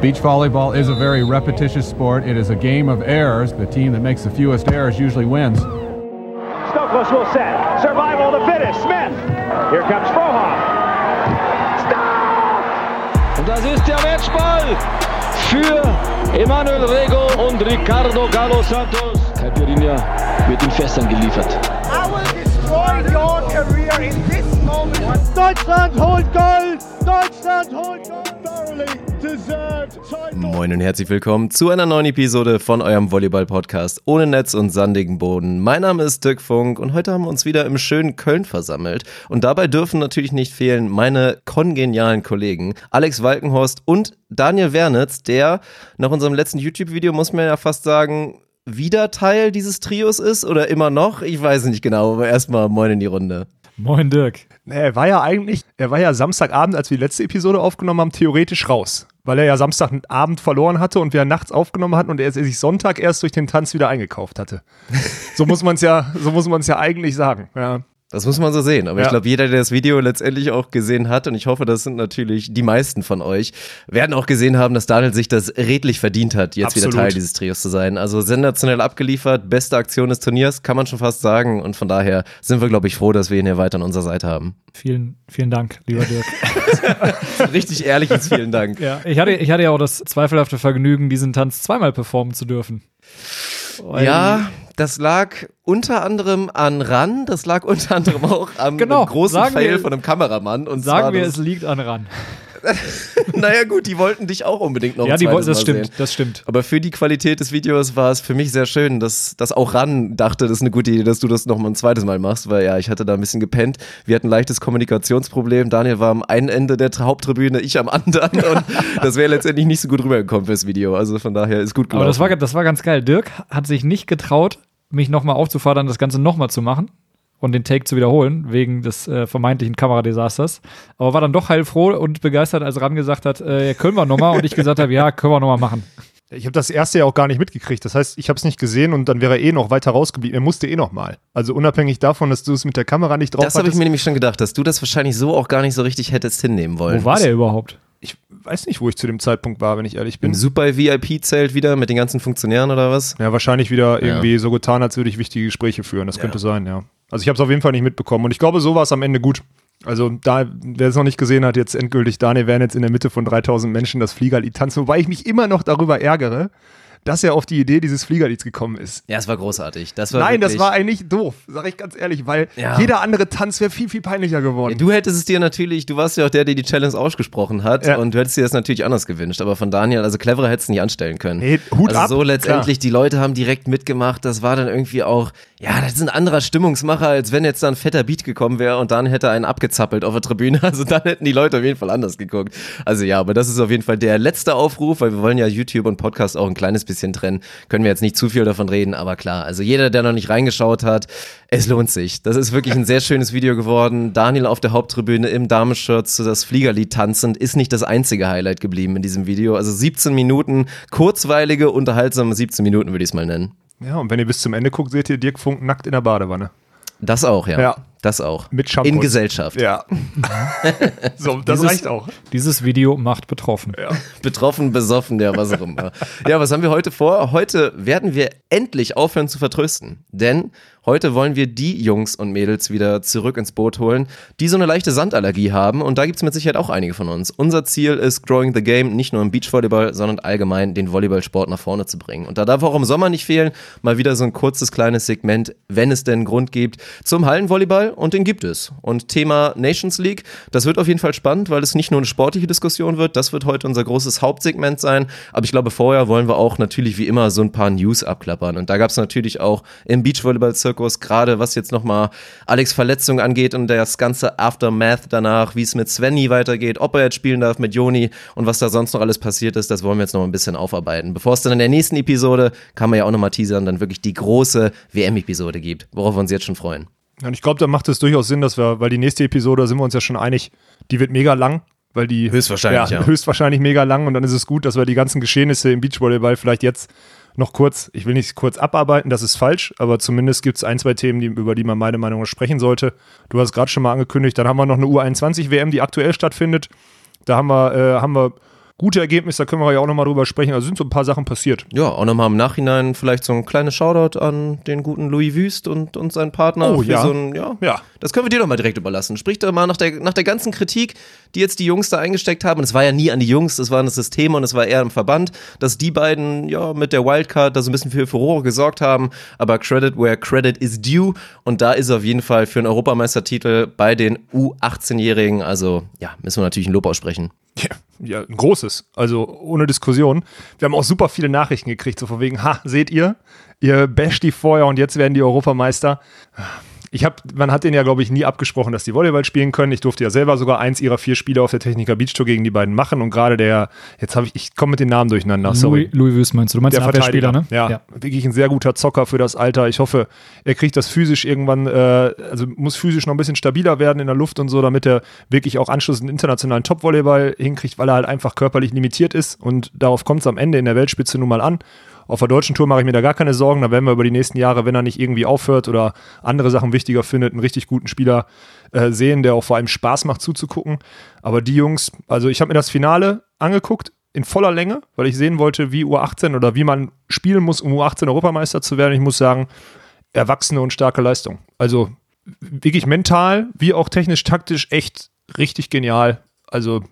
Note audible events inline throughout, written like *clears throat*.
Beach volleyball is a very repetitious sport. It is a game of errors. The team that makes the fewest errors usually wins. Stokos will set. Survival to finish. Smith. Here comes Frohoff. Stop! Und das ist der Matchball für Emanuel Rego und Ricardo Galo Santos. Caipirinha wird in Fässern geliefert. I will destroy your career in this moment. Deutschland holt Gold! Deutschland holt Gold! Thoroughly deserved title. Moin und herzlich willkommen zu einer neuen Episode von eurem Volleyball-Podcast ohne Netz und sandigen Boden. Mein Name ist Dirk Funk und heute haben wir uns wieder im schönen Köln versammelt. Und dabei dürfen natürlich nicht fehlen meine kongenialen Kollegen Alex Walkenhorst und Daniel Wernitz, der nach unserem letzten YouTube-Video, muss man ja fast sagen, wieder Teil dieses Trios ist oder immer noch? Ich weiß nicht genau, aber erstmal moin in die Runde. Moin Dirk. Er war ja eigentlich, er war ja Samstagabend, als wir die letzte Episode aufgenommen haben, theoretisch raus. Weil er ja Samstagabend verloren hatte und wir nachts aufgenommen hatten und er sich Sonntag erst durch den Tanz wieder eingekauft hatte. so muss man es ja, so muss man ja eigentlich sagen. Ja. Das muss man so sehen. Aber Ja. ich glaube, jeder, der das Video letztendlich auch gesehen hat, und ich hoffe, das sind natürlich die meisten von euch, werden auch gesehen haben, dass Daniel sich das redlich verdient hat, jetzt Absolut. wieder Teil dieses Trios zu sein. Also sensationell abgeliefert, beste Aktion des Turniers, kann man schon fast sagen. Und von daher sind wir, glaube ich, froh, dass wir ihn hier weiter an unserer Seite haben. Vielen, vielen Dank, lieber Dirk. *laughs* Richtig ehrliches vielen Dank. ja, ich hatte, ich hatte ja auch das zweifelhafte Vergnügen, diesen Tanz zweimal performen zu dürfen. Weil- Ja, das lag unter anderem an Ran, das lag unter anderem auch am Genau, großen Fail wir- von einem Kameramann. Und Sagen wir, es liegt an ran. *laughs* naja gut, die wollten dich auch unbedingt noch Ja, die, wollten- das Mal stimmt, sehen. das stimmt. Aber für die Qualität des Videos war es für mich sehr schön, dass, dass auch Ran dachte, das ist eine gute Idee, dass du das noch mal ein zweites Mal machst, weil ja, ich hatte da ein bisschen gepennt. Wir hatten ein leichtes Kommunikationsproblem. Daniel war am einen Ende der Haupttribüne, ich am anderen und *laughs* das wäre letztendlich nicht so gut rübergekommen fürs Video. Also von daher ist gut gelaufen. Aber das war, das war ganz geil. Dirk hat sich nicht getraut, mich nochmal aufzufordern, das Ganze nochmal zu machen und den Take zu wiederholen, wegen des äh, vermeintlichen Kameradesasters. Aber war dann doch heilfroh und begeistert, als Ran gesagt hat, äh, können wir nochmal. Und ich gesagt habe, ja, können wir nochmal machen. Ich habe das erste ja auch gar nicht mitgekriegt. Das heißt, ich habe es nicht gesehen und dann wäre er eh noch weiter rausgeblieben. Er musste eh noch mal. Also unabhängig davon, dass du es mit der Kamera nicht drauf das habe ich mir nämlich schon gedacht, dass du das wahrscheinlich so auch gar nicht so richtig hättest hinnehmen wollen. Wo war der überhaupt? Ich weiß nicht, wo ich zu dem Zeitpunkt war, wenn ich ehrlich bin. Im super VIP-Zelt wieder mit den ganzen Funktionären oder was? Ja, wahrscheinlich wieder Ja. irgendwie so getan, als würde ich wichtige Gespräche führen. Das könnte sein, ja. Also ich habe es auf jeden Fall nicht mitbekommen und ich glaube, so war es am Ende gut. Also da, wer es noch nicht gesehen hat, jetzt endgültig, Daniel werden jetzt in der Mitte von 3000 Menschen das Fliegerlied tanzen, wobei ich mich immer noch darüber ärgere, dass er auf die Idee dieses Fliegerlieds gekommen ist. Ja, es war großartig. Das war Nein, das wirklich- war eigentlich doof, sag ich ganz ehrlich, weil Ja. jeder andere Tanz wäre viel, viel peinlicher geworden. Du hättest es dir natürlich, du warst ja auch der, der die Challenge ausgesprochen hat Ja. und du hättest dir das natürlich anders gewünscht, aber von Daniel, also cleverer hättest du nicht anstellen können. Nee, Hut also ab, so letztendlich, die Leute haben direkt mitgemacht, das war dann irgendwie auch, ja, das ist ein anderer Stimmungsmacher, als wenn jetzt da ein fetter Beat gekommen wäre und dann hätte einen abgezappelt auf der Tribüne, *laughs* also dann hätten die Leute auf jeden Fall anders geguckt. Also ja, aber das ist auf jeden Fall der letzte Aufruf, weil wir wollen ja YouTube und Podcast auch ein kleines bisschen trennen, können wir jetzt nicht zu viel davon reden, aber klar, also jeder, der noch nicht reingeschaut hat, es lohnt sich. Das ist wirklich ein sehr schönes Video geworden. Daniel auf der Haupttribüne im Damenshirt zu das Fliegerlied tanzend ist nicht das einzige Highlight geblieben in diesem Video. Also 17 Minuten, kurzweilige, unterhaltsame 17 Minuten würde ich es mal nennen. Ja, und wenn ihr bis zum Ende guckt, seht ihr Dirk Funk nackt in der Badewanne. Das auch, ja. Ja. Das auch. Mit Shampoos. In Gesellschaft. Ja. *laughs* so, das Dieses- reicht auch. Dieses Video macht betroffen. *laughs* Betroffen, besoffen, ja, was auch immer. ja, was haben wir heute vor? Heute werden wir endlich aufhören zu vertrösten. Denn heute wollen wir die Jungs und Mädels wieder zurück ins Boot holen, die so eine leichte Sandallergie haben. Und da gibt es mit Sicherheit auch einige von uns. Unser Ziel ist, Growing the Game nicht nur im Beachvolleyball, sondern allgemein den Volleyballsport nach vorne zu bringen. Und da darf auch im Sommer nicht fehlen, mal wieder so ein kurzes kleines Segment, wenn es denn Grund gibt, zum Hallenvolleyball. Und den gibt es. Und Thema Nations League, das wird auf jeden Fall spannend, weil es nicht nur eine sportliche Diskussion wird, das wird heute unser großes Hauptsegment sein. Aber ich glaube, vorher wollen wir auch natürlich wie immer so ein paar News abklappern. Und da gab es natürlich auch im Beachvolleyball-Zirkus, gerade was jetzt nochmal Alex Verletzung angeht und das ganze Aftermath danach, wie es mit Svenny weitergeht, ob er jetzt spielen darf mit Joni und was da sonst noch alles passiert ist, das wollen wir jetzt noch ein bisschen aufarbeiten. Bevor es dann in der nächsten Episode, kann man ja auch nochmal teasern, dann wirklich die große WM-Episode gibt, worauf wir uns jetzt schon freuen. Ja, Und ich glaube, da macht es durchaus Sinn, dass wir, weil die nächste Episode, da sind wir uns ja schon einig, die wird mega lang, weil die Höchstwahrscheinlich, ja. *laughs* höchstwahrscheinlich mega lang und dann ist es gut, dass wir die ganzen Geschehnisse im Beachvolleyball vielleicht jetzt noch kurz, ich will nicht kurz abarbeiten, das ist falsch, aber zumindest gibt es ein, zwei Themen, die, über die man meine Meinung nach sprechen sollte. Du hast gerade schon mal angekündigt, dann haben wir noch eine U21 WM, die aktuell stattfindet. Da haben wir, äh, haben wir gute Ergebnisse, da können wir ja auch nochmal drüber sprechen. Also sind so ein paar Sachen passiert. Ja, auch nochmal im Nachhinein vielleicht so ein kleines Shoutout an den guten Louis Wüst und, und seinen Partner. Oh, ja. So ein, ja. Ja. Das können wir dir doch mal direkt überlassen. Sprich doch mal nach der, nach der ganzen Kritik, die jetzt die Jungs da eingesteckt haben. Und es war ja nie an die Jungs, das war das System und es war eher im Verband, dass die beiden ja mit der Wildcard da so ein bisschen für Furore gesorgt haben. Aber Credit where credit is due. Und da ist auf jeden Fall für einen Europameistertitel bei den U18-Jährigen. Also ja, müssen wir natürlich ein Lob aussprechen. Ja, ja, ein großes. Also ohne Diskussion. Wir haben auch super viele Nachrichten gekriegt, so von wegen, ha, seht ihr, ihr basht die vorher und jetzt werden die Europameister. Ich habe, man hat denen ja, glaube ich, nie abgesprochen, dass die Volleyball spielen können. Ich durfte ja selber sogar eins ihrer vier Spiele auf der Techniker Beach Tour gegen die beiden machen und gerade der, jetzt habe ich, ich komme mit den Namen durcheinander, sorry. Louis, Louis Wüst meinst du? Du meinst Der Abwehrspieler, ne? ja, wirklich ein sehr guter Zocker für das Alter. Ich hoffe, er kriegt das physisch irgendwann, äh, also muss physisch noch ein bisschen stabiler werden in der Luft und so, damit er wirklich auch Anschluss in internationalen Top-Volleyball hinkriegt, weil er halt einfach körperlich limitiert ist und darauf kommt es am Ende in der Weltspitze nun mal an. Auf der deutschen Tour mache ich mir da gar keine Sorgen. Da werden wir über die nächsten Jahre, wenn er nicht irgendwie aufhört oder andere Sachen wichtiger findet, einen richtig guten Spieler äh, sehen, der auch vor allem Spaß macht zuzugucken. Aber die Jungs, also ich habe mir das Finale angeguckt in voller Länge, weil ich sehen wollte, wie U18 oder wie man spielen muss, um U18 Europameister zu werden. Ich muss sagen, erwachsene und starke Leistung. Also wirklich mental wie auch technisch, taktisch echt richtig genial. Also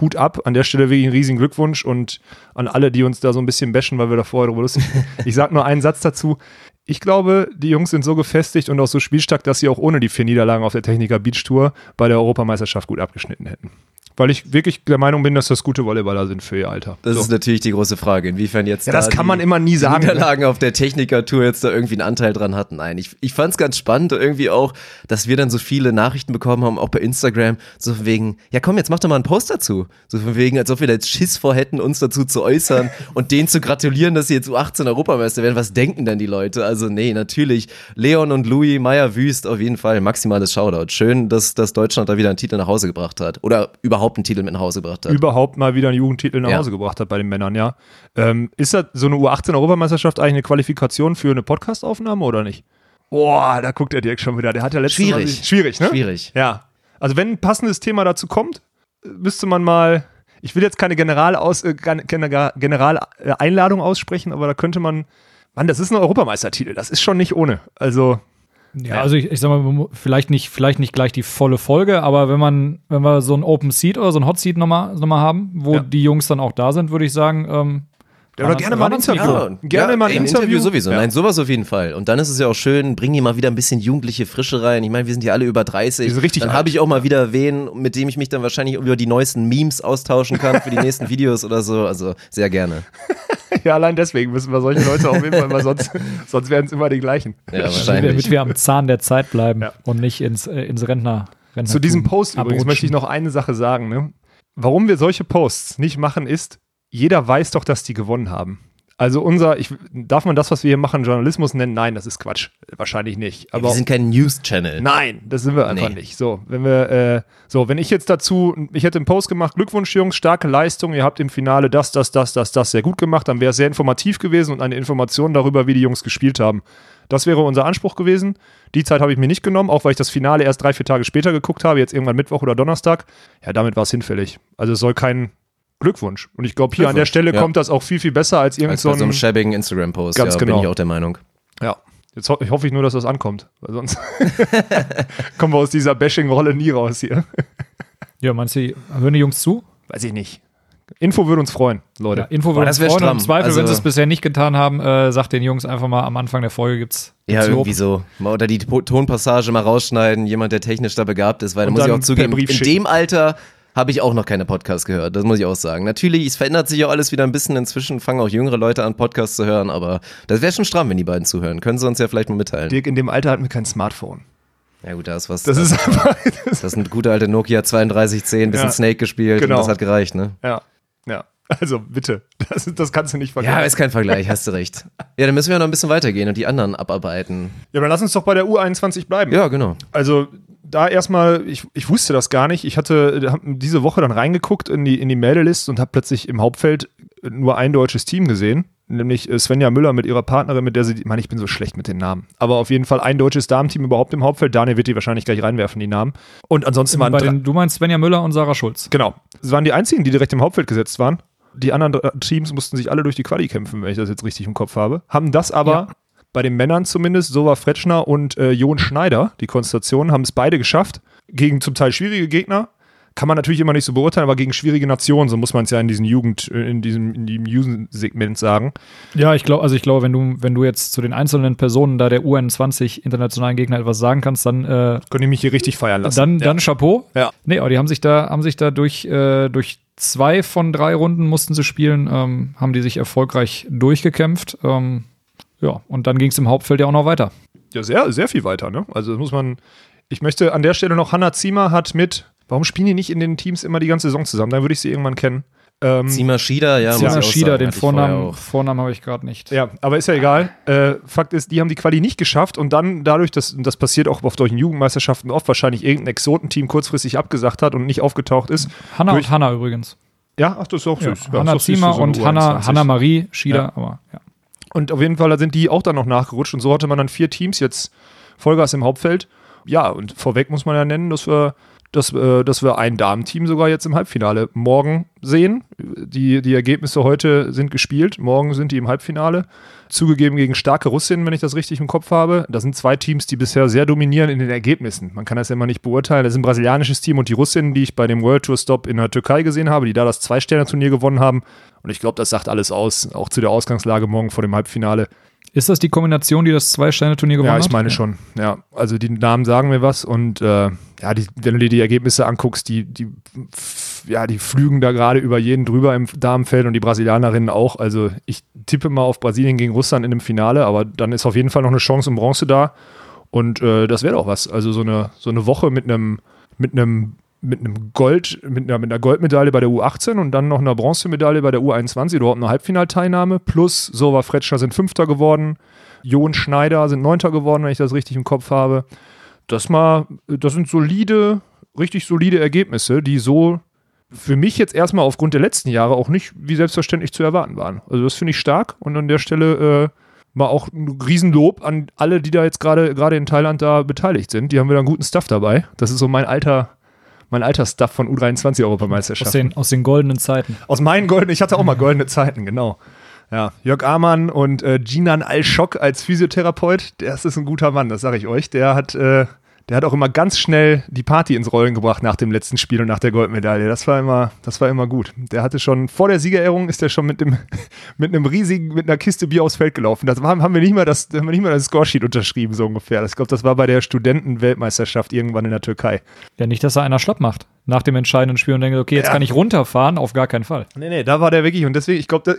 Hut ab. An der Stelle wirklich einen riesigen Glückwunsch und an alle, die uns da so ein bisschen bashen, weil wir da vorher drüber lustig Ich sage nur einen Satz dazu. Ich glaube, die Jungs sind so gefestigt und auch so spielstark, dass sie auch ohne die vier Niederlagen auf der Techniker Beach Tour bei der Europameisterschaft gut abgeschnitten hätten. Weil ich wirklich der Meinung bin, dass das gute Volleyballer sind für ihr Alter. Das So. ist natürlich die große Frage, inwiefern jetzt Ja, das da kann die, man immer nie sagen, ne? Niederlagen auf der Techniker-Tour jetzt da irgendwie einen Anteil dran hatten. Nein, ich, ich fand es ganz spannend irgendwie auch, dass wir dann so viele Nachrichten bekommen haben, auch bei Instagram, so von wegen, ja komm, jetzt mach doch mal einen Post dazu. So von wegen, als ob wir da jetzt Schiss vor hätten, uns dazu zu äußern *laughs* und denen zu gratulieren, dass sie jetzt U18 Europameister werden. Was denken denn die Leute? Also nee, natürlich. Leon und Louis Meyer Wüst auf jeden Fall maximales Shoutout. Schön, dass, dass Deutschland da wieder einen Titel nach Hause gebracht hat. Oder überhaupt einen Titel mit nach Hause gebracht hat. überhaupt mal wieder einen Jugendtitel nach Ja. Hause gebracht hat bei den Männern, ja. Ähm, ist das so eine U18-Europameisterschaft eigentlich eine Qualifikation für eine Podcastaufnahme oder nicht? Boah, da guckt er direkt schon wieder. Der hat ja letztes Mal Schwierig. sich- schwierig, ne? Schwierig. Ja. Also wenn ein passendes Thema dazu kommt, äh, müsste man mal, ich will jetzt keine Generalaus, äh, keine Generaleinladung aussprechen, aber da könnte man, Mann, das ist ein Europameistertitel, das ist schon nicht ohne. Also, Ja, also ich, ich sag mal, vielleicht nicht, vielleicht nicht gleich die volle Folge, aber wenn man, wenn wir so ein Open Seat oder so ein Hot Seat nochmal noch mal haben, wo Ja. die Jungs dann auch da sind, würde ich sagen, ähm, ja, oder gerne mal ein Interview. Gerne mal ein im Interview. sowieso. Ja. Nein, sowas auf jeden Fall. Und dann ist es ja auch schön, bringen die mal wieder ein bisschen jugendliche Frische rein. Ich meine, wir sind ja alle über 30. Die sind richtig dann habe ich auch mal wieder wen, mit dem ich mich dann wahrscheinlich über die neuesten Memes austauschen kann für die *laughs* nächsten Videos oder so. Also sehr gerne. *laughs* Ja, allein deswegen müssen wir solche Leute auf jeden Fall mal, sonst, *laughs* sonst werden es immer die gleichen. Ja, damit wahrscheinlich. wir am Zahn der Zeit bleiben Ja. und nicht ins, äh, ins Rentner, Rentner Zu diesem Post übrigens möchte ich noch eine Sache sagen. Ne? Warum wir solche Posts nicht machen, ist, jeder weiß doch, dass die gewonnen haben. Also unser, ich, darf man das, was wir hier machen, Journalismus nennen? Nein, das ist Quatsch. Wahrscheinlich nicht. Aber wir sind kein News-Channel. Nein, das sind wir einfach Nee. nicht. So, wenn wir, äh, so, wenn ich jetzt dazu, ich hätte einen Post gemacht, Glückwunsch, Jungs, starke Leistung, ihr habt im Finale das, das, das, das, das sehr gut gemacht, dann wäre es sehr informativ gewesen und eine Information darüber, wie die Jungs gespielt haben. Das wäre unser Anspruch gewesen. Die Zeit habe ich mir nicht genommen, auch weil ich das Finale erst drei, vier Tage später geguckt habe, jetzt irgendwann Mittwoch oder Donnerstag. Ja, damit war es hinfällig. Also es soll kein Glückwunsch. Und ich glaube, hier an der Stelle ja. kommt das auch viel, viel besser als irgend Als so so einem ein. schäbigen Instagram-Post. Ganz ja, genau. bin ich auch der Meinung. Ja. Jetzt ho ich hoffe ich nur, dass das ankommt, weil sonst *laughs* kommen wir aus dieser Bashing-Rolle nie raus hier. Ja, meinst du, hören die Jungs zu? Weiß ich nicht. Info würde uns freuen, Ja, Leute. Info Boah, würde uns freuen. Und Im stramm. Zweifel, wenn Also- sie es bisher nicht getan haben, äh, sagt den Jungs einfach mal am Anfang der Folge gibt's, Ja, gibt's Lob. irgendwie so. Mal Oder die Tonpassage mal rausschneiden, jemand, der technisch da begabt ist, weil da muss ich auch zugeben, in dem Alter habe ich auch noch keine Podcasts gehört. Das muss ich auch sagen. Natürlich, es verändert sich ja alles wieder ein bisschen. Inzwischen fangen auch jüngere Leute an, Podcasts zu hören, aber das wäre schon stramm, wenn die beiden zuhören. Können sie uns ja vielleicht mal mitteilen. Dirk, in dem Alter hatten wir kein Smartphone. ja gut, da ist was. Das ist *laughs* einfach. das ist ein guter alte Nokia 3210, bisschen Ja, Snake gespielt genau. und das hat gereicht, ne? ja, ja. Also bitte, das, das kannst du nicht vergessen. Ja, ist kein Vergleich, hast du recht. Ja, dann müssen wir noch ein bisschen weitergehen und die anderen abarbeiten. ja, dann lass uns doch bei der U21 bleiben. Ja, genau. Also da erstmal, ich, ich wusste das gar nicht. Ich hatte hab diese Woche dann reingeguckt in die, in die Meldelist und habe plötzlich im Hauptfeld nur ein deutsches Team gesehen. nämlich äh, Svenja Müller mit ihrer Partnerin, mit der sie, ich meine, ich bin so schlecht mit den Namen, aber auf jeden Fall ein deutsches Damenteam überhaupt im Hauptfeld. Daniel wird die wahrscheinlich gleich reinwerfen, die Namen. Und ansonsten waren den, du meinst Svenja Müller und Sarah Schulz. Genau. Es waren die einzigen, die direkt im Hauptfeld gesetzt waren. Die anderen Teams mussten sich alle durch die Quali kämpfen, wenn ich das jetzt richtig im Kopf habe. Haben das aber Ja. bei den Männern zumindest, Sova Fretschner und äh, Jon Schneider, die Konstellation, haben es beide geschafft. Gegen zum Teil schwierige Gegner. Kann man natürlich immer nicht so beurteilen, aber gegen schwierige Nationen, so muss man es ja in diesem Jugend, äh, in diesem, in diesem Jugendsegment sagen. Ja, ich glaube, also ich glaube, wenn du, wenn du jetzt zu den einzelnen Personen da der UN20 internationalen Gegner etwas sagen kannst, dann, äh, Könnt ihr mich hier richtig feiern lassen. dann, ja. dann Chapeau. Ja. Nee, aber die haben sich da, haben sich da durch, äh, durch zwei von drei Runden mussten sie spielen, ähm, haben die sich erfolgreich durchgekämpft. Ähm, ja, und dann ging es im Hauptfeld ja auch noch weiter. Ja, sehr, sehr viel weiter, ne? Also das muss man. Ich möchte an der Stelle noch, Hanna Ziemer hat mit, warum spielen die nicht in den Teams immer die ganze Saison zusammen? Dann würde ich sie irgendwann kennen. Ähm, Zima Shida, ja, muss ich Sienna auch Schieder, sagen, den Vornamen. Vornamen habe ich gerade nicht. ja, aber ist ja egal. Äh, Fakt ist, die haben die Quali nicht geschafft und dann dadurch, dass das passiert auch auf solchen Jugendmeisterschaften oft, wahrscheinlich irgendein Exotenteam kurzfristig abgesagt hat und nicht aufgetaucht ist. Hanna und Hanna übrigens. Ja, ach, das ist auch Ja, süß. Ja, Hanna Ziemer für so und Hanna, U21. Hanna Marie Schieder, Ja. aber ja. Und auf jeden Fall sind die auch dann noch nachgerutscht und so hatte man dann vier Teams jetzt Vollgas im Hauptfeld. Ja, und vorweg muss man ja nennen, dass wir, dass, äh, dass wir ein Damenteam sogar jetzt im Halbfinale morgen sehen. Die, die Ergebnisse heute sind gespielt, morgen sind die im Halbfinale. Zugegeben gegen starke Russinnen, wenn ich das richtig im Kopf habe. Das sind zwei Teams, die bisher sehr dominieren in den Ergebnissen. Man kann das ja immer nicht beurteilen. Das ist ein brasilianisches Team und die Russinnen, die ich bei dem World Tour Stop in der Türkei gesehen habe, die da das Zwei-Sterne-Turnier gewonnen haben. Und ich glaube, das sagt alles aus, auch zu der Ausgangslage morgen vor dem Halbfinale. Ist das die Kombination, die das Zwei-Sterne-Turnier gewonnen Ja, hat? ich meine schon. Ja, also die Namen sagen mir was und äh, ja, die, wenn du dir die Ergebnisse anguckst, die, die, ja, die flügen da gerade über jeden drüber im Damenfeld und die Brasilianerinnen auch. Also ich tippe mal auf Brasilien gegen Russland in dem Finale, aber dann ist auf jeden Fall noch eine Chance um Bronze da und äh, das wäre doch was. Also so eine, so eine Woche mit einem, mit einem mit einem Gold, mit einer, mit einer Goldmedaille bei der U18 und dann noch einer Bronzemedaille bei der U21 oder überhaupt eine Halbfinalteilnahme. Plus Sova Fretschner sind Fünfter geworden, Jon Schneider sind Neunter geworden, wenn ich das richtig im Kopf habe. Das mal, das sind solide, richtig solide Ergebnisse, die so für mich jetzt erstmal aufgrund der letzten Jahre auch nicht wie selbstverständlich zu erwarten waren. Also das finde ich stark und an der Stelle äh, mal auch ein Riesenlob an alle, die da jetzt gerade gerade in Thailand da beteiligt sind. Die haben wieder einen guten Stuff dabei. Das ist so mein alter mein alter Stuff von U23 aus, Europameisterschaft. den, aus den goldenen Zeiten. Aus meinen goldenen, ich hatte auch mal goldene Zeiten, genau. Ja, Jörg Amann und äh, Jinan Al-Schock als Physiotherapeut, das ist ein guter Mann, das sage ich euch. Der hat, äh, der hat auch immer ganz schnell die Party ins Rollen gebracht nach dem letzten Spiel und nach der Goldmedaille. Das war immer, das war immer gut. Der hatte schon vor der Siegerehrung ist er schon mit dem, *laughs* mit einem riesigen, mit einer Kiste Bier aufs Feld gelaufen. Das war, haben wir nicht mal das, haben wir nicht mal das Scoresheet unterschrieben so ungefähr. Ich glaube, das war bei der Studenten-Weltmeisterschaft irgendwann in der Türkei. Ja, nicht, dass da einer schlapp macht nach dem entscheidenden Spiel und denkt, okay, jetzt Ja. kann ich runterfahren, auf gar keinen Fall. Nee, nee, da war der wirklich und deswegen, ich glaube,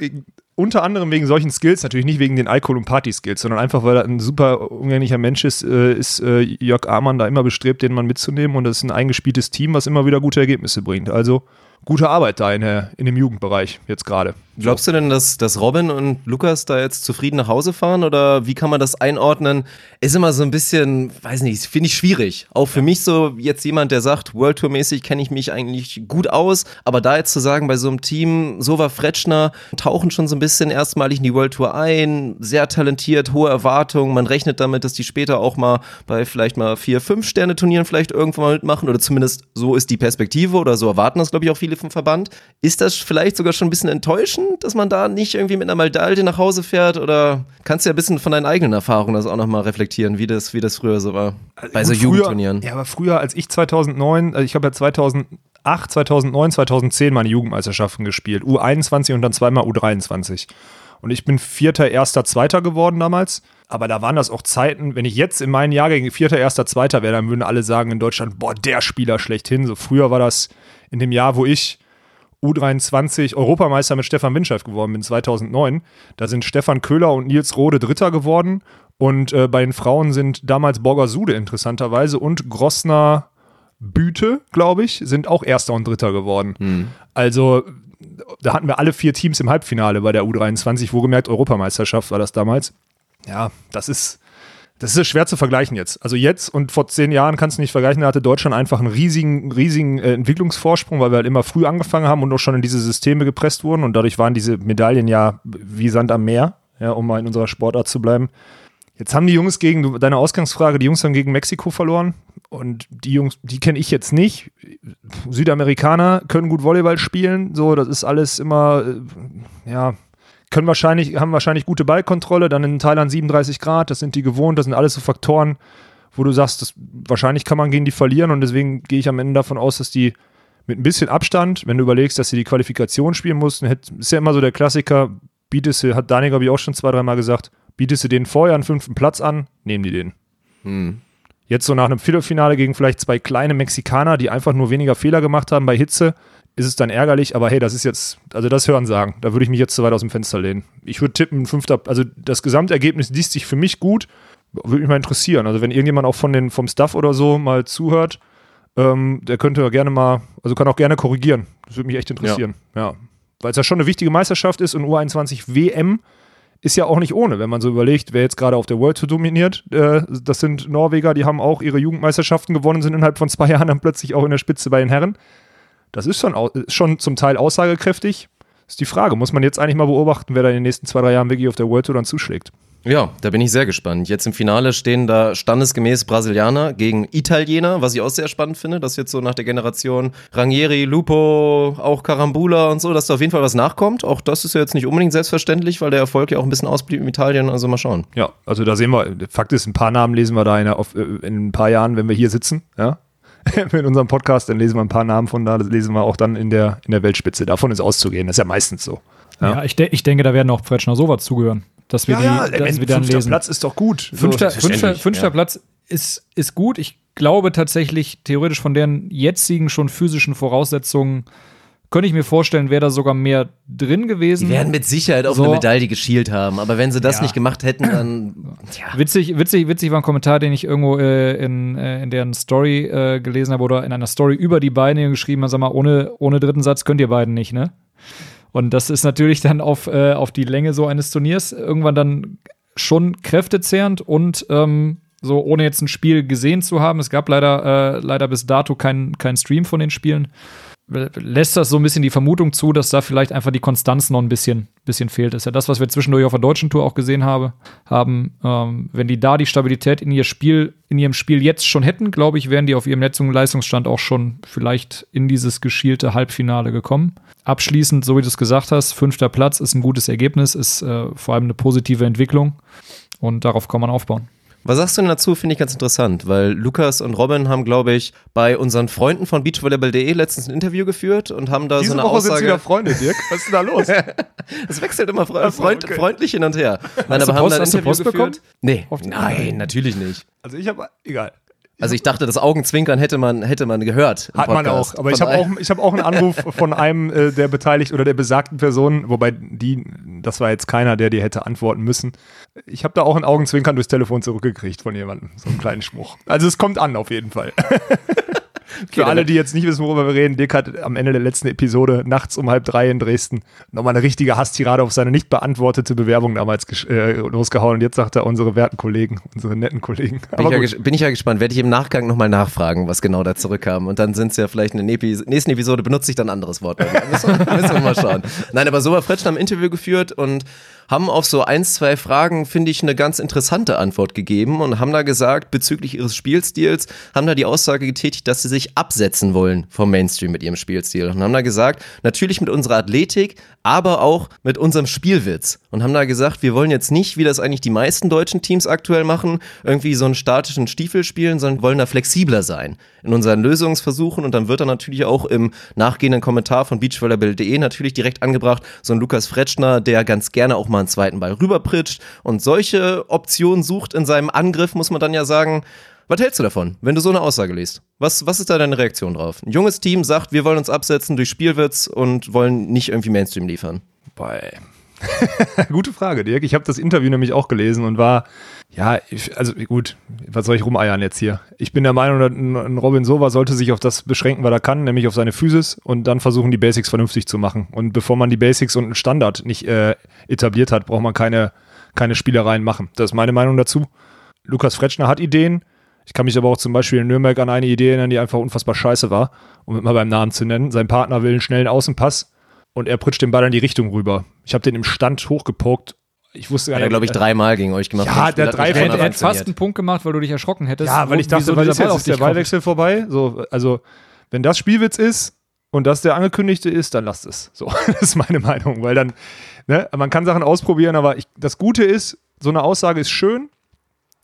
unter anderem wegen solchen Skills, natürlich nicht wegen den Alkohol- und Party-Skills, sondern einfach, weil er ein super umgänglicher Mensch ist, äh, ist äh, Jörg Amann da immer bestrebt, den Mann mitzunehmen und das ist ein eingespieltes Team, was immer wieder gute Ergebnisse bringt. Also gute Arbeit da in, der, in dem Jugendbereich jetzt gerade. Glaubst du denn, dass, dass Robin und Lukas da jetzt zufrieden nach Hause fahren oder wie kann man das einordnen? Ist immer so ein bisschen, weiß nicht, finde ich schwierig. Auch für mich so jetzt jemand, der sagt, World Tour mäßig kenne ich mich eigentlich gut aus, aber da jetzt zu sagen, bei so einem Team, Sova Fretschner tauchen schon so ein bisschen erstmalig in die World Tour ein, sehr talentiert, hohe Erwartungen, man rechnet damit, dass die später auch mal bei vielleicht mal vier, fünf Sterne Turnieren vielleicht irgendwann mal mitmachen oder zumindest so ist die Perspektive oder so erwarten das glaube ich auch viele vom Verband. Ist das vielleicht sogar schon ein bisschen enttäuschend, dass man da nicht irgendwie mit einer Medaille nach Hause fährt oder kannst du ja ein bisschen von deinen eigenen Erfahrungen das auch nochmal reflektieren, wie das, wie das früher so war bei so früher- Jugendturnieren? Ja, aber früher, als ich 2009, also ich habe ja 2008, 2009, 2010 meine Jugendmeisterschaften gespielt. U21 und dann zweimal U23. Und ich bin Vierter, Erster, Zweiter geworden damals. Aber da waren das auch Zeiten, wenn ich jetzt in meinen Jahrgängen Vierter, Erster, Zweiter wäre, dann würden alle sagen in Deutschland, boah, der Spieler schlechthin. So früher war das in dem Jahr, wo ich U23 Europameister mit Stefan Winscheid geworden bin, 2009. Da sind Stefan Köhler und Nils Rode Dritter geworden. Und äh, bei den Frauen sind damals Borger Sude interessanterweise und Grossner Büte, glaube ich, sind auch Erster und Dritter geworden. Also da hatten wir alle vier Teams im Halbfinale bei der U23, wohlgemerkt Europameisterschaft war das damals. Ja, das ist, das ist schwer zu vergleichen jetzt. Also jetzt und vor zehn Jahren kannst du nicht vergleichen, da hatte Deutschland einfach einen riesigen, riesigen äh, Entwicklungsvorsprung, weil wir halt immer früh angefangen haben und auch schon in diese Systeme gepresst wurden und dadurch waren diese Medaillen ja wie Sand am Meer, ja, um mal in unserer Sportart zu bleiben. Jetzt haben die Jungs gegen, deine Ausgangsfrage, die Jungs haben gegen Mexiko verloren und die Jungs, die kenne ich jetzt nicht. Südamerikaner können gut Volleyball spielen, so, das ist alles immer, äh, ja, können wahrscheinlich, haben wahrscheinlich gute Ballkontrolle, dann in Thailand 37 Grad, das sind die gewohnt, das sind alles so Faktoren, wo du sagst, das, wahrscheinlich kann man gegen die verlieren und deswegen gehe ich am Ende davon aus, dass die mit ein bisschen Abstand, wenn du überlegst, dass sie die Qualifikation spielen mussten, ist ja immer so der Klassiker, bietest du, hat Daniel, glaube ich, auch schon zwei, dreimal gesagt, bietest du den vorher einen fünften Platz an, nehmen die den. Hm. Jetzt so nach einem Viertelfinale gegen vielleicht zwei kleine Mexikaner, die einfach nur weniger Fehler gemacht haben bei Hitze, ist es dann ärgerlich, aber hey, das ist jetzt, also das Hören sagen, da würde ich mich jetzt zu weit aus dem Fenster lehnen. Ich würde tippen, fünfter, also das Gesamtergebnis liest sich für mich gut, würde mich mal interessieren. Also wenn irgendjemand auch von den, vom Staff oder so mal zuhört, ähm, der könnte gerne mal, also kann auch gerne korrigieren. Das würde mich echt interessieren. Ja. ja. Weil es ja schon eine wichtige Meisterschaft ist und U21 WM ist ja auch nicht ohne, wenn man so überlegt, wer jetzt gerade auf der World Tour dominiert. Äh, das sind Norweger, die haben auch ihre Jugendmeisterschaften gewonnen, sind innerhalb von zwei *laughs* Jahren dann plötzlich auch in der Spitze bei den Herren. Das ist schon, schon zum Teil aussagekräftig. Ist die Frage, muss man jetzt eigentlich mal beobachten, wer da in den nächsten zwei, drei Jahren wirklich auf der World Tour dann zuschlägt? Ja, da bin ich sehr gespannt. Jetzt im Finale stehen da standesgemäß Brasilianer gegen Italiener, was ich auch sehr spannend finde, dass jetzt so nach der Generation Rangieri, Lupo, auch Carambula und so, dass da auf jeden Fall was nachkommt. Auch das ist ja jetzt nicht unbedingt selbstverständlich, weil der Erfolg ja auch ein bisschen ausblieb in Italien. Also mal schauen. Ja, also da sehen wir, Fakt ist, ein paar Namen lesen wir da in, in ein paar Jahren, wenn wir hier sitzen. Ja, *laughs* in unserem Podcast, dann lesen wir ein paar Namen von da, das lesen wir auch dann in der, in der Weltspitze. Davon ist auszugehen. Das ist ja meistens so. Ja, ja ich, de ich denke, da werden auch Pretschner sowas zugehören. Dass wir ja, die, ja, dass wir dann lesen. Platz ist doch gut. Fünfter, so, fünfter, fünfter ja. Platz ist, ist gut. Ich glaube tatsächlich, theoretisch von deren jetzigen schon physischen Voraussetzungen könnte ich mir vorstellen, wäre da sogar mehr drin gewesen. Die werden mit Sicherheit auf so. eine Medaille geschielt haben, aber wenn sie das ja. nicht gemacht hätten, dann. *clears throat* Ja. Witzig, witzig, witzig war ein Kommentar, den ich irgendwo äh, in, äh, in deren Story äh, gelesen habe oder in einer Story über die beiden geschrieben habe, sag mal, ohne, ohne dritten Satz könnt ihr beiden nicht, ne? Und das ist natürlich dann auf, äh, auf die Länge so eines Turniers irgendwann dann schon kräftezehrend und ähm, so ohne jetzt ein Spiel gesehen zu haben. Es gab leider, äh, leider bis dato keinen kein Stream von den Spielen lässt das so ein bisschen die Vermutung zu, dass da vielleicht einfach die Konstanz noch ein bisschen, bisschen fehlt. Das ist ja das, was wir zwischendurch auf der deutschen Tour auch gesehen habe, haben. Ähm, wenn die da die Stabilität in ihr Spiel, in ihrem Spiel jetzt schon hätten, glaube ich, wären die auf ihrem Leistungsstand auch schon vielleicht in dieses geschielte Halbfinale gekommen. Abschließend, so wie du es gesagt hast, fünfter Platz ist ein gutes Ergebnis, ist äh, vor allem eine positive Entwicklung und darauf kann man aufbauen. Was sagst du denn dazu? Finde ich ganz interessant, weil Lukas und Robin haben, glaube ich, bei unseren Freunden von beachvolleyball.de letztens ein Interview geführt und haben da Diese so eine Woche Aussage. Sind wieder Freunde, Dirk. Was ist denn da los? *laughs* Es wechselt immer fre freund okay. freundlich hin und her. Nein, aber haben da ein Interview Post bekommen? Nee, nein, natürlich nicht. Also ich habe, egal. Also ich dachte, das Augenzwinkern hätte man, hätte man gehört. Hat man auch. Aber ich habe auch, ich hab auch einen Anruf *laughs* von einem äh, der beteiligt oder der besagten Person, wobei die, das war jetzt keiner, der dir hätte antworten müssen. Ich habe da auch ein Augenzwinkern durchs Telefon zurückgekriegt von jemandem. So einen kleinen Schmuch. Also es kommt an auf jeden Fall. *laughs* Für alle, die jetzt nicht wissen, worüber wir reden, Dirk hat am Ende der letzten Episode nachts um halb drei in Dresden nochmal eine richtige Hasstirade auf seine nicht beantwortete Bewerbung damals äh, losgehauen. Und jetzt sagt er unsere werten Kollegen, unsere netten Kollegen. Bin, ich ja, bin ich ja, gespannt. Werde ich im Nachgang nochmal nachfragen, was genau da zurückkam. Und dann sind es ja vielleicht in der nächsten Episode, benutze ich dann ein anderes Wort. müssen, *laughs* müssen wir mal schauen. Nein, aber so war Fretschner im Interview geführt und haben auf so ein, zwei Fragen, finde ich, eine ganz interessante Antwort gegeben und haben da gesagt, bezüglich ihres Spielstils, haben da die Aussage getätigt, dass sie sich absetzen wollen vom Mainstream mit ihrem Spielstil. Und haben da gesagt, natürlich mit unserer Athletik, aber auch mit unserem Spielwitz. Und haben da gesagt, wir wollen jetzt nicht, wie das eigentlich die meisten deutschen Teams aktuell machen, irgendwie so einen statischen Stiefel spielen, sondern wollen da flexibler sein in unseren Lösungsversuchen. Und dann wird da natürlich auch im nachgehenden Kommentar von beachvolleyball.de natürlich direkt angebracht, so ein Lukas Fretschner, der ganz gerne auch mal einen zweiten Ball rüberpritscht und solche Optionen sucht in seinem Angriff, muss man dann ja sagen, was hältst du davon, wenn du so eine Aussage liest? Was, was ist da deine Reaktion drauf? Ein junges Team sagt, wir wollen uns absetzen durch Spielwitz und wollen nicht irgendwie Mainstream liefern. Bei. *laughs* Gute Frage, Dirk. Ich habe das Interview nämlich auch gelesen und war, ja, also gut, was soll ich rumeiern jetzt hier? Ich bin der Meinung, ein Robin Sova sollte sich auf das beschränken, was er kann, nämlich auf seine Physis und dann versuchen, die Basics vernünftig zu machen. Und bevor man die Basics und einen Standard nicht äh, etabliert hat, braucht man keine, keine Spielereien machen. Das ist meine Meinung dazu. Lukas Fretschner hat Ideen. Ich kann mich aber auch zum Beispiel in Nürnberg an eine Idee erinnern, die einfach unfassbar scheiße war, um es mal beim Namen zu nennen. Sein Partner will einen schnellen Außenpass und er pritscht den Ball in die Richtung rüber. Ich habe den im Stand hochgepokt. Ich wusste gar Hat er, nicht. glaube ich, dreimal gegen euch gemacht. Ja, der hat drei nicht von Er einmal hätte fast einen Punkt gemacht, weil du dich erschrocken hättest. Ja, weil ich dachte, weil ist Ball jetzt der. Ballwechsel vorbei. So, also, wenn das Spielwitz ist und das der angekündigte ist, dann lasst es. So, *laughs* das ist meine Meinung, weil dann, ne, man kann Sachen ausprobieren, aber ich, das Gute ist, so eine Aussage ist schön,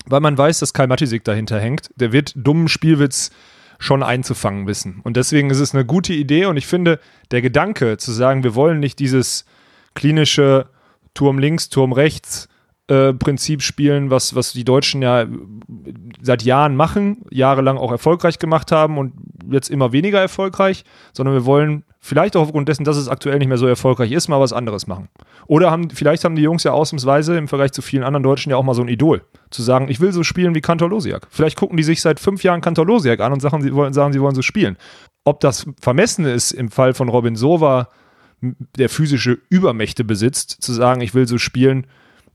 weil man weiß, dass Kai Matisik dahinter hängt. Der wird dummen Spielwitz schon einzufangen wissen. Und deswegen ist es eine gute Idee und ich finde, der Gedanke zu sagen, wir wollen nicht dieses klinische Turm links, Turm rechts äh, Prinzip spielen, was, was die Deutschen ja seit Jahren machen, jahrelang auch erfolgreich gemacht haben und jetzt immer weniger erfolgreich, sondern wir wollen vielleicht auch aufgrund dessen, dass es aktuell nicht mehr so erfolgreich ist, mal was anderes machen. Oder haben, vielleicht haben die Jungs ja ausnahmsweise im Vergleich zu vielen anderen Deutschen ja auch mal so ein Idol. Zu sagen, ich will so spielen wie Kantor Losiak. Vielleicht gucken die sich seit fünf Jahren Kantor Losiak an und sagen, sie wollen, sagen, sie wollen so spielen. Ob das vermessen ist im Fall von Robin Sova, der physische Übermächte besitzt, zu sagen, ich will so spielen,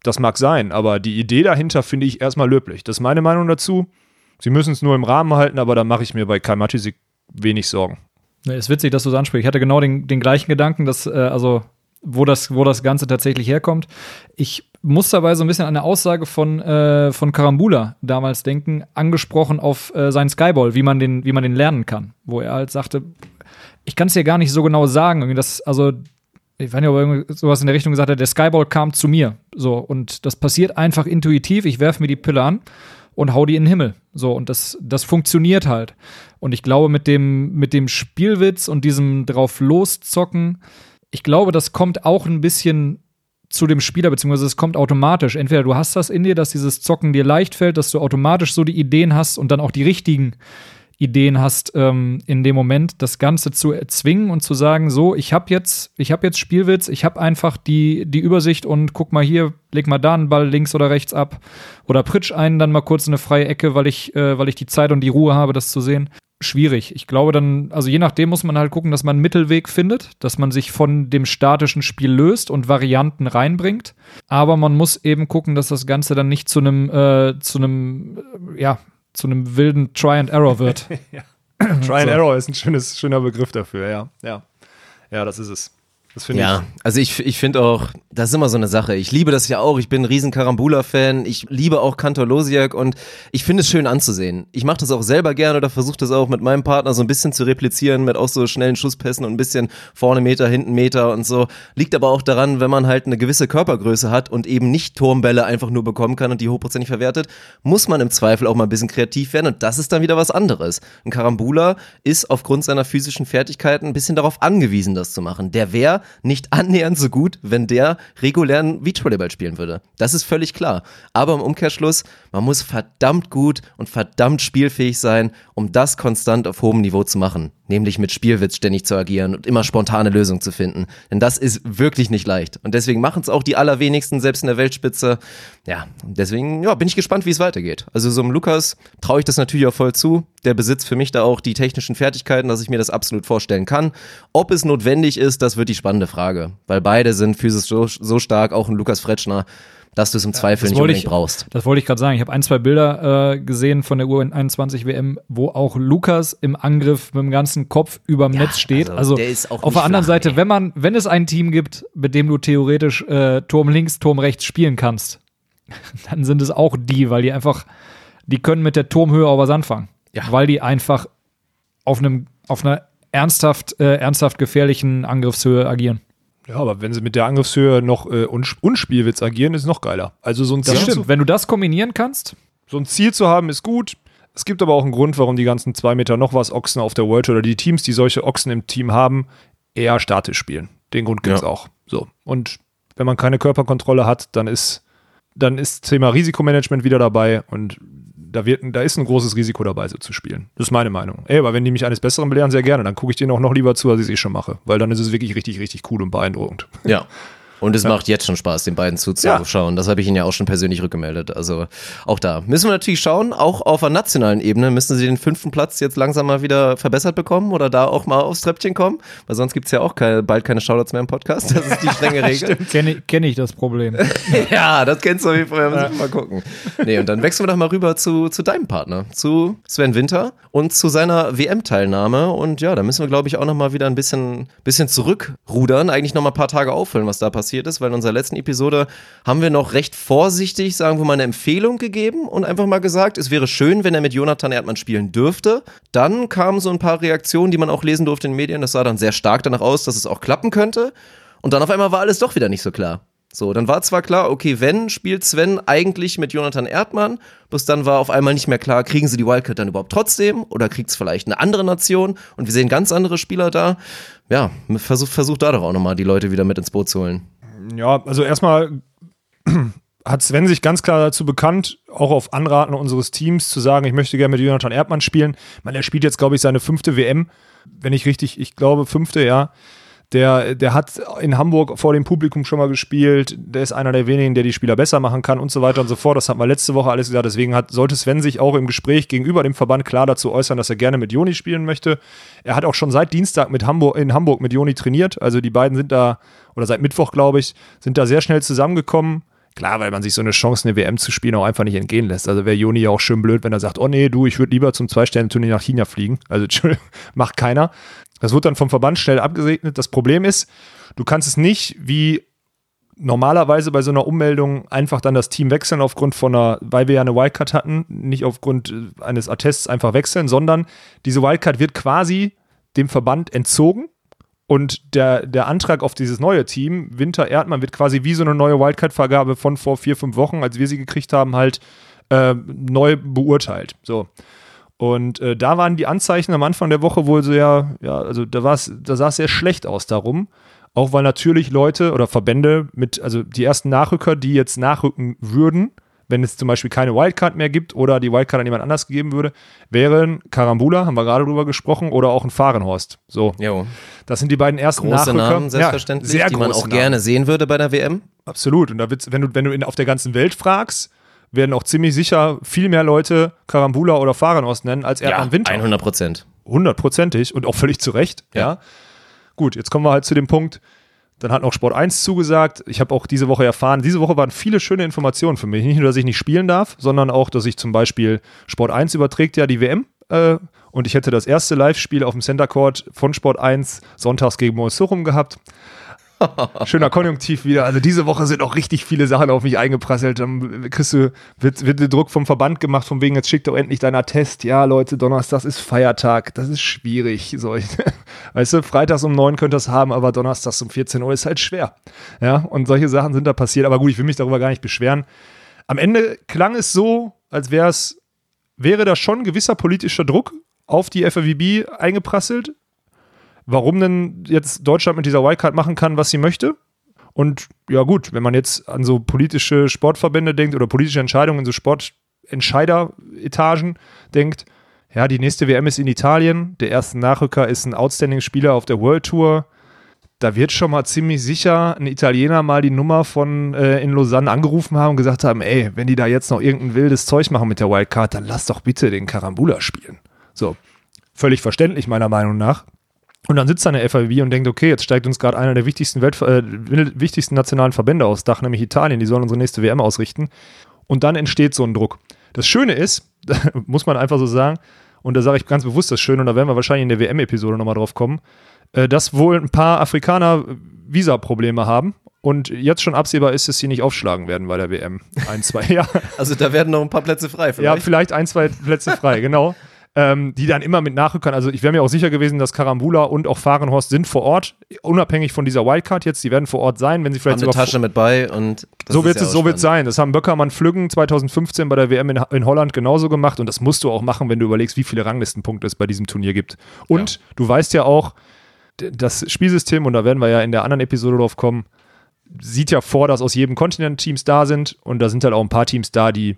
das mag sein, aber die Idee dahinter finde ich erstmal löblich. Das ist meine Meinung dazu. Sie müssen es nur im Rahmen halten, aber da mache ich mir bei Kai Matisik wenig Sorgen. Nee, ist witzig, dass du es ansprichst. Ich hatte genau den, den gleichen Gedanken, dass, äh, also, wo das, wo das Ganze tatsächlich herkommt. Ich muss dabei so ein bisschen an eine Aussage von, äh, von Karambula damals denken, angesprochen auf äh, seinen Skyball, wie man, den, wie man den lernen kann. Wo er halt sagte, ich kann es dir gar nicht so genau sagen. Das, also, ich weiß nicht, ob er sowas in der Richtung gesagt hat, der Skyball kam zu mir. So, und das passiert einfach intuitiv. Ich werfe mir die Pille an und hau die in den Himmel. So, und das, das funktioniert halt. Und ich glaube, mit dem, mit dem Spielwitz und diesem drauf loszocken, ich glaube, das kommt auch ein bisschen zu dem Spieler, beziehungsweise es kommt automatisch. Entweder du hast das in dir, dass dieses Zocken dir leicht fällt, dass du automatisch so die Ideen hast und dann auch die richtigen Ideen hast, ähm, in dem Moment das Ganze zu erzwingen und zu sagen, so, ich habe jetzt, ich habe jetzt Spielwitz, ich habe einfach die, die Übersicht und guck mal hier, leg mal da einen Ball links oder rechts ab oder pritsch einen dann mal kurz in eine freie Ecke, weil ich, äh, weil ich die Zeit und die Ruhe habe, das zu sehen. Schwierig. Ich glaube dann, also je nachdem muss man halt gucken, dass man einen Mittelweg findet, dass man sich von dem statischen Spiel löst und Varianten reinbringt. Aber man muss eben gucken, dass das Ganze dann nicht zu einem, äh, zu einem, äh, ja, zu einem wilden Try and Error wird. *laughs* Try and Error ist ein schönes, schöner Begriff dafür, ja. Ja, ja das ist es. Das finde Ja, also ich, ich finde auch, das ist immer so eine Sache. Ich liebe das ja auch. Ich bin ein riesen Karambula-Fan. Ich liebe auch Kantor Losiak und ich finde es schön anzusehen. Ich mache das auch selber gerne oder versuche das auch mit meinem Partner so ein bisschen zu replizieren mit auch so schnellen Schusspässen und ein bisschen vorne Meter, hinten Meter und so. Liegt aber auch daran, wenn man halt eine gewisse Körpergröße hat und eben nicht Turmbälle einfach nur bekommen kann und die hochprozentig verwertet, muss man im Zweifel auch mal ein bisschen kreativ werden und das ist dann wieder was anderes. Ein Karambula ist aufgrund seiner physischen Fertigkeiten ein bisschen darauf angewiesen, das zu machen. Der wäre nicht *laughs* annähernd so gut, wenn der regulären Beachvolleyball spielen würde. Das ist völlig klar. Aber im Umkehrschluss, man muss verdammt gut und verdammt spielfähig sein, um das konstant auf hohem Niveau zu machen. Nämlich mit Spielwitz ständig zu agieren und immer spontane Lösungen zu finden. Denn das ist wirklich nicht leicht. Und deswegen machen es auch die allerwenigsten, selbst in der Weltspitze. Ja, deswegen ja, bin ich gespannt, wie es weitergeht. Also so einem Lukas traue ich das natürlich auch voll zu. Der besitzt für mich da auch die technischen Fertigkeiten, dass ich mir das absolut vorstellen kann. Ob es notwendig ist, das wird die spannende Frage. Weil beide sind physisch so, so stark, auch ein Lukas Fretschner, dass du es im Zweifel nicht unbedingt ich- brauchst. Das wollte ich gerade sagen. Ich habe ein, zwei Bilder äh, gesehen von der U21 WM, wo auch Lukas im Angriff mit dem ganzen Kopf überm Netz steht. also Also, der ist auch auf der anderen flach, Seite, nee. wenn man, wenn es ein Team gibt, mit dem du theoretisch äh, Turm links, Turm rechts spielen kannst, *laughs* dann sind es auch die, weil die einfach, die können mit der Turmhöhe auch was anfangen. Ja. Weil die einfach auf einem, auf einer ernsthaft, äh, ernsthaft gefährlichen Angriffshöhe agieren. Ja, aber wenn sie mit der Angriffshöhe noch äh, uns Unspielwitz agieren, ist es noch geiler. Also so ein, Das Ziel stimmt. zu, Wenn du das kombinieren kannst, so ein Ziel zu haben, ist gut. Es gibt aber auch einen Grund, warum die ganzen zwei Meter noch was Ochsen auf der World Tour oder die Teams, die solche Ochsen im Team haben, eher statisch spielen. Den Grund gibt es Ja. auch. So. Und wenn man keine Körperkontrolle hat, dann ist, dann ist Thema Risikomanagement wieder dabei und da, wird, da ist ein großes Risiko dabei, so zu spielen. Das ist meine Meinung. Ey, aber wenn die mich eines Besseren belehren, sehr gerne. Dann gucke ich denen auch noch lieber zu, als ich es eh schon mache. Weil dann ist es wirklich richtig, richtig cool und beeindruckend. Ja. *laughs* Und es macht jetzt schon Spaß, den beiden zuzuschauen. Das habe ich Ihnen ja auch schon persönlich rückgemeldet. Also auch da müssen wir natürlich schauen, auch auf der nationalen Ebene müssen Sie den fünften Platz jetzt langsam mal wieder verbessert bekommen oder da auch mal aufs Treppchen kommen, weil sonst gibt es ja auch keine, bald keine Shoutouts mehr im Podcast. Das ist die strenge *laughs* Regel. Kenne kenn ich das Problem. *laughs* ja, das kennst du auf jeden Fall. Wir mal gucken. Nee, und dann wechseln wir doch mal rüber zu, zu deinem Partner, zu Sven Winter und zu seiner WM-Teilnahme. Und ja, da müssen wir, glaube ich, auch noch mal wieder ein bisschen, bisschen zurückrudern, eigentlich noch mal ein paar Tage auffüllen, was da passiert ist, weil in unserer letzten Episode haben wir noch recht vorsichtig, sagen wir mal, eine Empfehlung gegeben und einfach mal gesagt, es wäre schön, wenn er mit Jonathan Erdmann spielen dürfte. Dann kamen so ein paar Reaktionen, die man auch lesen durfte in den Medien. Das sah dann sehr stark danach aus, dass es auch klappen könnte. Und dann auf einmal war alles doch wieder nicht so klar. So, dann war zwar klar, okay, wenn spielt Sven eigentlich mit Jonathan Erdmann, bis dann war auf einmal nicht mehr klar, kriegen sie die Wildcard dann überhaupt trotzdem oder kriegt es vielleicht eine andere Nation und wir sehen ganz andere Spieler da. Ja, versuch, versuch da doch auch nochmal die Leute wieder mit ins Boot zu holen. Ja, also erstmal *clears throat* hat Sven sich ganz klar dazu bekannt, auch auf Anraten unseres Teams zu sagen, ich möchte gerne mit Jonathan Erdmann spielen. Meine, er spielt jetzt, glaube ich, seine fünfte WM, wenn ich richtig, ich glaube, fünfte, ja. Der, der hat in Hamburg vor dem Publikum schon mal gespielt. Der ist einer der wenigen, der die Spieler besser machen kann und so weiter und so fort. Das hat man letzte Woche alles gesagt. Deswegen hat, sollte Sven sich auch im Gespräch gegenüber dem Verband klar dazu äußern, dass er gerne mit Joni spielen möchte. Er hat auch schon seit Dienstag mit Hamburg, in Hamburg mit Joni trainiert. Also die beiden sind da, oder seit Mittwoch, glaube ich, sind da sehr schnell zusammengekommen. Klar, weil man sich so eine Chance, eine WM zu spielen, auch einfach nicht entgehen lässt. Also wäre Joni ja auch schön blöd, wenn er sagt, oh nee, du, ich würde lieber zum Zwei-Sterne-Turnier nach China fliegen. Also *laughs* macht keiner. Das wird dann vom Verband schnell abgesegnet. Das Problem ist, du kannst es nicht wie normalerweise bei so einer Ummeldung einfach dann das Team wechseln aufgrund von einer, weil wir ja eine Wildcard hatten, nicht aufgrund äh, eines Attests einfach wechseln, sondern diese Wildcard wird quasi dem Verband entzogen und der, der Antrag auf dieses neue Team, Winter Erdmann, wird quasi wie so eine neue Wildcard-Vergabe von vor vier, fünf Wochen, als wir sie gekriegt haben, halt äh, neu beurteilt. So. Und äh, da waren die Anzeichen am Anfang der Woche wohl sehr, ja, also da, war's, da sah es sehr schlecht aus darum. Auch weil natürlich Leute oder Verbände mit, also die ersten Nachrücker, die jetzt nachrücken würden, wenn es zum Beispiel keine Wildcard mehr gibt oder die Wildcard an jemand anders gegeben würde, wären Karambula, haben wir gerade drüber gesprochen, oder auch ein Fahrenhorst. So. Jo. Das sind die beiden ersten Große Nachrücker. Namen, selbstverständlich, ja, sehr die man auch große gerne Namen. sehen würde bei der WM. Absolut. Und da wird's, wenn du, wenn du in, auf der ganzen Welt fragst, werden auch ziemlich sicher viel mehr Leute Karambula oder Fahrenhorst nennen als Erdmann Winter. 100 Prozent. hundertprozentig und auch völlig zu Recht. Ja. Ja. Gut, jetzt kommen wir halt zu dem Punkt. Dann hat noch Sport 1 zugesagt. Ich habe auch diese Woche erfahren, diese Woche waren viele schöne Informationen für mich. Nicht nur, dass ich nicht spielen darf, sondern auch, dass ich zum Beispiel Sport 1 überträgt ja die WM. Äh, und ich hätte das erste Live-Spiel auf dem Center Court von Sport 1 sonntags gegen Moisurum gehabt. Schöner Konjunktiv wieder. Also diese Woche sind auch richtig viele Sachen auf mich eingeprasselt. Dann kriegst du, wird, wird der Druck vom Verband gemacht, von wegen, jetzt schickt doch endlich deiner Test. Ja, Leute, Donnerstag ist Feiertag. Das ist schwierig. So, ich, *laughs* weißt du, freitags um 9 könnt ihr es haben, aber donnerstags um 14 Uhr ist halt schwer. Ja, und solche Sachen sind da passiert. Aber gut, ich will mich darüber gar nicht beschweren. Am Ende klang es so, als wäre es, wäre da schon gewisser politischer Druck auf die FAWB eingeprasselt warum denn jetzt Deutschland mit dieser Wildcard machen kann, was sie möchte. Und ja gut, wenn man jetzt an so politische Sportverbände denkt oder politische Entscheidungen in so Sportentscheideretagen denkt, ja, die nächste WM ist in Italien, der erste Nachrücker ist ein Outstanding-Spieler auf der World Tour. Da wird schon mal ziemlich sicher ein Italiener mal die Nummer von äh, in Lausanne angerufen haben und gesagt haben, ey, wenn die da jetzt noch irgendein wildes Zeug machen mit der Wildcard, dann lass doch bitte den Karambula spielen. So, völlig verständlich meiner Meinung nach. Und dann sitzt da eine FAW und denkt, okay, jetzt steigt uns gerade einer der wichtigsten, Welt, äh, wichtigsten nationalen Verbände aufs Dach, nämlich Italien, die sollen unsere nächste WM ausrichten. Und dann entsteht so ein Druck. Das Schöne ist, *laughs* muss man einfach so sagen, und da sage ich ganz bewusst das Schöne, und da werden wir wahrscheinlich in der WM-Episode nochmal drauf kommen, äh, dass wohl ein paar Afrikaner Visa-Probleme haben. Und jetzt schon absehbar ist, dass sie nicht aufschlagen werden bei der WM. *laughs* Ein, zwei, ja. Also da werden noch ein paar Plätze frei. Ja, Vielleicht. vielleicht ein, zwei Plätze frei, genau. Ähm, die dann immer mit Nachrückern, also ich wäre mir auch sicher gewesen, dass Karambula und auch Fahrenhorst sind vor Ort, unabhängig von dieser Wildcard jetzt, die werden vor Ort sein, wenn sie vielleicht Haben eine sogar Tasche mit bei und so wird ja es, so wird sein. Das haben Böckermann Flüggen 2015 bei der WM in, in Holland genauso gemacht und das musst du auch machen, wenn du überlegst, wie viele Ranglistenpunkte es bei diesem Turnier gibt. Und du weißt ja auch, das Spielsystem, und da werden wir ja in der anderen Episode drauf kommen, sieht ja vor, dass aus jedem Kontinent Teams da sind und da sind halt auch ein paar Teams da, die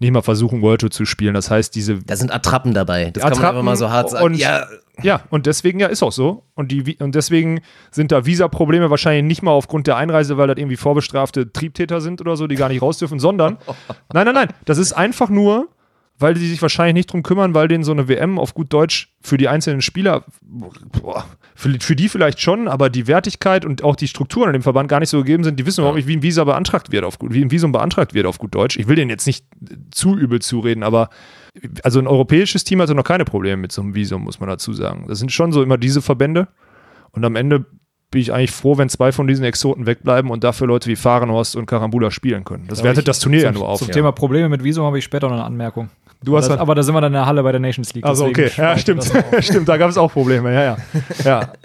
nicht mal versuchen, World Tour zu spielen. Das heißt, diese Da sind Attrappen dabei. Das kann man Attrappen einfach mal so hart sagen. und- ja, Ja, und deswegen, ja, ist auch so. Und, die, und deswegen sind da Visa-Probleme wahrscheinlich nicht mal aufgrund der Einreise, weil das irgendwie vorbestrafte Triebtäter sind oder so, die gar nicht raus dürfen, sondern, *laughs* nein, nein, nein, das ist einfach nur, weil die sich wahrscheinlich nicht drum kümmern, weil denen so eine WM auf gut Deutsch für die einzelnen Spieler, boah, für, für die vielleicht schon, aber die Wertigkeit und auch die Strukturen in dem Verband gar nicht so gegeben sind. Die wissen überhaupt nicht, wie ein Visa beantragt wird auf gut, wie ein Visum beantragt wird auf gut Deutsch. Ich will denen jetzt nicht zu übel zureden, aber also ein europäisches Team hatte noch keine Probleme mit so einem Visum, muss man dazu sagen. Das sind schon so immer diese Verbände. Und am Ende bin ich eigentlich froh, wenn zwei von diesen Exoten wegbleiben und dafür Leute wie Fahrenhorst und Karambula spielen können. Das wertet das Turnier ja nur auf. Zum Thema Probleme mit Visum habe ich später noch eine Anmerkung. Du hast aber, das, was- aber da sind wir dann in der Halle bei der Nations League. Also okay, ja, *laughs* stimmt. *laughs* stimmt, da gab es auch Probleme, ja, ja. ja. *laughs*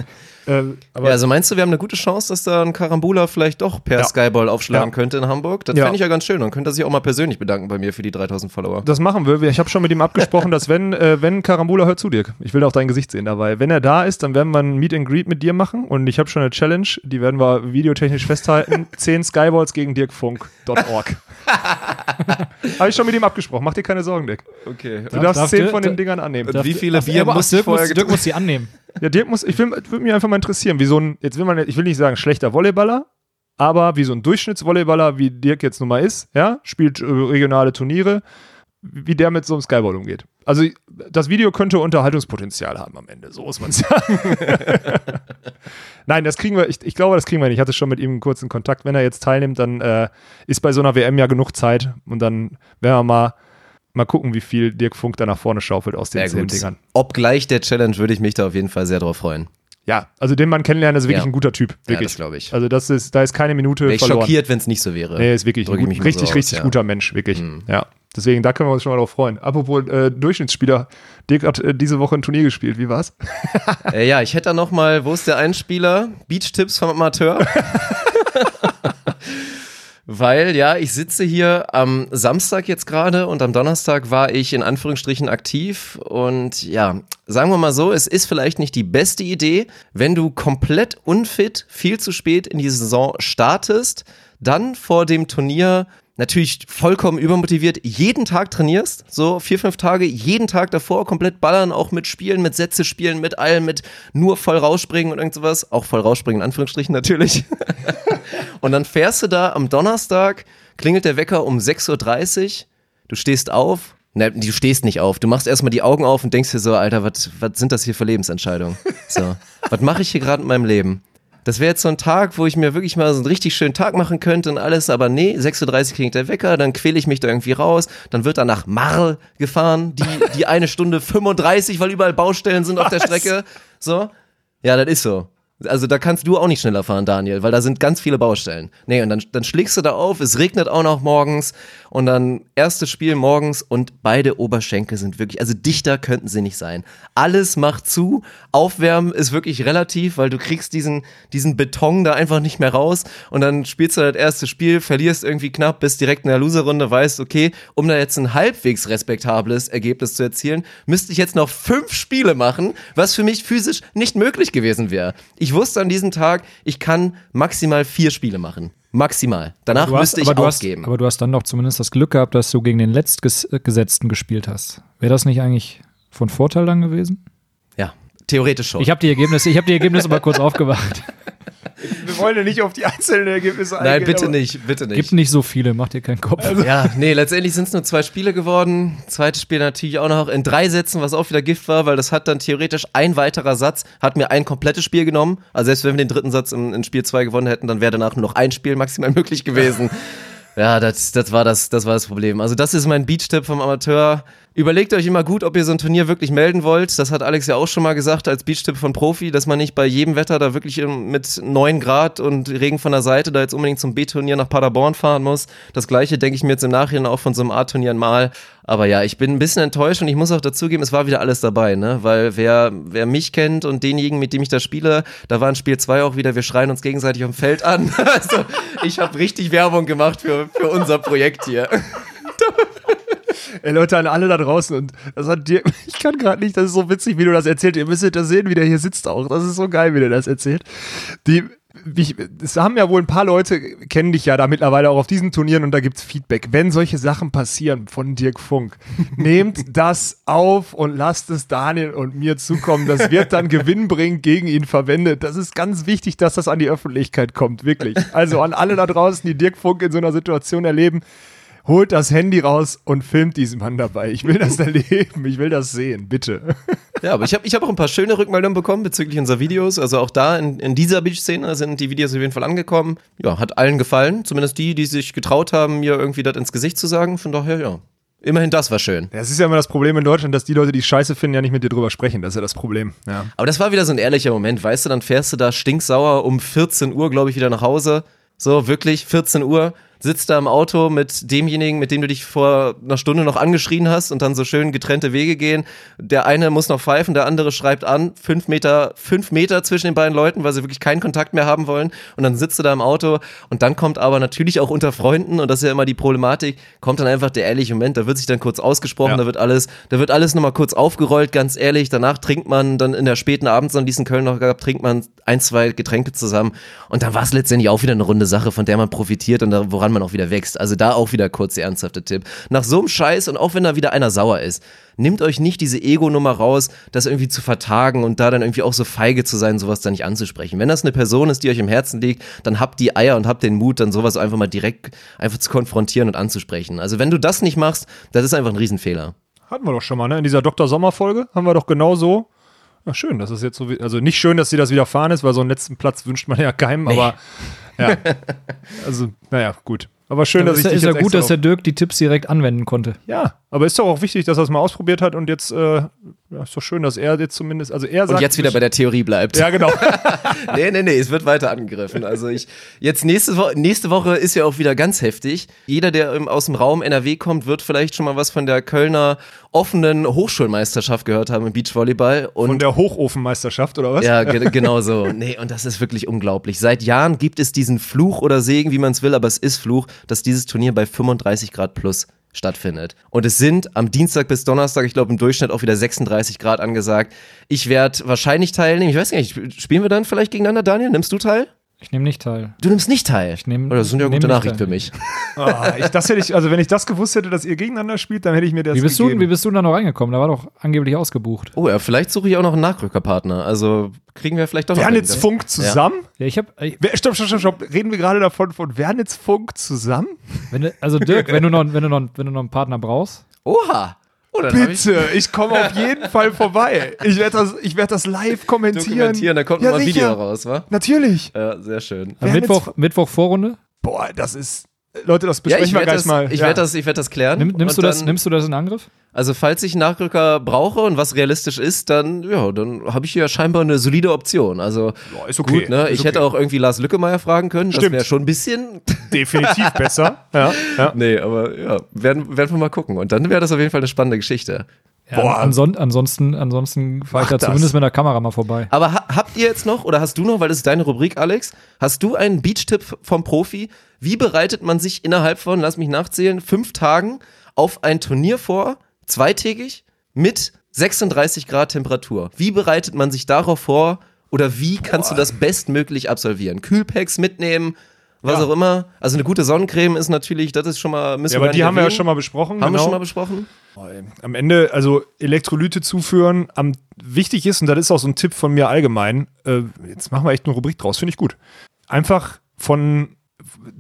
Ähm, aber ja, also meinst du, wir haben eine gute Chance, dass da ein Karambula vielleicht doch per Ja. Skyball aufschlagen Ja. könnte in Hamburg? Das Ja. fände ich ja ganz schön. Dann könnte er sich auch mal persönlich bedanken bei mir für die 3000 Follower. das machen wir. Ich habe schon mit ihm abgesprochen, *laughs* dass wenn, äh, wenn Karambula hört zu dir, ich will auch dein Gesicht sehen dabei, wenn er da ist, dann werden wir ein Meet and Greet mit dir machen und ich habe schon eine Challenge, die werden wir videotechnisch festhalten. *laughs* 10 Skyballs gegen dirkfunk.org. *laughs* habe ich schon mit ihm abgesprochen. Mach dir keine Sorgen, Dick. Okay. Du darfst darf 10 Dirk- von den Dingern annehmen. Und wie viele Bier aber muss ich Dirk, muss, vorher Dirk muss die annehmen. Ja, Dirk muss, ich will, würde mich einfach mal interessieren, wie so ein, jetzt will man, ich will nicht sagen schlechter Volleyballer, aber wie so ein Durchschnittsvolleyballer, wie Dirk jetzt nun mal ist, ja, spielt äh, regionale Turniere, wie der mit so einem Skyball umgeht. Also das Video könnte Unterhaltungspotenzial haben am Ende, so muss man *laughs* sagen. *laughs* Nein, das kriegen wir, ich, ich glaube, das kriegen wir nicht. Ich hatte schon mit ihm einen kurzen Kontakt. Wenn er jetzt teilnimmt, dann äh, ist bei so einer WM ja genug Zeit und dann werden wir mal, mal gucken, wie viel Dirk Funk da nach vorne schaufelt aus den zehn. Dingern. Obgleich der Challenge würde ich mich da auf jeden Fall sehr drauf freuen. Ja, also den Mann kennenlernen ist wirklich Ja. ein guter Typ. Ja, Wirklich. das glaube ich. Also das ist, da ist keine Minute Wäre ich verloren. schockiert, wenn es nicht so wäre. Nee, ist wirklich ein gut, richtig, so aus, richtig ja. guter Mensch, wirklich. Mhm. Ja. Deswegen, da können wir uns schon mal drauf freuen. Apropos äh, Durchschnittsspieler, Dirk hat äh, diese Woche ein Turnier gespielt. Wie war's? *laughs* Äh, ja, ich hätte da noch mal, wo ist der Einspieler? Beach-Tipps vom Amateur. *laughs* Weil, ja, ich sitze hier am Samstag jetzt gerade und am Donnerstag war ich in Anführungsstrichen aktiv. Und ja, sagen wir mal so, es ist vielleicht nicht die beste Idee, wenn du komplett unfit, viel zu spät in die Saison startest, dann vor dem Turnier natürlich vollkommen übermotiviert jeden Tag trainierst, so vier, fünf Tage, jeden Tag davor komplett ballern, auch mit Spielen, mit Sätze spielen, mit allem, mit nur voll rausspringen und irgend sowas. Auch voll rausspringen, in Anführungsstrichen natürlich. *laughs* und dann fährst du da am Donnerstag, klingelt der Wecker um 6.30 Uhr, du stehst auf, Ne, du stehst nicht auf. Du machst erstmal die Augen auf und denkst dir so, Alter, was sind das hier für Lebensentscheidungen? So, was mache ich hier gerade in meinem Leben? Das wäre jetzt so ein Tag, wo ich mir wirklich mal so einen richtig schönen Tag machen könnte und alles, aber nee, 6.30 Uhr klingt der Wecker, dann quäle ich mich da irgendwie raus, dann wird da nach Marl gefahren, die, die eine Stunde 35, weil überall Baustellen sind auf der Strecke. So. Ja, das ist so. Also da kannst du auch nicht schneller fahren, Daniel, weil da sind ganz viele Baustellen. Nee, und dann, dann schlägst du da auf, es regnet auch noch morgens und dann erstes Spiel morgens und beide Oberschenkel sind wirklich, also dichter könnten sie nicht sein. Alles macht zu, Aufwärmen ist wirklich relativ, weil du kriegst diesen, diesen Beton da einfach nicht mehr raus und dann spielst du das erste Spiel, verlierst irgendwie knapp, bist direkt in der Loserrunde, weißt, okay, um da jetzt ein halbwegs respektables Ergebnis zu erzielen, müsste ich jetzt noch fünf Spiele machen, was für mich physisch nicht möglich gewesen wäre. Ich wusste an diesem Tag, ich kann maximal vier Spiele machen. Maximal. Danach hast, müsste ich aber, du hast, aufgeben. aber du hast dann doch zumindest das Glück gehabt, dass du gegen den Letztgesetzten gespielt hast. Wäre das nicht eigentlich von Vorteil dann gewesen? ja, theoretisch schon. Ich habe die Ergebnisse, ich habe die Ergebnisse mal kurz *laughs* aufgemacht. Wir wollen ja nicht auf die einzelnen Ergebnisse Nein, bitte nicht, bitte nicht. Gibt nicht so viele, macht dir keinen Kopf. Ja, nee, letztendlich sind es nur zwei Spiele geworden. Zweites Spiel natürlich auch noch in drei Sätzen, was auch wieder Gift war, weil das hat dann theoretisch ein weiterer Satz, hat mir ein komplettes Spiel genommen. Also selbst wenn wir den dritten Satz in, in Spiel 2 gewonnen hätten, dann wäre danach nur noch ein Spiel maximal *laughs* möglich gewesen. Ja, das, das, war das, das war das Problem. Also das ist mein Beach-Tipp vom Amateur. Überlegt euch immer gut, ob ihr so ein Turnier wirklich melden wollt. Das hat Alex ja auch schon mal gesagt als Beach-Tipp von Profi, dass man nicht bei jedem Wetter da wirklich ähm, mit 9 Grad und Regen von der Seite da jetzt unbedingt zum B-Turnier nach Paderborn fahren muss. Das gleiche denke ich mir jetzt im Nachhinein auch von so einem A-Turnier mal. Aber ja, ich bin ein bisschen enttäuscht und ich muss auch dazugeben, es war wieder alles dabei, ne? Weil wer, wer mich kennt und denjenigen, mit dem ich da spiele, da war in Spiel 2 auch wieder, wir schreien uns gegenseitig am Feld an. *laughs* Also ich habe richtig Werbung gemacht für, für unser Projekt hier. *laughs* Ey, Leute, an alle da draußen und das hat dir, *laughs* ich kann gerade nicht, das ist so witzig, wie du das erzählt. Ihr müsstet das sehen, wie der hier sitzt auch. Das ist so geil, wie der das erzählt. Die, ich, es haben ja wohl ein paar Leute, kennen dich ja da mittlerweile auch auf diesen Turnieren und da gibt's Feedback. Wenn solche Sachen passieren von Dirk Funk, *laughs* nehmt das auf und lasst es Daniel und mir zukommen. Das wird dann *laughs* gewinnbringend gegen ihn verwendet. Das ist ganz wichtig, dass das an die Öffentlichkeit kommt, wirklich. Also an alle da draußen, die Dirk Funk in so einer Situation erleben, holt das Handy raus und filmt diesen Mann dabei. Ich will das *laughs* erleben, ich will das sehen, bitte. Ja, aber ich habe ich hab auch ein paar schöne Rückmeldungen bekommen bezüglich unserer Videos. Also auch da in, in dieser Beach-Szene sind die Videos auf jeden Fall angekommen. Ja, hat allen gefallen. Zumindest die, die sich getraut haben, mir irgendwie das ins Gesicht zu sagen. Von daher, ja. Immerhin das war schön. Das ist ja immer das Problem in Deutschland, dass die Leute, die Scheiße finden, ja nicht mit dir drüber sprechen. Das ist ja das Problem. Ja. Aber das war wieder so ein ehrlicher Moment, weißt du, dann fährst du da stinksauer um 14 Uhr, glaube ich, wieder nach Hause. So, wirklich, 14 Uhr sitzt da im Auto mit demjenigen, mit dem du dich vor einer Stunde noch angeschrien hast und dann so schön getrennte Wege gehen. Der eine muss noch pfeifen, der andere schreibt an, fünf Meter, fünf Meter zwischen den beiden Leuten, weil sie wirklich keinen Kontakt mehr haben wollen. Und dann sitzt du da im Auto und dann kommt aber natürlich auch unter Freunden, und das ist ja immer die Problematik, kommt dann einfach der ehrliche Moment, da wird sich dann kurz ausgesprochen, Ja. da wird alles, da wird alles nochmal kurz aufgerollt, ganz ehrlich. Danach trinkt man dann in der späten Abendsonne, die es in Köln noch gab, trinkt man ein, zwei Getränke zusammen. Und dann war es letztendlich auch wieder eine runde Sache, von der man profitiert und da, woran man auch wieder wächst. Also da auch wieder kurz der ernsthafte Tipp. Nach so einem Scheiß und auch wenn da wieder einer sauer ist, nehmt euch nicht diese Ego-Nummer raus, das irgendwie zu vertagen und da dann irgendwie auch so feige zu sein, sowas da nicht anzusprechen. Wenn das eine Person ist, die euch im Herzen liegt, dann habt die Eier und habt den Mut, dann sowas einfach mal direkt einfach zu konfrontieren und anzusprechen. Also wenn du das nicht machst, das ist einfach ein Riesenfehler. Hatten wir doch schon mal, ne? In dieser Dr. Sommer-Folge haben wir doch genau so. Ja, schön, dass es jetzt so, also nicht schön, dass sie das widerfahren ist, weil so einen letzten Platz wünscht man ja keinem, aber ja. *laughs* Also, naja, gut. Aber schön, Aber dass ist ich ja, dich ist ja gut, dass der Dirk die Tipps direkt anwenden konnte. Ja, aber ist doch auch wichtig, dass er es mal ausprobiert hat und jetzt, äh, ja, ist doch schön, dass er jetzt zumindest, also er sagt. Und jetzt wieder bei der Theorie bleibt. Ja, genau. *laughs* nee, nee, nee, es wird weiter angegriffen. Also ich, jetzt nächste, Wo nächste Woche ist ja auch wieder ganz heftig. Jeder, der aus dem Raum NRW kommt, wird vielleicht schon mal was von der Kölner offenen Hochschulmeisterschaft gehört haben im Beachvolleyball. Und Von der Hochofenmeisterschaft, oder was? ja, *laughs* ge genau so. Nee, und das ist wirklich unglaublich. Seit Jahren gibt es diesen Fluch oder Segen, wie man es will, aber es ist Fluch, dass dieses Turnier bei 35 Grad plus stattfindet. Und es sind am Dienstag bis Donnerstag, ich glaube im Durchschnitt auch wieder 36 Grad angesagt. Ich werde wahrscheinlich teilnehmen. Ich weiß nicht, spielen wir dann vielleicht gegeneinander, Daniel? Nimmst du teil? Ich nehme nicht teil. Du nimmst nicht teil. Ich nehm- oh, das sind ja nehm gute nicht Nachrichten teil. für mich. Ah, ich, das hätte ich, also wenn ich das gewusst hätte, dass ihr gegeneinander spielt, dann hätte ich mir das Wie bist, du, gegeben. wie bist du da noch reingekommen? Da war doch angeblich ausgebucht. Oh ja, vielleicht suche ich auch noch einen Nachrückerpartner. Also kriegen wir vielleicht doch noch Wernitz einen. Funk zusammen? Ja, ich habe, stopp, stopp, stopp, stopp. Reden wir gerade davon von Wernitz Funk zusammen? wenn du, also Dirk, wenn du noch, wenn du noch, wenn du noch einen Partner brauchst, Oha! Oh, dann hab ich Bitte, ich komme auf jeden *laughs* Fall vorbei. Ich werde das, ich werd das live kommentieren. dokumentieren, da kommt ja, noch mal ein Video raus, wa? Natürlich. Ja, sehr schön. Mittwoch, Mittwoch Vorrunde, Boah, das ist. Leute, das Ja, besprechen ich wir werde gleich das, mal. ich ja. werd das, ich werd das klären. Nimm, nimmst, du das, dann- nimmst du das in Angriff? Also falls ich einen Nachrücker brauche und was realistisch ist, dann ja, dann habe ich hier scheinbar eine solide Option. Also Boah, ist okay. gut, ne? Ist Ich hätte okay. auch irgendwie Lars Lückemeier fragen können. Das Stimmt. wäre schon ein bisschen. *laughs* definitiv besser. Ja, ja. nee, aber ja, werden, werden wir mal gucken. Und dann wäre das auf jeden Fall eine spannende Geschichte. Ja, Boah. anson ansonsten, ansonsten fahre ich da das. zumindest mit der Kamera mal vorbei. Aber ha habt ihr jetzt noch, oder hast du noch, weil das ist deine Rubrik, Alex, hast du einen Beach-Tipp vom Profi? Wie bereitet man sich innerhalb von, lass mich nachzählen, fünf Tagen auf ein Turnier vor, zweitägig, mit 36 Grad Temperatur? Wie bereitet man sich darauf vor oder wie kannst du das bestmöglich absolvieren? Kühlpacks mitnehmen, was Ja. auch immer. Also eine gute Sonnencreme ist natürlich, das ist schon mal, müssen Ja, wir aber die haben wir ja erwähnen. schon mal besprochen. Haben wir genau. schon mal besprochen? Am Ende, also Elektrolyte zuführen, am wichtig ist, und das ist auch so ein Tipp von mir allgemein, äh, jetzt machen wir echt eine Rubrik draus, finde ich gut. Einfach von,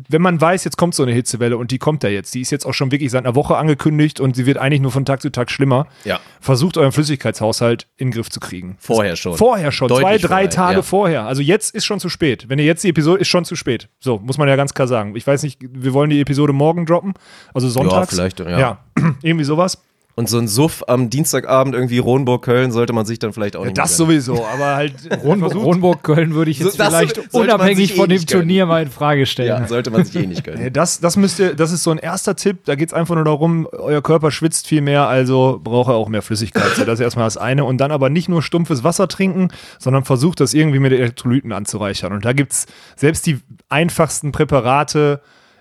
wenn man weiß, jetzt kommt so eine Hitzewelle und die kommt ja jetzt, die ist jetzt auch schon wirklich seit einer Woche angekündigt und sie wird eigentlich nur von Tag zu Tag schlimmer. Ja. Versucht euren Flüssigkeitshaushalt in den Griff zu kriegen. Vorher schon. Vorher schon, Deutlich zwei, drei vorher, Tage ja. vorher. Also jetzt ist schon zu spät. Wenn ihr jetzt die Episode, ist schon zu spät. So, muss man ja ganz klar sagen. Ich weiß nicht, wir wollen die Episode morgen droppen, also sonntags. vielleicht, ja. Ja, *clears throat* irgendwie sowas. Und so ein Suff am Dienstagabend irgendwie Ronburg-Köln sollte man sich dann vielleicht auch nicht Das gönnen. sowieso, aber halt *laughs* Ron Ronburg, Köln würde ich jetzt So, vielleicht unabhängig eh von dem nicht gönnen. Turnier mal in Frage stellen. Ja, sollte man sich eh nicht gönnen. *laughs* Das, das müsst ihr, das ist so ein erster Tipp. Da geht es einfach nur darum, euer Körper schwitzt viel mehr, also braucht er auch mehr Flüssigkeit. So, das ist erstmal das eine. Und dann aber nicht nur stumpfes Wasser trinken, sondern versucht das irgendwie mit Elektrolyten anzureichern. Und da gibt es selbst die einfachsten Präparate,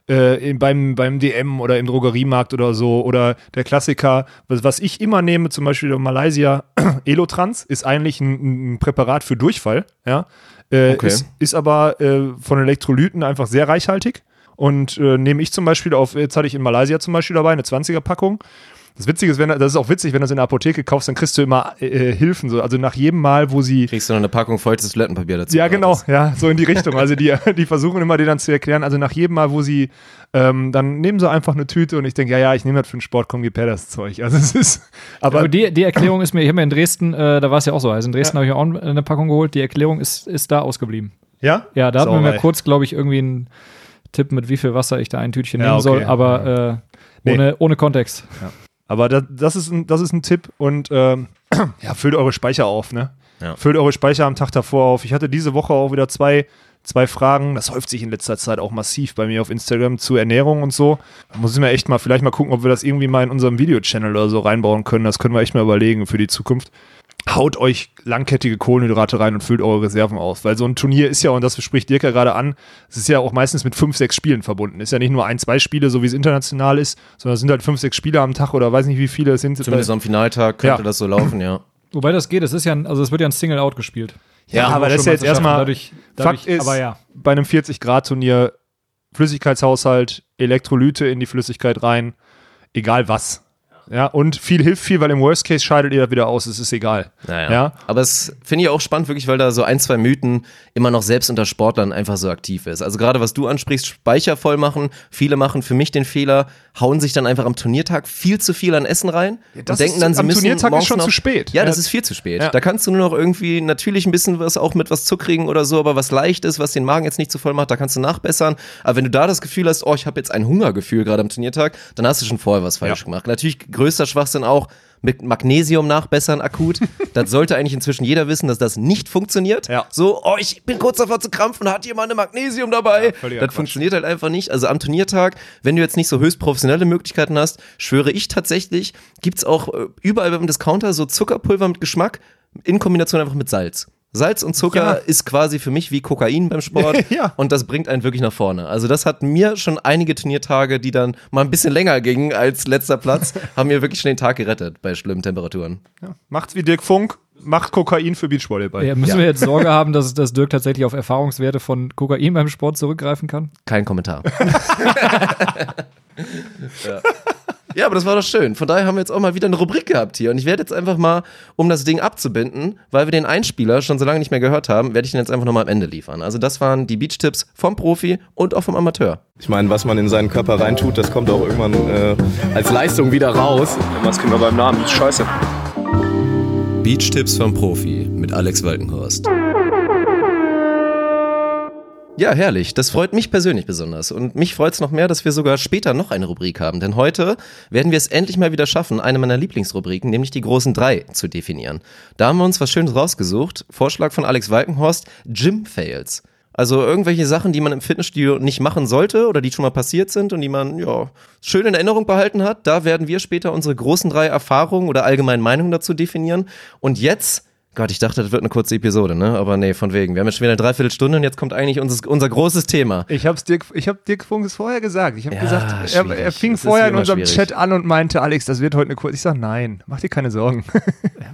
äh, in, beim, beim DM oder im Drogeriemarkt oder so. Oder der Klassiker, was, was ich immer nehme, zum Beispiel in Malaysia, *clears throat* Elotrans, ist eigentlich ein, ein Präparat für Durchfall. Ja? Äh, Okay. ist, ist aber äh, von Elektrolyten einfach sehr reichhaltig. Und äh, nehme ich zum Beispiel auf, jetzt hatte ich in Malaysia zum Beispiel dabei, eine 20er-Packung. Das Witzige ist, wenn, das ist auch witzig, wenn du es in der Apotheke kaufst, dann kriegst du immer äh, Hilfen. So. Also nach jedem Mal, wo sie. Kriegst du noch eine Packung feuchtes Toilettenpapier dazu? Ja, genau, ja, so in die Richtung. Also die, *laughs* die versuchen immer dir dann zu erklären, also nach jedem Mal, wo sie, ähm, dann nehmen sie einfach eine Tüte und ich denke, ja, ja, ich nehme das für den Sport, komm, gib her das Zeug. Also es ist, aber, Aber die, die Erklärung ist mir, ich habe mir in Dresden, äh, da war es ja auch so, also in Dresden habe ich auch eine Packung geholt, die Erklärung ist, ist da ausgeblieben. ja? Ja, da hat man mir kurz, glaube ich, irgendwie einen Tipp mit wie viel Wasser ich da ein Tütchen Ja, nehmen okay. soll, aber äh, ohne, ohne Kontext. Aber das, das, ist ein, das ist ein Tipp und ähm, *clears throat* ja, füllt eure Speicher auf, ne? Ja. Füllt eure Speicher am Tag davor auf. Ich hatte diese Woche auch wieder zwei, zwei Fragen. Das häuft sich in letzter Zeit auch massiv bei mir auf Instagram zu Ernährung und so. Da muss ich mir echt mal, vielleicht mal gucken, ob wir das irgendwie mal in unserem Video-Channel oder so reinbauen können. Das können wir echt mal überlegen für die Zukunft. Haut euch langkettige Kohlenhydrate rein und füllt eure Reserven aus. Weil so ein Turnier ist ja, und das spricht Dirk ja gerade an, es ist ja auch meistens mit fünf, sechs Spielen verbunden. Ist ja nicht nur ein, zwei Spiele, so wie es international ist, sondern es sind halt fünf, sechs Spiele am Tag oder weiß nicht, wie viele es sind. Zumindest am Finaltag könnte Ja. das so laufen, ja. Wobei das geht, es ist ja, ein, also es wird ja ein Single-Out gespielt. Ja, aber das ist ja jetzt erstmal. Dadurch, dadurch, Fakt ist, aber ja. bei einem 40-Grad-Turnier Flüssigkeitshaushalt, Elektrolyte in die Flüssigkeit rein, egal was. Ja, und viel hilft viel, weil im Worst Case scheidet ihr da wieder aus, es ist egal. Naja. Ja. Aber es finde ich auch spannend, wirklich, weil da so ein, zwei Mythen immer noch selbst unter Sportlern einfach so aktiv ist. Also gerade was du ansprichst, Speicher voll machen. Viele machen für mich den Fehler, hauen sich dann einfach am Turniertag viel zu viel an Essen rein das und denken ist- dann, sie am müssen Turniertag ist schon noch, zu spät. Ja, das Ja. ist viel zu spät. Ja. Da kannst du nur noch irgendwie natürlich ein bisschen was auch mit was zuckrigen oder so, aber was leicht ist, was den Magen jetzt nicht zu voll macht, da kannst du nachbessern. Aber wenn du da das Gefühl hast, oh, ich habe jetzt ein Hungergefühl gerade am Turniertag, dann hast du schon vorher was falsch Ja. gemacht. Natürlich größter Schwachsinn auch mit Magnesium nachbessern akut. *laughs* das sollte eigentlich inzwischen jeder wissen, dass das nicht funktioniert. Ja. So, oh, ich bin kurz davor zu krampfen, hat jemand eine Magnesium dabei? völliger das Quatsch. funktioniert halt einfach nicht. Also am Turniertag, wenn du jetzt nicht so höchst professionelle Möglichkeiten hast, schwöre ich tatsächlich, gibt's auch äh, überall beim Discounter so Zuckerpulver mit Geschmack in Kombination einfach mit Salz. Salz und Zucker Ja. ist quasi für mich wie Kokain beim Sport *laughs* Ja. und das bringt einen wirklich nach vorne. Also das hat mir schon einige Turniertage, die dann mal ein bisschen länger gingen als letzter Platz, *laughs* haben mir wirklich schon den Tag gerettet bei schlimmen Temperaturen. Macht's wie Dirk Funk, macht Kokain für Beachvolleyball. Ja, müssen wir jetzt Sorge haben, dass, dass Dirk tatsächlich auf Erfahrungswerte von Kokain beim Sport zurückgreifen kann? Kein Kommentar. *laughs* ja. Ja, aber das war doch schön. Von daher haben wir jetzt auch mal wieder eine Rubrik gehabt hier. Und ich werde jetzt einfach mal, um das Ding abzubinden, weil wir den Einspieler schon so lange nicht mehr gehört haben, werde ich den jetzt einfach nochmal am Ende liefern. Also das waren die Beach-Tipps vom Profi und auch vom Amateur. Ich meine, was man in seinen Körper reintut, das kommt auch irgendwann äh, als Leistung wieder raus. Was kennen wir beim Namen? Das ist scheiße. Beach-Tipps vom Profi mit Alex Walkenhorst. Ja, herrlich. Das freut mich persönlich besonders. Und mich freut es noch mehr, dass wir sogar später noch eine Rubrik haben. Denn heute werden wir es endlich mal wieder schaffen, eine meiner Lieblingsrubriken, nämlich die großen drei, zu definieren. Da haben wir uns was Schönes rausgesucht. Vorschlag von Alex Walkenhorst, Gym-Fails. Also irgendwelche Sachen, die man im Fitnessstudio nicht machen sollte oder die schon mal passiert sind und die man ja schön in Erinnerung behalten hat. Da werden wir später unsere großen drei Erfahrungen oder allgemeinen Meinungen dazu definieren. Und jetzt, Gott, ich dachte, das wird eine kurze Episode, ne? Aber nee, von wegen. Wir haben jetzt schon wieder eine Dreiviertelstunde und jetzt kommt eigentlich unser, unser großes Thema. Ich hab's Dirk, ich hab Dirk Funk es vorher gesagt. Ich habe Ja, gesagt, er, er fing Das vorher in unserem schwierig. Chat an und meinte, Alex, das wird heute eine kurze. Ich sag, nein, mach dir keine Sorgen.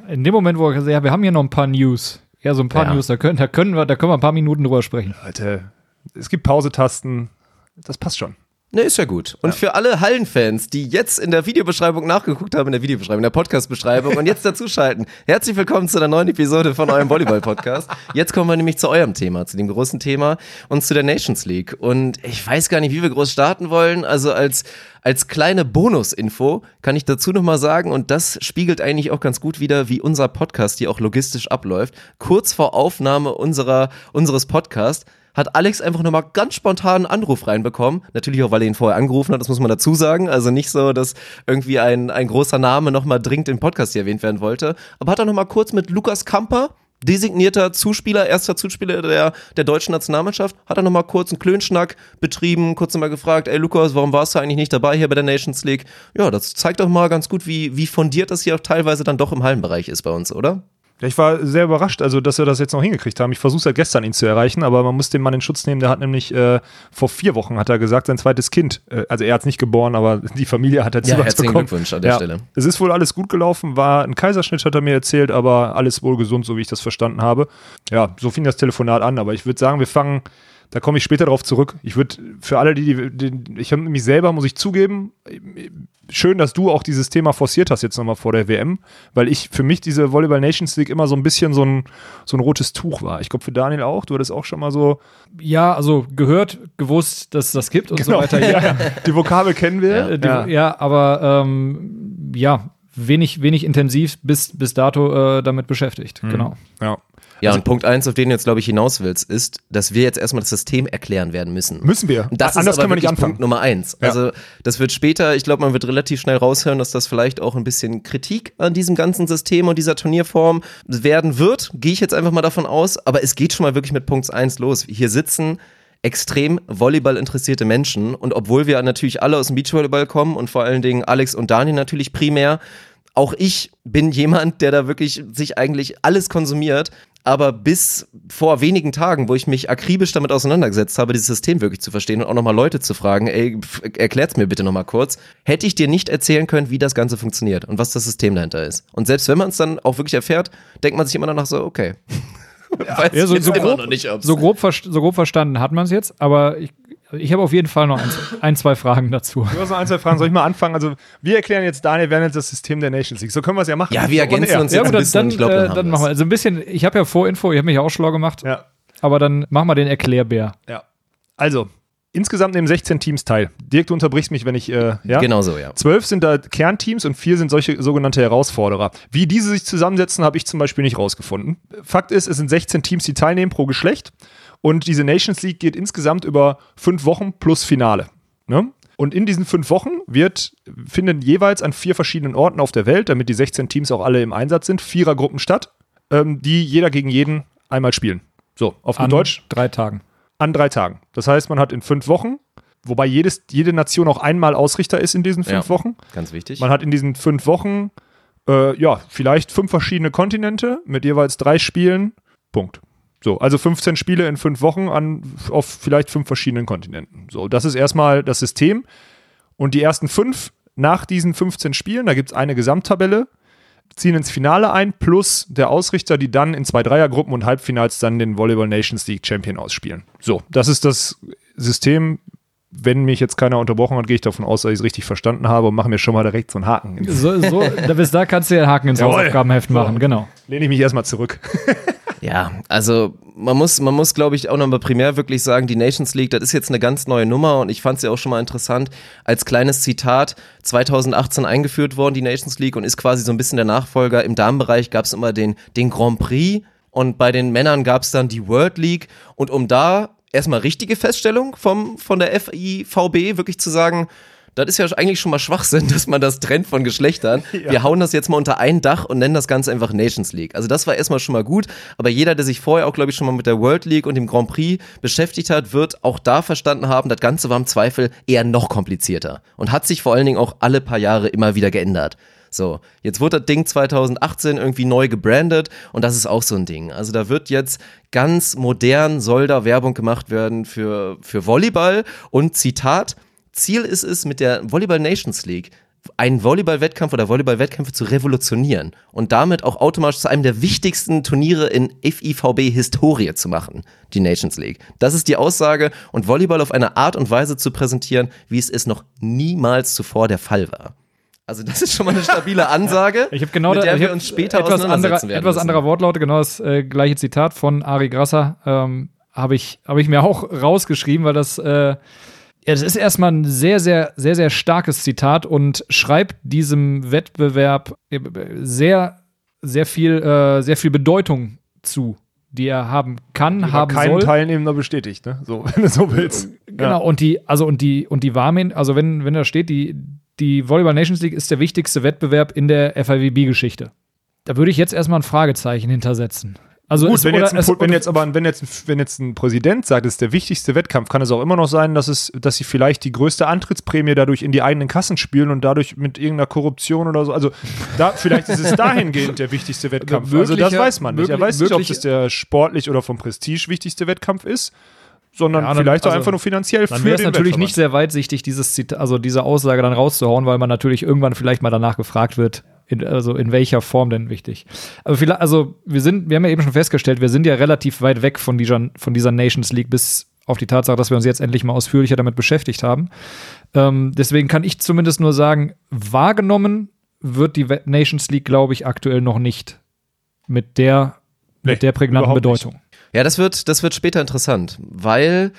In dem Moment, wo er gesagt hat, ja, wir haben hier noch ein paar News. Ja, so ein paar Ja. News, da können, da können wir, da können wir ein paar Minuten drüber sprechen. Leute, es gibt Pausetasten. Das passt schon. Ne, ist ja gut. Und für alle Hallenfans, die jetzt in der Videobeschreibung nachgeguckt haben, in der Videobeschreibung, in der Podcast-Beschreibung und jetzt dazuschalten, herzlich willkommen zu einer neuen Episode von eurem Volleyball-Podcast. Jetzt kommen wir nämlich zu eurem Thema, zu dem großen Thema und zu der Nations League. Und ich weiß gar nicht, wie wir groß starten wollen. Also als, als kleine Bonusinfo kann ich dazu nochmal sagen, und das spiegelt eigentlich auch ganz gut wieder, wie unser Podcast hier auch logistisch abläuft. Kurz vor Aufnahme unserer, unseres Podcasts hat Alex einfach nochmal ganz spontan einen Anruf reinbekommen. Natürlich auch, weil er ihn vorher angerufen hat, das muss man dazu sagen. Also nicht so, dass irgendwie ein, ein großer Name nochmal dringend im Podcast hier erwähnt werden wollte. Aber hat er nochmal kurz mit Lukas Kamper, designierter Zuspieler, erster Zuspieler der, der deutschen Nationalmannschaft, hat er nochmal kurz einen Klönschnack betrieben, kurz nochmal gefragt, ey Lukas, warum warst du eigentlich nicht dabei hier bei der Nations League? Ja, das zeigt doch mal ganz gut, wie, wie fundiert das hier auch teilweise dann doch im Hallenbereich ist bei uns, oder? Ich war sehr überrascht, also dass wir das jetzt noch hingekriegt haben. Ich versuche seit gestern, ihn zu erreichen, aber man muss den Mann in Schutz nehmen. Der hat nämlich äh, vor vier Wochen, hat er gesagt, sein zweites Kind, äh, also er hat es nicht geboren, aber *laughs* die Familie hat er Ja, herzlichen bekommen. Glückwunsch an der Stelle. Es ist wohl alles gut gelaufen, war ein Kaiserschnitt, hat er mir erzählt, aber alles wohl gesund, so wie ich das verstanden habe. Ja, so fing das Telefonat an, aber ich würde sagen, wir fangen, da komme ich später darauf zurück. Ich würde für alle, die, die, die ich habe mich selber, muss ich zugeben, schön, dass du auch dieses Thema forciert hast jetzt nochmal vor der WM, weil ich für mich diese Volleyball Nations League immer so ein bisschen so ein, so ein rotes Tuch war. Ich glaube für Daniel auch, du hattest auch schon mal so. Ja, also gehört, gewusst, dass es das gibt und so Genau, weiter. ja, ja. Die Vokabel kennen wir. Äh, die, ja. aber ähm, ja, wenig, wenig intensiv bis, bis dato äh, damit beschäftigt. Genau. ja. Ja, und Punkt eins, auf den du jetzt, glaube ich, hinaus willst, ist, dass wir jetzt erstmal das System erklären werden müssen. Müssen wir. Das Anders ist aber können wir nicht anfangen. Punkt Nummer eins. Ja. Also das wird später, ich glaube, man wird relativ schnell raushören, dass das vielleicht auch ein bisschen Kritik an diesem ganzen System und dieser Turnierform werden wird. Gehe ich jetzt einfach mal davon aus. Aber es geht schon mal wirklich mit Punkt eins los. Hier sitzen extrem Volleyball interessierte Menschen und obwohl wir natürlich alle aus dem Beachvolleyball kommen und vor allen Dingen Alex und Daniel natürlich primär, auch ich bin jemand, der da wirklich sich eigentlich alles konsumiert. Aber bis vor wenigen Tagen, wo ich mich akribisch damit auseinandergesetzt habe, dieses System wirklich zu verstehen und auch nochmal Leute zu fragen, ey, erklärt's mir bitte nochmal kurz, hätte ich dir nicht erzählen können, wie das Ganze funktioniert und was das System dahinter ist. Und selbst wenn man es dann auch wirklich erfährt, denkt man sich immer danach so, okay. *laughs* Weiß Ja, so, so, immer grob, noch nicht, so, grob, so grob verstanden hat man es jetzt, aber ich, ich habe auf jeden Fall noch ein, ein, zwei Fragen dazu. Du hast noch ein, zwei Fragen. Soll ich mal anfangen? Also, wir erklären jetzt Daniel Werner das System der Nations League. So können wir es ja machen. Ja, wir ergänzen uns Ja, jetzt gut, ein dann, bisschen dann, ich glaube, dann äh, dann wir's. machen wir. Also ein bisschen, ich habe ja Vorinfo, ich habe mich ja auch schlau gemacht, Ja, aber dann mach mal den Erklärbär. ja. Also, insgesamt nehmen 16 Teams teil. Dirk, du unterbrichst mich, wenn ich, äh, ja? Genau so, ja. Zwölf sind da Kernteams und vier sind solche sogenannte Herausforderer. Wie diese sich zusammensetzen, habe ich zum Beispiel nicht rausgefunden. Fakt ist, es sind 16 Teams, die teilnehmen pro Geschlecht. Und diese Nations League geht insgesamt über fünf Wochen plus Finale. Ne? Und in diesen fünf Wochen wird, finden jeweils an vier verschiedenen Orten auf der Welt, damit die 16 Teams auch alle im Einsatz sind, Vierergruppen statt, ähm, die jeder gegen jeden einmal spielen. So, auf gut An Deutsch drei Tagen. an drei Tagen. Das heißt, man hat in fünf Wochen, wobei jedes, jede Nation auch einmal Ausrichter ist in diesen fünf Ja. Wochen. Ganz wichtig. Man hat in diesen fünf Wochen, äh, ja, vielleicht fünf verschiedene Kontinente mit jeweils drei Spielen. Punkt. So, also 15 Spiele in fünf Wochen an, auf vielleicht fünf verschiedenen Kontinenten. So, das ist erstmal das System. Und die ersten fünf nach diesen 15 Spielen, da gibt es eine Gesamttabelle, ziehen ins Finale ein, plus der Ausrichter, die dann in zwei Dreiergruppen und Halbfinals dann den Volleyball Nations League Champion ausspielen. So, das ist das System. Wenn mich jetzt keiner unterbrochen hat, gehe ich davon aus, dass ich es richtig verstanden habe und mache mir schon mal direkt so einen Haken. ins So, so, da, bis da kannst du ja einen Haken ins. Hausaufgabenheft machen, genau. Lehne ich mich erstmal zurück. *laughs* Ja, also man muss, man muss, glaube ich, auch nochmal primär wirklich sagen, die Nations League, das ist jetzt eine ganz neue Nummer und ich fand sie auch schon mal interessant. Als kleines Zitat, 2018 eingeführt worden, die Nations League, und ist quasi so ein bisschen der Nachfolger. Im Damenbereich gab es immer den, den Grand Prix und bei den Männern gab es dann die World League. Und um da erstmal richtige Feststellung vom, von der FIVB wirklich zu sagen, das ist ja eigentlich schon mal Schwachsinn, *laughs* dass man das trennt von Geschlechtern. *laughs* Wir hauen das jetzt mal unter ein Dach und nennen das Ganze einfach Nations League. Also das war erstmal schon mal gut, aber jeder, der sich vorher auch, glaube ich, schon mal mit der World League und dem Grand Prix beschäftigt hat, wird auch da verstanden haben, das Ganze war im Zweifel eher noch komplizierter und hat sich vor allen Dingen auch alle paar Jahre immer wieder geändert. So, jetzt wurde das Ding 2018 irgendwie neu gebrandet und das ist auch so ein Ding. Also da wird jetzt ganz modern, soll da Werbung gemacht werden für, für Volleyball und Zitat, Ziel ist es mit der Volleyball Nations League einen Volleyball-Wettkampf oder Volleyball-Wettkämpfe zu revolutionieren und damit auch automatisch zu einem der wichtigsten Turniere in FIVB-Historie zu machen, die Nations League. Das ist die Aussage und Volleyball auf eine Art und Weise zu präsentieren, wie es es noch niemals zuvor der Fall war. Also das ist schon mal eine stabile *laughs* Ansage, Ich habe genau mit da, der ich wir uns später etwas, auseinandersetzen werden etwas müssen. anderer Wortlaute, genau das äh, gleiche Zitat von Ari Grasser ähm, habe ich, hab ich mir auch rausgeschrieben, weil das, äh, ja, das ist erstmal ein sehr, sehr, sehr, sehr starkes Zitat und schreibt diesem Wettbewerb äh, sehr, sehr viel, äh, sehr viel Bedeutung zu, die er haben kann, haben Keinen soll. Teilnehmender bestätigt, ne? So, *laughs* wenn du so willst. Genau, und die, also und die, und die Warmin, also wenn, wenn da steht, die, die Volleyball Nations League ist der wichtigste Wettbewerb in der FIVB-Geschichte. Da würde ich jetzt erstmal ein Fragezeichen hintersetzen. Also Gut, es- wenn jetzt, ein, es- wenn jetzt aber wenn jetzt, ein- wenn jetzt ein Präsident sagt, es ist der wichtigste Wettkampf, kann es auch immer noch sein, dass es, dass sie vielleicht die größte Antrittsprämie dadurch in die eigenen Kassen spielen und dadurch mit irgendeiner Korruption oder so. Also da, vielleicht ist es *laughs* dahingehend der wichtigste Wettkampf. Also das weiß man nicht. Er weiß nicht, ob das der sportlich oder vom Prestige wichtigste Wettkampf ist, sondern Ja, dann- vielleicht auch also, einfach nur finanziell Dann wäre es natürlich nicht sehr weitsichtig, dieses Zita also diese Aussage dann rauszuhauen, weil man natürlich irgendwann vielleicht mal danach gefragt wird, in, also in welcher Form denn wichtig. Aber vielleicht, also wir sind, wir haben ja eben schon festgestellt, wir sind ja relativ weit weg von dieser, von dieser Nations League bis auf die Tatsache, dass wir uns jetzt endlich mal ausführlicher damit beschäftigt haben. Ähm, deswegen kann ich zumindest nur sagen, wahrgenommen wird die Nations League, glaube ich, aktuell noch nicht mit der, Nee, mit der prägnanten überhaupt nicht. Bedeutung. Ja, das wird, das wird später interessant, weil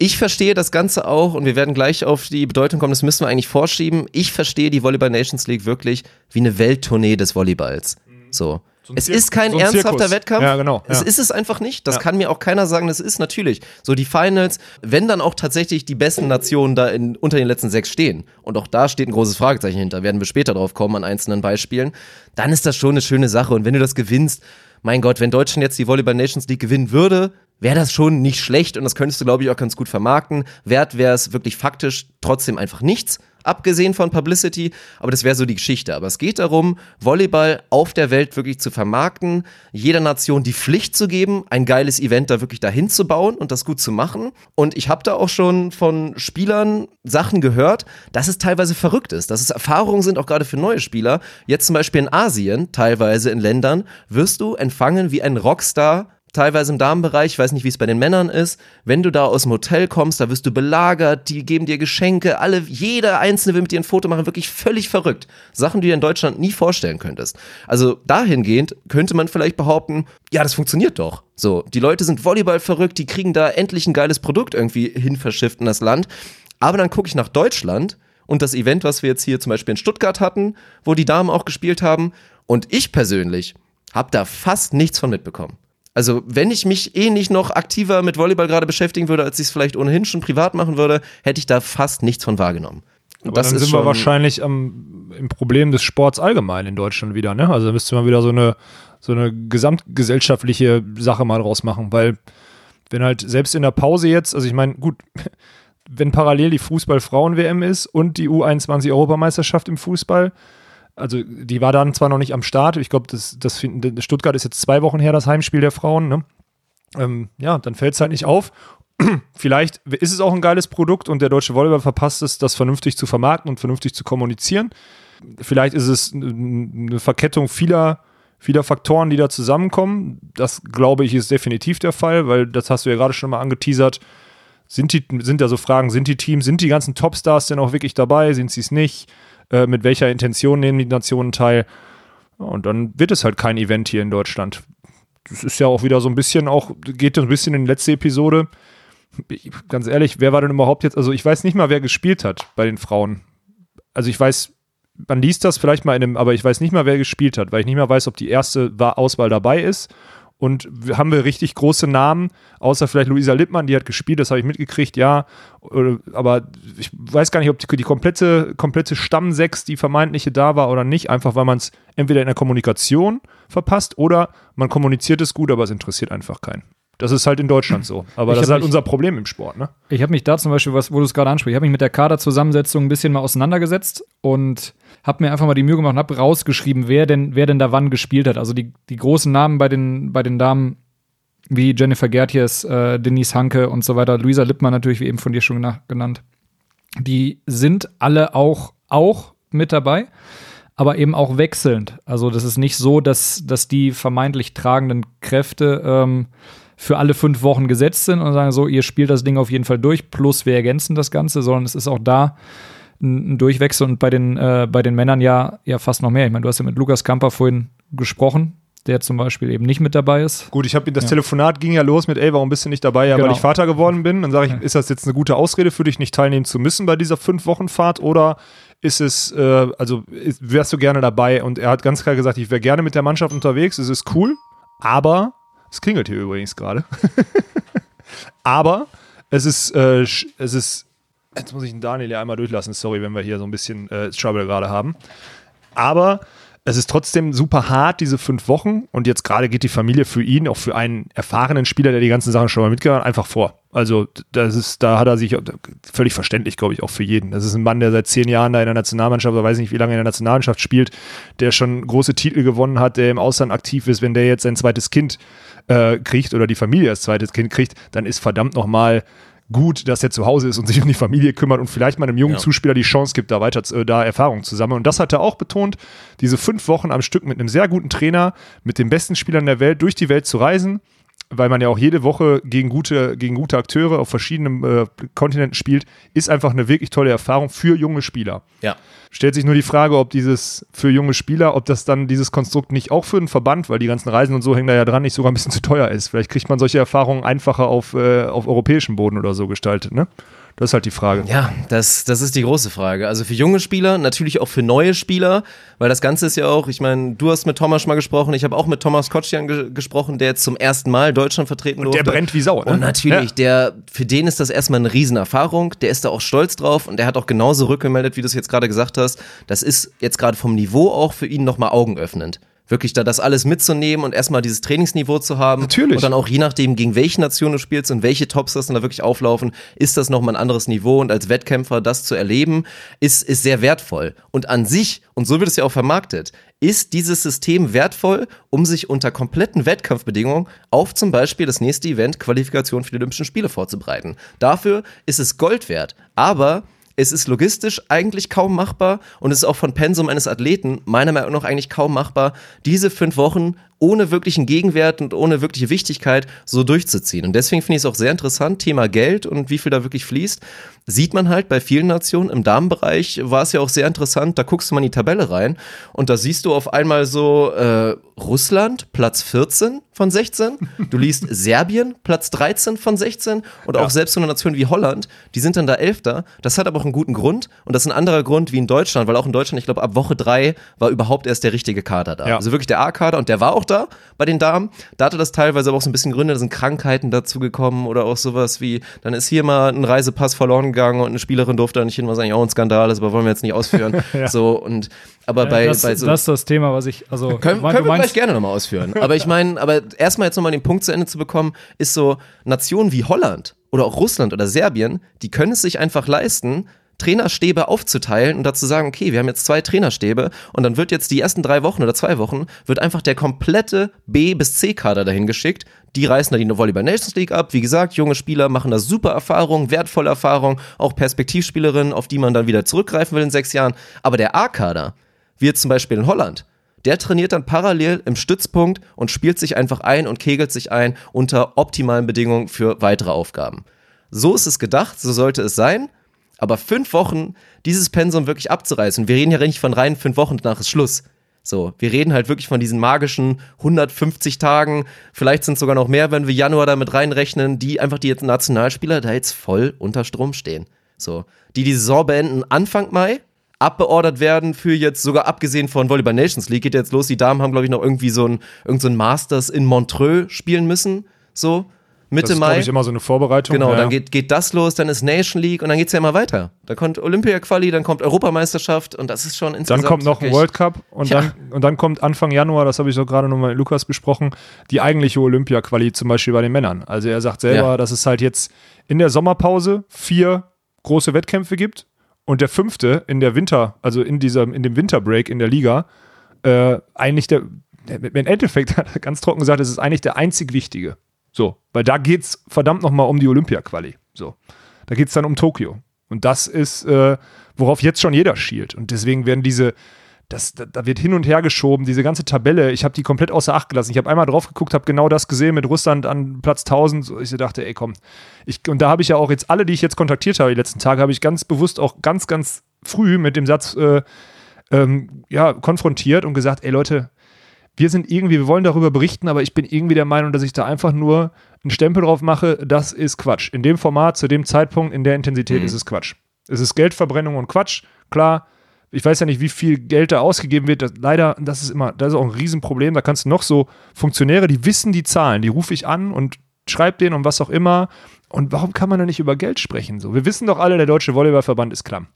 ich verstehe das Ganze auch und wir werden gleich auf die Bedeutung kommen, das müssen wir eigentlich vorschieben. Ich verstehe die Volleyball Nations League wirklich wie eine Welttournee des Volleyballs. So. ein es ist kein so ernsthafter Zirkus. Wettkampf. Ja, genau, Es ja. ist es einfach nicht. Das Ja. kann mir auch keiner sagen, das ist natürlich. So die Finals, wenn dann auch tatsächlich die besten Nationen da in, unter den letzten sechs stehen und auch da steht ein großes Fragezeichen hinter, werden wir später drauf kommen an einzelnen Beispielen, dann ist das schon eine schöne Sache. Und wenn du das gewinnst, mein Gott, wenn Deutschland jetzt die Volleyball Nations League gewinnen würde, wäre das schon nicht schlecht und das könntest du, glaube ich, auch ganz gut vermarkten. Wert wäre es wirklich faktisch trotzdem einfach nichts, abgesehen von Publicity, aber das wäre so die Geschichte. Aber es geht darum, Volleyball auf der Welt wirklich zu vermarkten, jeder Nation die Pflicht zu geben, ein geiles Event da wirklich dahin zu bauen und das gut zu machen. Und ich habe da auch schon von Spielern Sachen gehört, dass es teilweise verrückt ist, dass es Erfahrungen sind, auch gerade für neue Spieler. Jetzt zum Beispiel in Asien, teilweise in Ländern, wirst du empfangen wie ein Rockstar teilweise im Damenbereich, ich weiß nicht, wie es bei den Männern ist, wenn du da aus dem Hotel kommst, da wirst du belagert, die geben dir Geschenke, alle, jeder Einzelne will mit dir ein Foto machen, wirklich völlig verrückt. Sachen, die du in Deutschland nie vorstellen könntest. Also dahingehend könnte man vielleicht behaupten, ja, das funktioniert doch. So, die Leute sind Volleyball verrückt, die kriegen da endlich ein geiles Produkt irgendwie hin verschifft in das Land. Aber dann gucke ich nach Deutschland und das Event, was wir jetzt hier zum Beispiel in Stuttgart hatten, wo die Damen auch gespielt haben. Und ich persönlich habe da fast nichts von mitbekommen. Also, wenn ich mich eh nicht noch aktiver mit Volleyball gerade beschäftigen würde, als ich es vielleicht ohnehin schon privat machen würde, hätte ich da fast nichts von wahrgenommen. Und Aber dann sind wir wahrscheinlich am, im Problem des Sports allgemein in Deutschland wieder. Ne? Also da müsste man wieder so eine, so eine gesamtgesellschaftliche Sache mal draus machen, weil wenn halt selbst in der Pause jetzt, also ich meine, gut, *laughs* wenn parallel die Fußball-Frauen-WM ist und die U21-Europameisterschaft im Fußball, also die war dann zwar noch nicht am Start, ich glaube, das, das, Stuttgart ist jetzt zwei Wochen her, das Heimspiel der Frauen, ne? ähm, ja, dann fällt es halt nicht auf. *clears throat* Vielleicht ist es auch ein geiles Produkt und der deutsche Volleyball verpasst es, das vernünftig zu vermarkten und vernünftig zu kommunizieren. Vielleicht ist es eine Verkettung vieler, vieler Faktoren, die da zusammenkommen. Das glaube ich ist definitiv der Fall, weil das hast du ja gerade schon mal angeteasert. Sind, die, sind da so Fragen, sind die Teams, sind die ganzen Topstars denn auch wirklich dabei? Sind sie es nicht? Äh, mit welcher Intention nehmen die Nationen teil? Und dann wird es halt kein Event hier in Deutschland. Das ist ja auch wieder so ein bisschen auch, geht ein bisschen in die letzte Episode. Ich- Ganz ehrlich, wer war denn überhaupt jetzt? Also ich weiß nicht mal, wer gespielt hat bei den Frauen. Also ich weiß, man liest das vielleicht mal in einem, aber ich weiß nicht mal, wer gespielt hat, weil ich nicht mal weiß, ob die erste Wa- Auswahl dabei ist. Und haben wir richtig große Namen, außer vielleicht Luisa Lippmann, die hat gespielt, das habe ich mitgekriegt, ja. Aber ich weiß gar nicht, ob die, die komplette, komplette Stammsechs, die vermeintliche da war oder nicht, einfach weil man es entweder in der Kommunikation verpasst oder man kommuniziert es gut, aber es interessiert einfach keinen. Das ist halt in Deutschland so. Aber Ich das ist halt mich- unser Problem im Sport, ne? Ich habe mich da zum Beispiel, was, wo du es gerade ansprichst, ich habe mich mit der Kaderzusammensetzung ein bisschen mal auseinandergesetzt und habe mir einfach mal die Mühe gemacht und habe rausgeschrieben, wer denn, wer denn da wann gespielt hat. Also die, die großen Namen bei den, bei den Damen wie Jennifer Gertjes, äh, Denise Hanke und so weiter, Luisa Lippmann natürlich, wie eben von dir schon gena- genannt. Die sind alle auch, auch mit dabei, aber eben auch wechselnd. Also das ist nicht so, dass, dass die vermeintlich tragenden Kräfte ähm, für alle fünf Wochen gesetzt sind und sagen so, ihr spielt das Ding auf jeden Fall durch, plus wir ergänzen das Ganze, sondern es ist auch da ein, ein Durchwechsel und bei den, äh, bei den Männern ja, ja fast noch mehr. Ich meine, du hast ja mit Lukas Kamper vorhin gesprochen, der zum Beispiel eben nicht mit dabei ist. Gut, ich habe das Ja. Telefonat ging ja los mit, ey, warum bist du nicht dabei? Ja, weil Genau. ich Vater geworden bin. Dann sage ich, ist das jetzt eine gute Ausrede für dich, nicht teilnehmen zu müssen bei dieser Fünf-Wochen-Fahrt? Oder ist es, äh, also ist, wärst du gerne dabei? Und er hat ganz klar gesagt, ich wäre gerne mit der Mannschaft unterwegs, es ist cool, aber, es klingelt hier übrigens gerade, *laughs* aber es ist, äh, es ist, jetzt muss ich den Daniel ja einmal durchlassen, sorry, wenn wir hier so ein bisschen äh, Trouble gerade haben. Aber Es ist trotzdem super hart, diese fünf Wochen. Und jetzt gerade geht die Familie für ihn, auch für einen erfahrenen Spieler, der die ganzen Sachen schon mal mitgehört, einfach vor. Also, das ist, da hat er sich völlig verständlich, glaube ich, auch für jeden. Das ist ein Mann, der seit zehn Jahren da in der Nationalmannschaft, oder weiß nicht, wie lange in der Nationalmannschaft spielt, der schon große Titel gewonnen hat, der im Ausland aktiv ist. Wenn der jetzt sein zweites Kind äh, kriegt oder die Familie als zweites Kind kriegt, dann ist verdammt nochmal gut, dass er zu Hause ist und sich um die Familie kümmert und vielleicht mal einem jungen ja. Zuspieler die Chance gibt, da weiter äh, da Erfahrungen zu sammeln. Und das hat er auch betont, diese fünf Wochen am Stück mit einem sehr guten Trainer, mit den besten Spielern der Welt durch die Welt zu reisen weil man ja auch jede Woche gegen gute, gegen gute Akteure auf verschiedenen äh, Kontinenten spielt, ist einfach eine wirklich tolle Erfahrung für junge Spieler. Ja. Stellt sich nur die Frage, ob dieses für junge Spieler, ob das dann dieses Konstrukt nicht auch für einen Verband, weil die ganzen Reisen und so hängen da ja dran, nicht sogar ein bisschen zu teuer ist. Vielleicht kriegt man solche Erfahrungen einfacher auf, äh, auf europäischem Boden oder so gestaltet, ne? Das ist halt die Frage. Ja, das, das ist die große Frage. Also für junge Spieler, natürlich auch für neue Spieler, weil das Ganze ist ja auch, ich meine, du hast mit Thomas mal gesprochen, ich habe auch mit Thomas Kotschan ge gesprochen, der jetzt zum ersten Mal Deutschland vertreten durfte. Und der brennt wie Sau. Ne? Und natürlich, ja. der, für den ist das erstmal eine Riesenerfahrung, der ist da auch stolz drauf und der hat auch genauso rückgemeldet, wie du es jetzt gerade gesagt hast. Das ist jetzt gerade vom Niveau auch für ihn nochmal augenöffnend wirklich da das alles mitzunehmen und erstmal dieses Trainingsniveau zu haben. Natürlich. Und dann auch je nachdem, gegen welche Nation du spielst und welche Tops das dann da wirklich auflaufen, ist das nochmal ein anderes Niveau. Und als Wettkämpfer das zu erleben, ist, ist sehr wertvoll. Und an sich, und so wird es ja auch vermarktet, ist dieses System wertvoll, um sich unter kompletten Wettkampfbedingungen auf zum Beispiel das nächste Event Qualifikation für die Olympischen Spiele vorzubereiten. Dafür ist es Gold wert. Aber es ist logistisch eigentlich kaum machbar und es ist auch von Pensum eines Athleten meiner Meinung nach eigentlich kaum machbar, diese fünf Wochen ohne wirklichen Gegenwert und ohne wirkliche Wichtigkeit so durchzuziehen. Und deswegen finde ich es auch sehr interessant, Thema Geld und wie viel da wirklich fließt. Sieht man halt bei vielen Nationen. Im Damenbereich war es ja auch sehr interessant, da guckst du mal in die Tabelle rein und da siehst du auf einmal so äh, Russland, Platz 14 von 16. Du liest *laughs* Serbien, Platz 13 von 16. Und auch selbst so eine Nation wie Holland, die sind dann da Elfter. Das hat aber auch einen guten Grund. Und das ist ein anderer Grund wie in Deutschland, weil auch in Deutschland, ich glaube, ab Woche 3 war überhaupt erst der richtige Kader da. Ja. Also wirklich der A-Kader und der war auch da bei den Damen. Da hatte das teilweise aber auch so ein bisschen Gründe, da sind Krankheiten dazu gekommen oder auch sowas wie, dann ist hier mal ein Reisepass verloren gegangen und eine Spielerin durfte da nicht hin, was eigentlich auch ein Skandal ist, aber wollen wir jetzt nicht ausführen. *laughs* ja. So und aber bei, das, bei so. Das ist das Thema, was ich. Also, können, können wir gleich gerne nochmal ausführen. aber ich meine, aber erstmal jetzt nochmal den Punkt zu Ende zu bekommen, ist so, Nationen wie Holland oder auch Russland oder Serbien, die können es sich einfach leisten, Trainerstäbe aufzuteilen und dazu sagen, okay, wir haben jetzt zwei Trainerstäbe und dann wird jetzt die ersten drei Wochen oder zwei Wochen, wird einfach der komplette B- bis C-Kader dahin geschickt. Die reißen da die Volleyball Nations League ab. Wie gesagt, junge Spieler machen da super Erfahrungen, wertvolle Erfahrungen, auch Perspektivspielerinnen, auf die man dann wieder zurückgreifen will in sechs Jahren. Aber der A-Kader, wie jetzt zum Beispiel in Holland, der trainiert dann parallel im Stützpunkt und spielt sich einfach ein und kegelt sich ein unter optimalen Bedingungen für weitere Aufgaben. So ist es gedacht, so sollte es sein. Aber fünf Wochen, dieses Pensum wirklich abzureißen, wir reden ja nicht von rein fünf Wochen, danach ist Schluss. So, wir reden halt wirklich von diesen magischen 150 Tagen, vielleicht sind es sogar noch mehr, wenn wir Januar damit reinrechnen, die einfach die Nationalspieler da jetzt voll unter Strom stehen. So, die die Saison beenden Anfang Mai, abbeordert werden für jetzt sogar abgesehen von Volleyball Nations League geht jetzt los. Die Damen haben glaube ich noch irgendwie so ein irgend so ein Masters in Montreux spielen müssen, so Mitte das ist, Mai. ich immer so eine Vorbereitung. Genau, ja. dann geht, geht das los, dann ist Nation League und dann geht es ja immer weiter. Da kommt Olympia-Quali, dann kommt Europameisterschaft und das ist schon insgesamt. Dann kommt noch ein World Cup und, ja. dann, und dann kommt Anfang Januar, das habe ich so gerade nochmal mit Lukas besprochen, die eigentliche Olympia-Quali zum Beispiel bei den Männern. Also er sagt selber, ja. dass es halt jetzt in der Sommerpause vier große Wettkämpfe gibt und der fünfte in der Winter, also in diesem, in dem Winterbreak in der Liga, äh, eigentlich der, im Endeffekt, *laughs* ganz trocken gesagt, es ist eigentlich der einzig wichtige. So, weil da geht es verdammt nochmal um die Olympia-Quali. So, da geht es dann um Tokio. Und das ist, äh, worauf jetzt schon jeder schielt. Und deswegen werden diese, das, da, da wird hin und her geschoben, diese ganze Tabelle, ich habe die komplett außer Acht gelassen. Ich habe einmal drauf geguckt, habe genau das gesehen mit Russland an Platz 1000. Ich dachte, ey, komm. Ich, und da habe ich ja auch jetzt alle, die ich jetzt kontaktiert habe, die letzten Tage, habe ich ganz bewusst auch ganz, ganz früh mit dem Satz äh, ähm, ja, konfrontiert und gesagt, ey Leute, wir sind irgendwie, wir wollen darüber berichten, aber ich bin irgendwie der Meinung, dass ich da einfach nur einen Stempel drauf mache, das ist Quatsch. In dem Format, zu dem Zeitpunkt, in der Intensität mhm. ist es Quatsch. Es ist Geldverbrennung und Quatsch, klar. Ich weiß ja nicht, wie viel Geld da ausgegeben wird. Das, leider, das ist immer, das ist auch ein Riesenproblem. Da kannst du noch so Funktionäre, die wissen die Zahlen, die rufe ich an und schreibe denen und was auch immer. Und warum kann man da nicht über Geld sprechen? So, wir wissen doch alle, der Deutsche Volleyballverband ist klamm.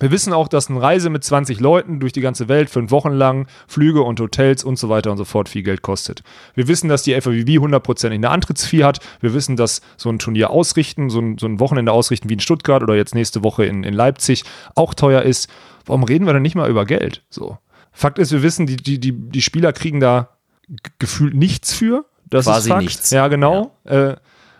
Wir wissen auch, dass eine Reise mit 20 Leuten durch die ganze Welt, fünf Wochen lang, Flüge und Hotels und so weiter und so fort viel Geld kostet. Wir wissen, dass die FAWB hundertprozentig eine Antrittsfee hat. Wir wissen, dass so ein Turnier ausrichten, so ein, so ein Wochenende ausrichten wie in Stuttgart oder jetzt nächste Woche in, in Leipzig auch teuer ist. Warum reden wir dann nicht mal über Geld? So. Fakt ist, wir wissen, die, die, die, die Spieler kriegen da gefühlt nichts für. Das Quasi ist Fakt. nichts. Ja, genau. Äh,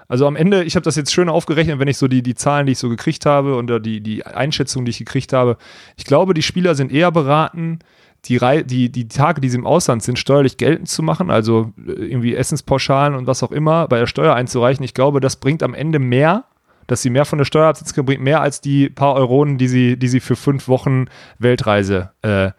also am Ende, ich habe das jetzt schön aufgerechnet, wenn ich so die, die Zahlen, die ich so gekriegt habe und die, die Einschätzung, die ich gekriegt habe. Ich glaube, die Spieler sind eher beraten, die, die, die Tage, die sie im Ausland sind, steuerlich geltend zu machen, also äh, irgendwie Essenspauschalen und was auch immer bei der Steuer einzureichen. Ich glaube, das bringt am Ende mehr, dass sie mehr von der Steuer absetzen, bringt mehr als die paar Euronen, die sie, die sie für fünf Wochen Weltreise äh,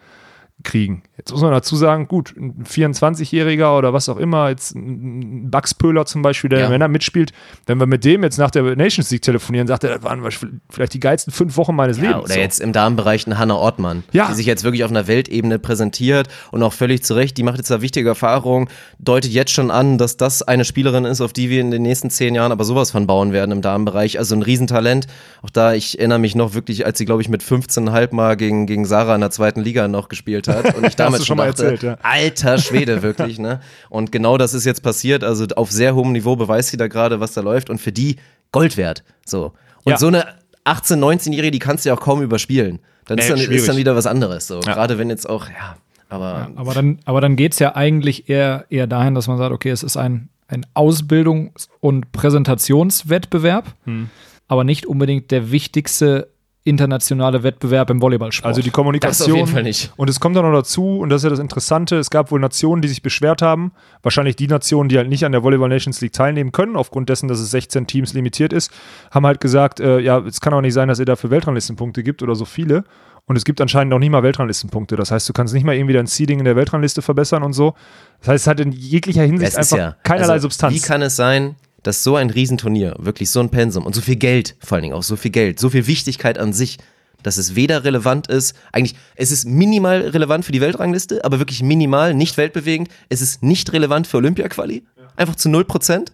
kriegen. Jetzt muss man dazu sagen, gut, ein 24-Jähriger oder was auch immer, jetzt ein Bugs Pöhler zum Beispiel, der Ja. Männer mitspielt, wenn wir mit dem jetzt nach der Nations League telefonieren, sagt er, das waren vielleicht die geilsten fünf Wochen meines Ja, Lebens. oder so. jetzt im Damenbereich eine Hannah Ortmann, Ja. die sich jetzt wirklich auf einer Weltebene präsentiert und auch völlig zu Recht, die macht jetzt da wichtige Erfahrungen, deutet jetzt schon an, dass das eine Spielerin ist, auf die wir in den nächsten zehn Jahren aber sowas von bauen werden im Damenbereich. Also ein Riesentalent. Auch da, ich erinnere mich noch wirklich, als sie, glaube ich, mit 15,5 Mal gegen, gegen Sarah in der zweiten Liga noch gespielt hat. Und ich *laughs* damals du schon dachte, erzählt, ja. alter Schwede, *laughs* wirklich, ne? Und genau das ist jetzt passiert. Also auf sehr hohem Niveau beweist sie da gerade, was da läuft. Und für die Gold wert. So. Und Ja. so eine 18-, 19-Jährige, die kannst du ja auch kaum überspielen. Dann, Nee, ist, dann ist dann wieder was anderes. So. Ja. Gerade wenn jetzt auch, ja, aber Aber dann, aber dann geht es ja eigentlich eher, eher dahin, dass man sagt, okay, es ist ein, ein Ausbildungs- und Präsentationswettbewerb, Hm. aber nicht unbedingt der wichtigste internationale Wettbewerb im Volleyballsport. Also die das Kommunikation. auf jeden Fall nicht. Und es kommt dann noch dazu, und das ist ja das Interessante, es gab wohl Nationen, die sich beschwert haben. Wahrscheinlich die Nationen, die halt nicht an der Volleyball Nations League teilnehmen können, aufgrund dessen, dass es 16 Teams limitiert ist, haben halt gesagt, äh, ja, es kann auch nicht sein, dass ihr dafür Weltranglistenpunkte gibt oder so viele. Und es gibt anscheinend auch nicht mal Weltranglistenpunkte. Das heißt, du kannst nicht mal irgendwie dein Seeding in der Weltrangliste verbessern und so. Das heißt, es hat in jeglicher Hinsicht einfach ja keinerlei also, Substanz. Wie kann es sein, dass so ein Riesenturnier, wirklich so ein Pensum und so viel Geld, vor allen Dingen auch so viel Geld, so viel Wichtigkeit an sich, dass es weder relevant ist, eigentlich, es ist minimal relevant für die Weltrangliste, aber wirklich minimal, nicht weltbewegend. Es ist nicht relevant für Olympia-Quali, einfach zu 0%.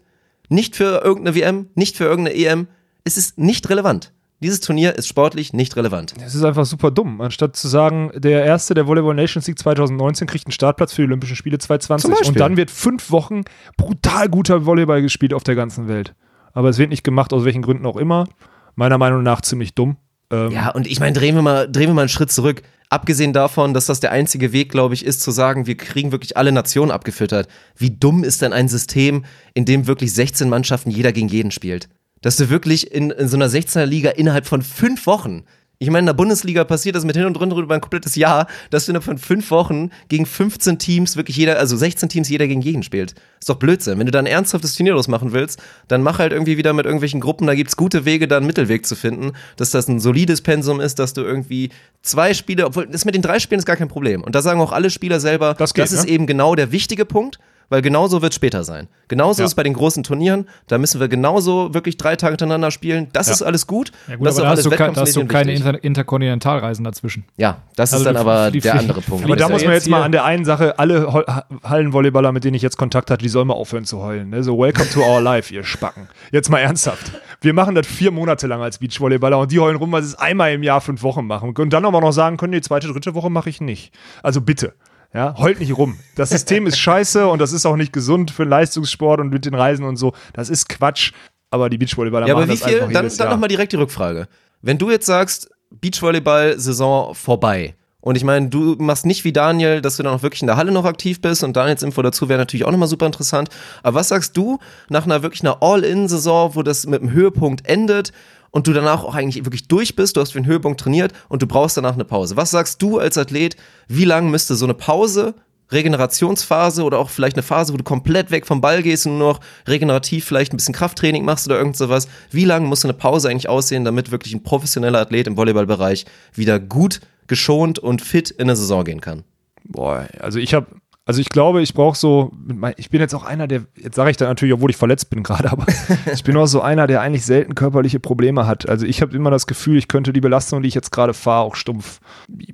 Nicht für irgendeine WM, nicht für irgendeine EM. Es ist nicht relevant. Dieses Turnier ist sportlich nicht relevant. Es ist einfach super dumm. Anstatt zu sagen, der Erste der Volleyball Nations League 2019 kriegt einen Startplatz für die Olympischen Spiele 2020. Zum Beispiel. Und dann wird fünf Wochen brutal guter Volleyball gespielt auf der ganzen Welt. Aber es wird nicht gemacht, aus welchen Gründen auch immer. Meiner Meinung nach ziemlich dumm. Ähm, Ja, und ich meine, drehen wir mal, drehen wir mal einen Schritt zurück. Abgesehen davon, dass das der einzige Weg, glaube ich, ist, zu sagen, wir kriegen wirklich alle Nationen abgefüttert. Wie dumm ist denn ein System, in dem wirklich 16 Mannschaften jeder gegen jeden spielt? Dass du wirklich in, in so einer 16er Liga innerhalb von fünf Wochen ich meine, in der Bundesliga passiert das mit hin und runter über ein komplettes Jahr, dass du innerhalb von fünf Wochen gegen 15 Teams wirklich jeder, also 16 Teams jeder gegen jeden spielt. Ist doch Blödsinn. Wenn du da ein ernsthaftes Turnier draus machen willst, dann mach halt irgendwie wieder mit irgendwelchen Gruppen, da gibt's gute Wege, da einen Mittelweg zu finden, dass das ein solides Pensum ist, dass du irgendwie zwei Spiele, obwohl das mit den drei Spielen ist gar kein Problem. Und da sagen auch alle Spieler selber, Das geht, das ist ne? eben genau der wichtige Punkt. Weil genauso wird später sein. Genauso Ja. ist es bei den großen Turnieren. Da müssen wir genauso wirklich drei Tage hintereinander spielen. Das Ja. ist alles gut. ja, gut, das ist aber auch da hast du, kein, da hast du keine. Inter Interkontinentalreisen dazwischen. Ja, das Also ist dann aber der andere Punkt. Aber da ist ja muss man jetzt mal an der einen Sache, alle Hallenvolleyballer, mit denen ich jetzt Kontakt hatte, die sollen mal aufhören zu heulen. Ne? So, welcome to our life, ihr Spacken. Jetzt mal ernsthaft. Wir machen das vier Monate lang als Beachvolleyballer und die heulen rum, weil sie es einmal im Jahr fünf Wochen machen. Und dann aber noch sagen können, die zweite, dritte Woche mache ich nicht. Also bitte. Ja, heult nicht rum. Das System ist scheiße und das ist auch nicht gesund für Leistungssport und mit den Reisen und so. Das ist Quatsch. Aber die Beachvolleyballer ja, aber machen wie das viel? einfach Dann, jedes dann nochmal direkt die Rückfrage. Wenn du jetzt sagst, Beachvolleyball-Saison vorbei. Und ich meine, du machst nicht wie Daniel, dass du dann auch wirklich in der Halle noch aktiv bist und Daniels Info dazu wäre natürlich auch nochmal super interessant. Aber was sagst du nach einer wirklich einer All-In-Saison, wo das mit einem Höhepunkt endet und du danach auch eigentlich wirklich durch bist, du hast für den Höhepunkt trainiert und du brauchst danach eine Pause. Was sagst du als Athlet, wie lang müsste so eine Pause, Regenerationsphase oder auch vielleicht eine Phase, wo du komplett weg vom Ball gehst und nur noch regenerativ vielleicht ein bisschen Krafttraining machst oder irgend sowas. Wie lang muss so eine Pause eigentlich aussehen, damit wirklich ein professioneller Athlet im Volleyballbereich wieder gut geschont und fit in eine Saison gehen kann? Boah, also ich habe, also ich glaube, ich brauche so, ich bin jetzt auch einer, der, jetzt sage ich dann natürlich, obwohl ich verletzt bin gerade, *laughs* aber ich bin auch so einer, der eigentlich selten körperliche Probleme hat. Also ich habe immer das Gefühl, ich könnte die Belastung, die ich jetzt gerade fahre, auch stumpf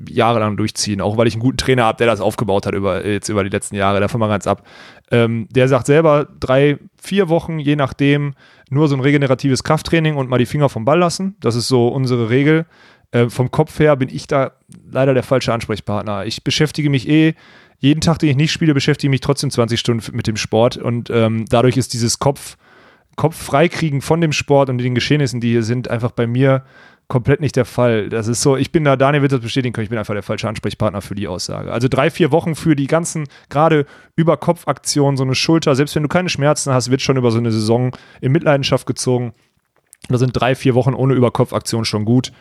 jahrelang durchziehen, auch weil ich einen guten Trainer habe, der das aufgebaut hat über, jetzt über die letzten Jahre, davon mal ganz ab. Ähm, der sagt selber, drei, vier Wochen, je nachdem, nur so ein regeneratives Krafttraining und mal die Finger vom Ball lassen. Das ist so unsere Regel. Äh, vom Kopf her bin ich da leider der falsche Ansprechpartner. Ich beschäftige mich eh, jeden Tag, den ich nicht spiele, beschäftige ich mich trotzdem 20 Stunden mit dem Sport und ähm, dadurch ist dieses Kopf, Kopf freikriegen von dem Sport und den Geschehnissen, die hier sind, einfach bei mir komplett nicht der Fall. Das ist so, ich bin da, Daniel wird das bestätigen können, ich bin einfach der falsche Ansprechpartner für die Aussage. Also drei, vier Wochen für die ganzen, gerade über Kopfaktionen, so eine Schulter, selbst wenn du keine Schmerzen hast, wird schon über so eine Saison in Mitleidenschaft gezogen. Da sind drei, vier Wochen ohne Überkopfaktion schon gut.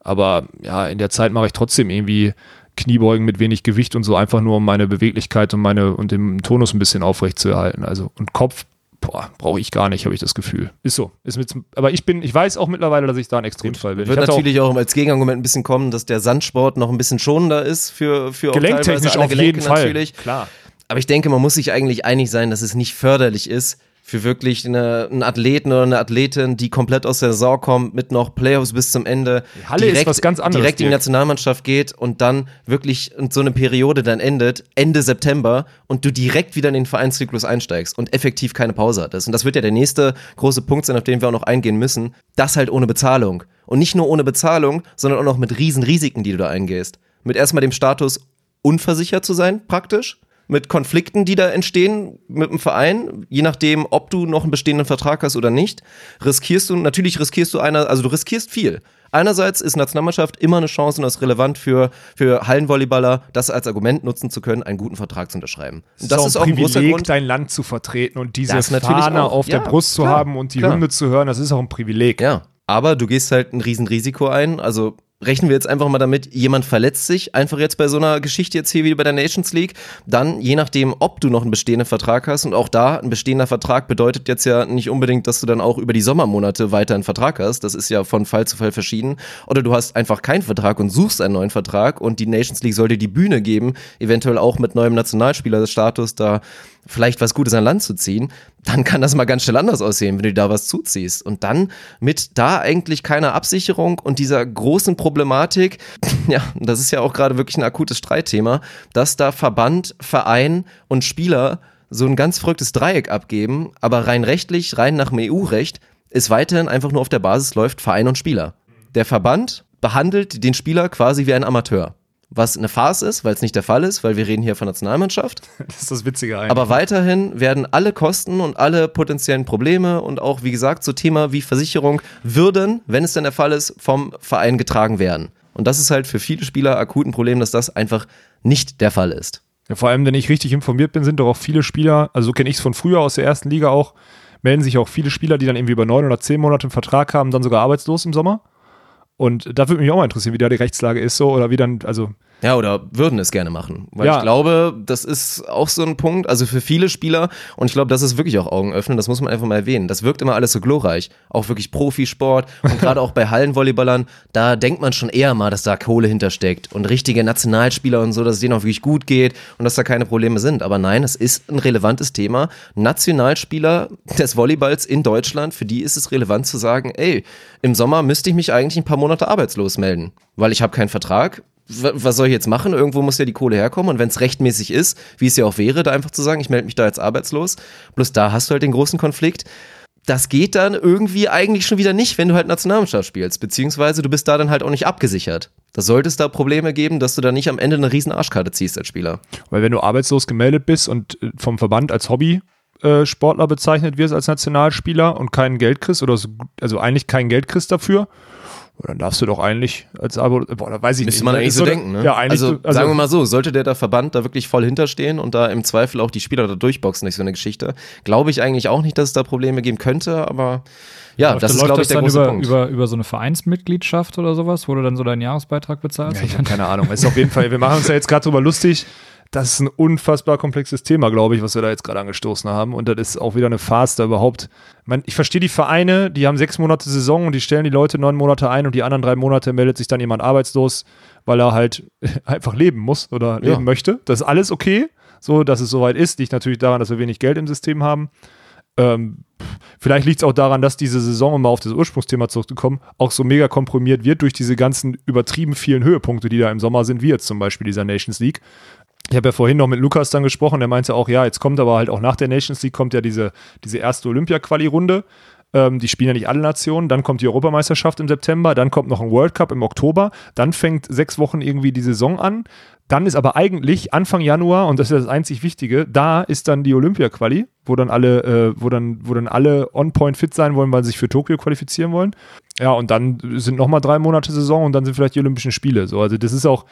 Aber ja, in der Zeit mache ich trotzdem irgendwie Kniebeugen mit wenig Gewicht und so einfach nur, um meine Beweglichkeit und meine und den Tonus ein bisschen aufrecht zu erhalten. Also und Kopf brauche ich gar nicht, habe ich das Gefühl. Ist so. Ist mit, aber ich bin, ich weiß auch mittlerweile, dass ich da ein Extremfall bin. Wird natürlich auch, auch, als Gegenargument ein bisschen kommen, dass der Sandsport noch ein bisschen schonender ist für, für Gelenktechnisch auf Gelenke jeden Fall. Natürlich. Klar. Aber ich denke, man muss sich eigentlich einig sein, dass es nicht förderlich ist, für wirklich eine, einen Athleten oder eine Athletin, die komplett aus der Saison kommt, mit noch Playoffs bis zum Ende, die Halle direkt, ist was ganz anderes direkt in die Nationalmannschaft geht und dann wirklich so eine Periode dann endet, Ende September und du direkt wieder in den Vereinszyklus einsteigst und effektiv keine Pause hattest. Und das wird ja der nächste große Punkt sein, auf den wir auch noch eingehen müssen. Das halt ohne Bezahlung. Und nicht nur ohne Bezahlung, sondern auch noch mit riesen Risiken, die du da eingehst. Mit erstmal dem Status unversichert zu sein, praktisch mit Konflikten, die da entstehen mit dem Verein, je nachdem, ob du noch einen bestehenden Vertrag hast oder nicht, riskierst du, natürlich riskierst du einer, also du riskierst viel. Einerseits ist Nationalmannschaft immer eine Chance und das ist relevant für, für Hallenvolleyballer, das als Argument nutzen zu können, einen guten Vertrag zu unterschreiben. Und das, ist auch ein Privileg, Grund, dein Land zu vertreten und diese Fahne auf ja, der Brust zu klar, haben und die klar. Hymne zu hören, das ist auch ein Privileg. Ja, aber du gehst halt ein Riesenrisiko ein, also rechnen wir jetzt einfach mal damit, jemand verletzt sich, einfach jetzt bei so einer Geschichte jetzt hier wie bei der Nations League, dann je nachdem, ob du noch einen bestehenden Vertrag hast und auch da ein bestehender Vertrag bedeutet jetzt ja nicht unbedingt, dass du dann auch über die Sommermonate weiter einen Vertrag hast, das ist ja von Fall zu Fall verschieden, oder du hast einfach keinen Vertrag und suchst einen neuen Vertrag und die Nations League soll dir die Bühne geben, eventuell auch mit neuem Nationalspielerstatus da vielleicht was Gutes an Land zu ziehen, dann kann das mal ganz schnell anders aussehen, wenn du da was zuziehst. Und dann mit da eigentlich keiner Absicherung und dieser großen Problematik, *laughs* ja, das ist ja auch gerade wirklich ein akutes Streitthema, dass da Verband, Verein und Spieler so ein ganz verrücktes Dreieck abgeben, aber rein rechtlich, rein nach dem EU-Recht, ist weiterhin einfach nur auf der Basis läuft Verein und Spieler. Der Verband behandelt den Spieler quasi wie ein Amateur was eine Farce ist, weil es nicht der Fall ist, weil wir reden hier von Nationalmannschaft. *laughs* Das ist das Witzige eigentlich. Aber weiterhin werden alle Kosten und alle potenziellen Probleme und auch, wie gesagt, so Thema wie Versicherung würden, wenn es denn der Fall ist, vom Verein getragen werden. Und das ist halt für viele Spieler akut ein Problem, dass das einfach nicht der Fall ist. Ja, vor allem, wenn ich richtig informiert bin, sind doch auch viele Spieler, also so kenne ich es von früher aus der ersten Liga auch, melden sich auch viele Spieler, die dann irgendwie über neun oder zehn Monate einen Vertrag haben, dann sogar arbeitslos im Sommer. Und da würde mich auch mal interessieren, wie da die Rechtslage ist so oder wie dann, also ja, oder würden es gerne machen. Weil ja. ich glaube, das ist auch so ein Punkt, also für viele Spieler, und ich glaube, das ist wirklich auch Augen öffnen, das muss man einfach mal erwähnen. Das wirkt immer alles so glorreich. Auch wirklich Profisport und *laughs* gerade auch bei Hallenvolleyballern, da denkt man schon eher mal, dass da Kohle hintersteckt und richtige Nationalspieler und so, dass es denen auch wirklich gut geht und dass da keine Probleme sind. Aber nein, es ist ein relevantes Thema. Nationalspieler des Volleyballs in Deutschland, für die ist es relevant zu sagen, ey, im Sommer müsste ich mich eigentlich ein paar Monate arbeitslos melden, weil ich habe keinen Vertrag, was soll ich jetzt machen? Irgendwo muss ja die Kohle herkommen. Und wenn es rechtmäßig ist, wie es ja auch wäre, da einfach zu sagen, ich melde mich da jetzt arbeitslos, bloß da hast du halt den großen Konflikt. Das geht dann irgendwie eigentlich schon wieder nicht, wenn du halt Nationalmannschaft spielst. Beziehungsweise du bist da dann halt auch nicht abgesichert. Da sollte es da Probleme geben, dass du da nicht am Ende eine riesen Arschkarte ziehst als Spieler. Weil wenn du arbeitslos gemeldet bist und äh, vom Verband als Hobby äh, Sportler bezeichnet wirst als Nationalspieler und kein Geld kriegst oder so, also eigentlich kein Geld kriegst dafür, dann darfst du doch eigentlich als Abo, boah, da weiß ich Müsste nicht. man eigentlich so denken, ne? Ja, eigentlich. Also, also, sagen wir mal so, sollte der da Verband da wirklich voll hinterstehen und da im Zweifel auch die Spieler da durchboxen durch so eine Geschichte, glaube ich eigentlich auch nicht, dass es da Probleme geben könnte, aber ja, läuft, das ist, glaube ich, der große über, Punkt. Über, über so eine Vereinsmitgliedschaft oder sowas, wo du dann so deinen Jahresbeitrag bezahlst? Ja, ich habe keine Ahnung. Ist auf jeden Fall, wir machen uns ja jetzt gerade drüber lustig das ist ein unfassbar komplexes Thema, glaube ich, was wir da jetzt gerade angestoßen haben. Und das ist auch wieder eine Farce da überhaupt. Man, ich verstehe die Vereine, die haben sechs Monate Saison und die stellen die Leute neun Monate ein und die anderen drei Monate meldet sich dann jemand arbeitslos, weil er halt *laughs* einfach leben muss oder leben ja. möchte. Das ist alles okay, so dass es soweit ist. Liegt natürlich daran, dass wir wenig Geld im System haben. Ähm, vielleicht liegt es auch daran, dass diese Saison, um mal auf das Ursprungsthema zurückzukommen, auch so mega komprimiert wird durch diese ganzen übertrieben vielen Höhepunkte, die da im Sommer sind, wie jetzt zum Beispiel dieser Nations League ich habe ja vorhin noch mit Lukas dann gesprochen, der meinte auch, ja, jetzt kommt aber halt auch nach der Nations League kommt ja diese, diese erste Olympia-Quali-Runde. Ähm, die spielen ja nicht alle Nationen. Dann kommt die Europameisterschaft im September. Dann kommt noch ein World Cup im Oktober. Dann fängt sechs Wochen irgendwie die Saison an. Dann ist aber eigentlich Anfang Januar, und das ist das einzig Wichtige, da ist dann die Olympia-Quali, wo dann alle, äh, wo dann, wo dann alle on-point fit sein wollen, weil sie sich für Tokio qualifizieren wollen. Ja, und dann sind nochmal drei Monate Saison und dann sind vielleicht die Olympischen Spiele. So, also das ist auch,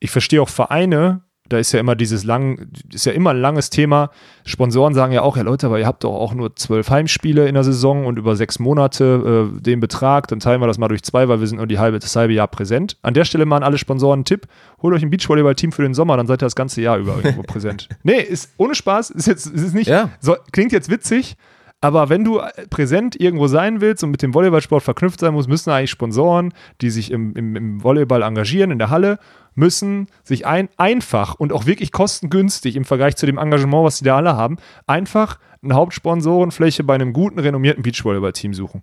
ich verstehe auch Vereine, da ist ja immer dieses lang, ist ja immer ein langes Thema. Sponsoren sagen ja auch, ja Leute, aber ihr habt doch auch nur zwölf Heimspiele in der Saison und über sechs Monate äh, den Betrag, dann teilen wir das mal durch zwei, weil wir sind nur die halbe, das halbe Jahr präsent. An der Stelle machen alle Sponsoren einen Tipp, holt euch ein Beachvolleyball-Team für den Sommer, dann seid ihr das ganze Jahr über irgendwo präsent. *laughs* Nee, ist ohne Spaß, ist jetzt, ist nicht, Ja. so, klingt jetzt witzig, aber wenn du äh, präsent irgendwo sein willst und mit dem Volleyballsport verknüpft sein musst, müssen eigentlich Sponsoren, die sich im, im, im Volleyball engagieren, in der Halle, müssen sich ein, einfach und auch wirklich kostengünstig im Vergleich zu dem Engagement, was sie da alle haben, einfach eine Hauptsponsorenfläche bei einem guten, renommierten Beachvolleyball-Team suchen.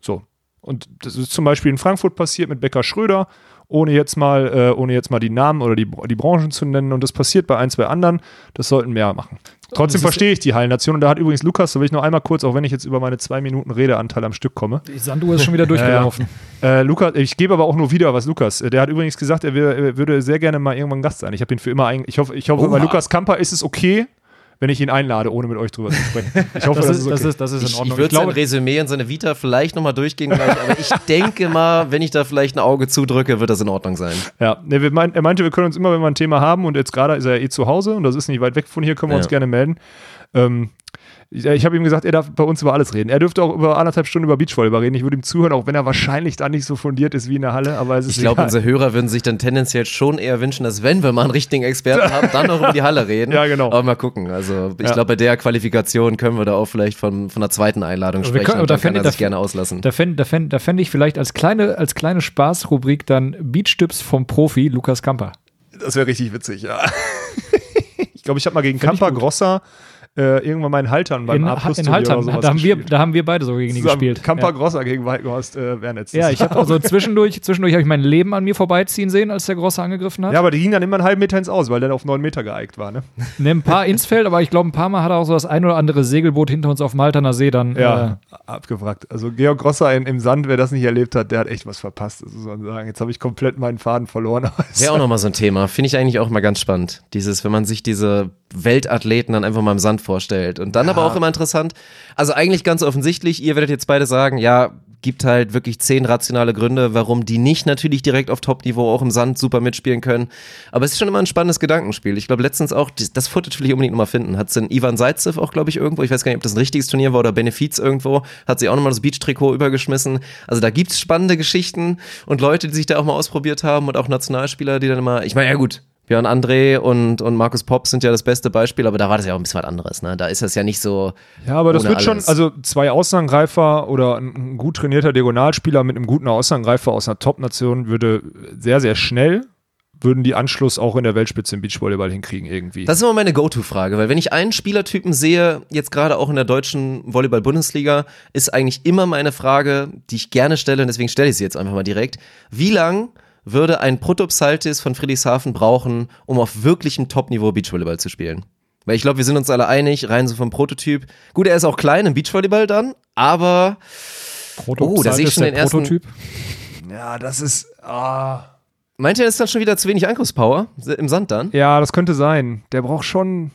So. Und das ist zum Beispiel in Frankfurt passiert mit Becker Schröder, ohne jetzt mal, äh, ohne jetzt mal die Namen oder die, die Branchen zu nennen. Und das passiert bei ein, zwei anderen. Das sollten mehr machen. Trotzdem verstehe ich die Hallennation. Und da hat übrigens Lukas, so will ich noch einmal kurz, auch wenn ich jetzt über meine zwei Minuten Redeanteil am Stück komme. Die Sanduhr ist schon wieder *laughs* durchgelaufen. Äh, Lukas, ich gebe aber auch nur wieder was Lukas. äh, Der hat übrigens gesagt, er, will, er würde sehr gerne mal irgendwann Gast sein. Ich habe ihn für immer ein, Ich hoffe, ich hoffe bei Lukas Kamper ist es okay, wenn ich ihn einlade, ohne mit euch drüber zu sprechen. Ich hoffe, Das, das, ist, ist okay. das, ist, das ist in Ich, ich Ordnung. würde sein Resümee und seine Vita vielleicht nochmal durchgehen, gleich, aber ich denke mal, wenn ich da vielleicht ein Auge zudrücke, wird das in Ordnung sein. Ja, ne, er meinte, wir können uns immer, wenn wir ein Thema haben und jetzt gerade ist er eh zu Hause und das ist nicht weit weg von hier, können wir uns Ja. gerne melden. Ähm, ich ich habe ihm gesagt, er darf bei uns über alles reden. Er dürfte auch über anderthalb Stunden über Beachvolleyball reden. Ich würde ihm zuhören, auch wenn er wahrscheinlich da nicht so fundiert ist wie in der Halle, aber es ist Ich glaube, unsere Hörer würden sich dann tendenziell schon eher wünschen, dass wenn wir mal einen richtigen Experten haben, dann noch über die Halle reden. *laughs* Ja, genau. Aber mal gucken. Also ich Ja. glaube, bei der Qualifikation können wir da auch vielleicht von, von einer zweiten Einladung sprechen. können- und da dann kann fände- er sich gerne auslassen. Da fände da fänd, da fänd ich vielleicht als kleine, als kleine Spaßrubrik dann Beachtipps vom Profi Lukas Kamper. Das wäre richtig witzig, ja. *laughs* ich glaube, ich habe mal gegen gut. Grosser äh, irgendwann meinen Haltern beim In, A in Haltern, oder sowas da haben, wir, da haben wir beide so gegen ihn Zusammen gespielt. Kampa ja. Grosser gegen Walkenhorst äh, Wernitz. ja, ich habe *laughs* also zwischendurch, zwischendurch habe ich mein Leben an mir vorbeiziehen sehen, als der Grosse angegriffen hat. Ja, aber die ging dann immer einen halben Meter ins Aus, weil der auf neun Meter geeigt war, ne? *laughs* Ne, ein paar ins Feld, aber ich glaube, ein paar Mal hat er auch so das ein oder andere Segelboot hinter uns auf dem Halterner See dann. Ja, Äh, abgewrackt. Also Georg Grosser in, im Sand, wer das nicht erlebt hat, der hat echt was verpasst, das muss man sagen. Jetzt habe ich komplett meinen Faden verloren. *laughs* Wäre auch nochmal so ein Thema. Finde ich eigentlich auch mal ganz spannend. Dieses, wenn man sich diese Weltathleten dann einfach mal im Sand vorstellt. Und dann aber auch immer interessant. Also eigentlich ganz offensichtlich, ihr werdet jetzt beide sagen, ja, gibt halt wirklich zehn rationale Gründe, warum die nicht natürlich direkt auf Top-Niveau auch im Sand super mitspielen können. Aber es ist schon immer ein spannendes Gedankenspiel. Ich glaube, letztens auch, das- das Footage will ich unbedingt nochmal finden. Hat es den Ivan Zaitsev auch, glaube ich, irgendwo, ich weiß gar nicht, ob das ein richtiges Turnier war oder Benefiz irgendwo, hat sie auch nochmal das Beach-Trikot übergeschmissen. Also da gibt's spannende Geschichten und Leute, die sich da auch mal ausprobiert haben und auch Nationalspieler, die dann immer, ich meine, ja gut, Björn André und, und Markus Popp sind ja das beste Beispiel, aber da war das ja auch ein bisschen was anderes. Ne? Da ist das ja nicht so. Ja, aber das wird schon, alles. also zwei Außenangreifer oder ein, ein gut trainierter Diagonalspieler mit einem guten Außenangreifer aus einer Top-Nation würde sehr, sehr schnell, würden die Anschluss auch in der Weltspitze im Beachvolleyball hinkriegen irgendwie. Das ist immer meine Go-To-Frage, weil wenn ich einen Spielertypen sehe, jetzt gerade auch in der deutschen Volleyball-Bundesliga, ist eigentlich immer meine Frage, die ich gerne stelle, und deswegen stelle ich sie jetzt einfach mal direkt. Wie lang würde ein Protopsaltis von Friedrichshafen brauchen, um auf wirklichem Top-Niveau Beachvolleyball zu spielen? Weil ich glaube, wir sind uns alle einig, rein so vom Prototyp. Gut, er ist auch klein im Beachvolleyball dann, aber Oh, da sehe ich ist schon der den ersten- Prototyp. ja, das ist, ah. meint ihr, das ist dann schon wieder zu wenig Angriffspower im Sand dann? Ja, das könnte sein. Der braucht schon.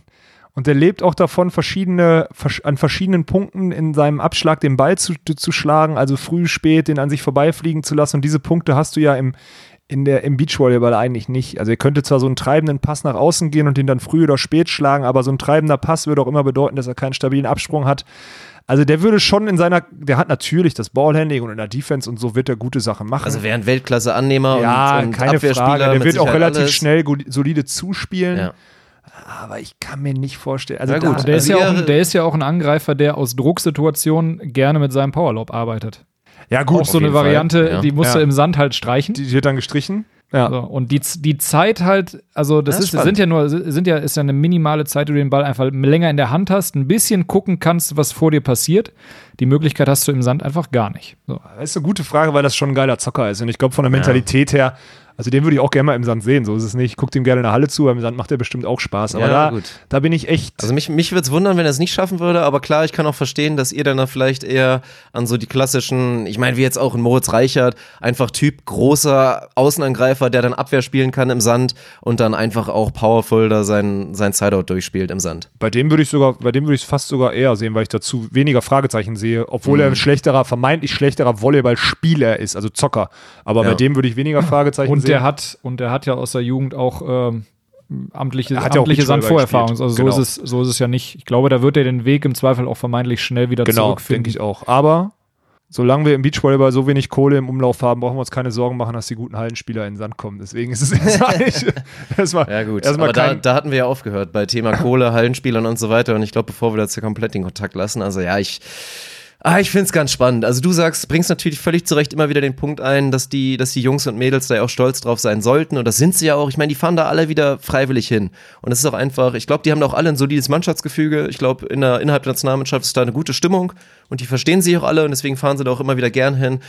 Und der lebt auch davon, verschiedene, versch- an verschiedenen Punkten in seinem Abschlag den Ball zu, zu schlagen, also früh, spät, den an sich vorbeifliegen zu lassen. Und diese Punkte hast du ja im, in der, im Beachvolleyball eigentlich nicht. Also er könnte zwar so einen treibenden Pass nach außen gehen und den dann früh oder spät schlagen, aber so ein treibender Pass würde auch immer bedeuten, dass er keinen stabilen Absprung hat. Also der würde schon in seiner, der hat natürlich das Ballhandling und in der Defense und so wird er gute Sachen machen. Also wäre ein Weltklasse-Annehmer ja, und, und keine Abwehrspieler. Frage. Der wird auch relativ alles. schnell solide zuspielen. Ja. Aber ich kann mir nicht vorstellen. Also gut, da, Der, ist Also ja auch ihr- ein, der ist ja auch ein Angreifer, der aus Drucksituationen gerne mit seinem Powerlob arbeitet. Ja gut, Auch so eine Fall, Variante, ja. die musst du Ja. im Sand halt streichen. die wird dann gestrichen. Ja. So, und die, die Zeit halt, also das, Ja, ist, spannend. sind ja nur, sind ja, ist ja eine minimale Zeit, wo du den Ball einfach länger in der Hand hast, ein bisschen gucken kannst, was vor dir passiert. Die Möglichkeit hast du im Sand einfach gar nicht. So. Das ist eine gute Frage, weil das schon ein geiler Zocker ist. Und ich glaube, von der Mentalität her, also den würde ich auch gerne mal im Sand sehen. So ist es nicht. Ich gucke dem gerne in der Halle zu, aber im Sand macht er bestimmt auch Spaß. Aber Ja, da, gut. da bin ich echt. Also mich, mich würde es wundern, wenn er es nicht schaffen würde, aber klar, ich kann auch verstehen, dass ihr dann da vielleicht eher an so die klassischen, ich meine, wie jetzt auch in Moritz Reichert, einfach Typ großer Außenangreifer, der dann Abwehr spielen kann im Sand und dann einfach auch powerful da sein, sein Sideout durchspielt im Sand. Bei dem würde ich sogar, bei dem würde ich es fast sogar eher sehen, weil ich dazu weniger Fragezeichen sehe, obwohl Mhm. er ein schlechterer, vermeintlich schlechterer Volleyballspieler ist, also Zocker. Aber Ja. bei dem würde ich weniger Fragezeichen Und sehen. der hat, und der hat ja aus der Jugend auch ähm, amtliche, hat ja auch amtliche Beachvolleyball Sandvorerfahrung. Also so, Genau. ist es, so ist es ja nicht. Ich glaube, da wird er den Weg im Zweifel auch vermeintlich schnell wieder genau, zurückfinden. denke ich auch. Aber solange wir im Beachvolleyball so wenig Kohle im Umlauf haben, brauchen wir uns keine Sorgen machen, dass die guten Hallenspieler in den Sand kommen. Deswegen ist es *laughs* erstmal, erstmal, Ja gut, erstmal aber da, da hatten wir ja aufgehört bei Thema Kohle, Hallenspielern und so weiter und ich glaube, bevor wir das ja komplett den Kontakt lassen, also ja, ich Ah, ich find's ganz spannend. Also du sagst, bringst natürlich völlig zu Recht immer wieder den Punkt ein, dass die, dass die Jungs und Mädels da ja auch stolz drauf sein sollten. Und das sind sie ja auch. Ich meine, die fahren da alle wieder freiwillig hin. Und es ist auch einfach, ich glaube, die haben da auch alle ein solides Mannschaftsgefüge. Ich glaube, in der, innerhalb der Nationalmannschaft ist da eine gute Stimmung und die verstehen sich auch alle und deswegen fahren sie da auch immer wieder gern hin.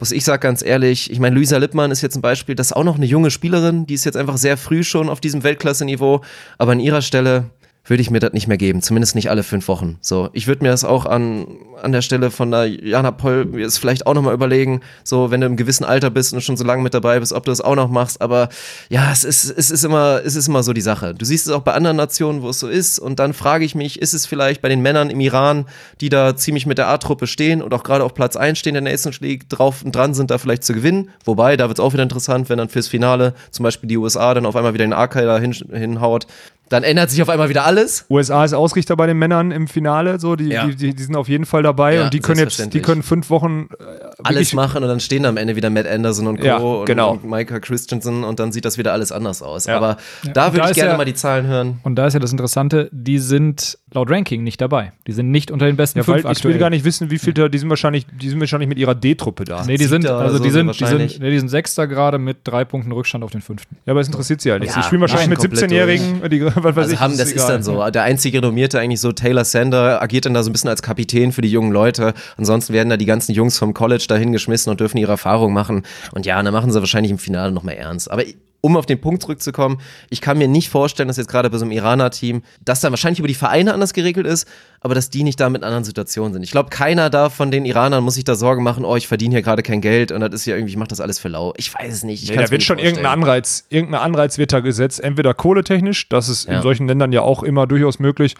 Was ich sag ganz ehrlich, ich meine, Luisa Lippmann ist jetzt ein Beispiel, das ist auch noch eine junge Spielerin, die ist jetzt einfach sehr früh schon auf diesem Weltklasse-Niveau. Aber an ihrer Stelle, würde ich mir das nicht mehr geben, zumindest nicht alle fünf Wochen. So, ich würde mir das auch an, an der Stelle von der Jana Poll mir das vielleicht auch nochmal überlegen, so, wenn du im gewissen Alter bist und schon so lange mit dabei bist, ob du das auch noch machst, aber ja, es ist, es ist immer, es ist immer so die Sache. Du siehst es auch bei anderen Nationen, wo es so ist. Und dann frage ich mich, ist es vielleicht bei den Männern im Iran, die da ziemlich mit der A-Truppe stehen und auch gerade auf Platz 1 stehen in der Nations League, drauf und dran sind, da vielleicht zu gewinnen, wobei, da wird es auch wieder interessant, wenn dann fürs Finale zum Beispiel die USA dann auf einmal wieder den A-Kader hin, hinhaut, dann ändert sich auf einmal wieder alles. USA ist Ausrichter bei den Männern im Finale, so die, Ja. die, die, die sind auf jeden Fall dabei Ja, und die können jetzt, die können fünf Wochen äh, alles machen und dann stehen da am Ende wieder Matt Anderson und Co. Ja, und, genau. und Micah Christensen und dann sieht das wieder alles anders aus. Ja. Aber Ja, da würde ich gerne ja- mal die Zahlen hören. Und da ist ja das Interessante, die sind laut Ranking nicht dabei. Die sind nicht unter den besten Ja, fünf ich aktuell. will gar nicht wissen, wie viel da, die sind wahrscheinlich, die sind wahrscheinlich mit ihrer D-Truppe da. Nee, die sind, also so die sind die sind, nee, die sind Sechster gerade mit drei Punkten Rückstand auf den fünften. Ja, aber es interessiert sie halt nicht. Ja, sie spielen wahrscheinlich mit komplett 17-Jährigen, die, *laughs* was Also ich. haben, das ist dann so. Der einzige Renommierte eigentlich so, Taylor Sander, agiert dann da so ein bisschen als Kapitän für die jungen Leute. Ansonsten werden da die ganzen Jungs vom College dahin geschmissen und dürfen ihre Erfahrung machen. Und ja, dann machen sie wahrscheinlich im Finale nochmal ernst. Aber um auf den Punkt zurückzukommen, ich kann mir nicht vorstellen, dass jetzt gerade bei so einem Iraner-Team, dass da wahrscheinlich über die Vereine anders geregelt ist, aber dass die nicht da mit anderen Situation sind. Ich glaube, keiner da von den Iranern muss sich da Sorgen machen, oh, ich verdiene hier gerade kein Geld und das ist ja irgendwie, ich mache das alles für lau. Ich weiß es nicht. Ich Nee, da wird schon irgendein vorstellen. Anreiz, irgendein Anreiz wird da gesetzt, entweder kohletechnisch, das ist in Ja. solchen Ländern ja auch immer durchaus möglich,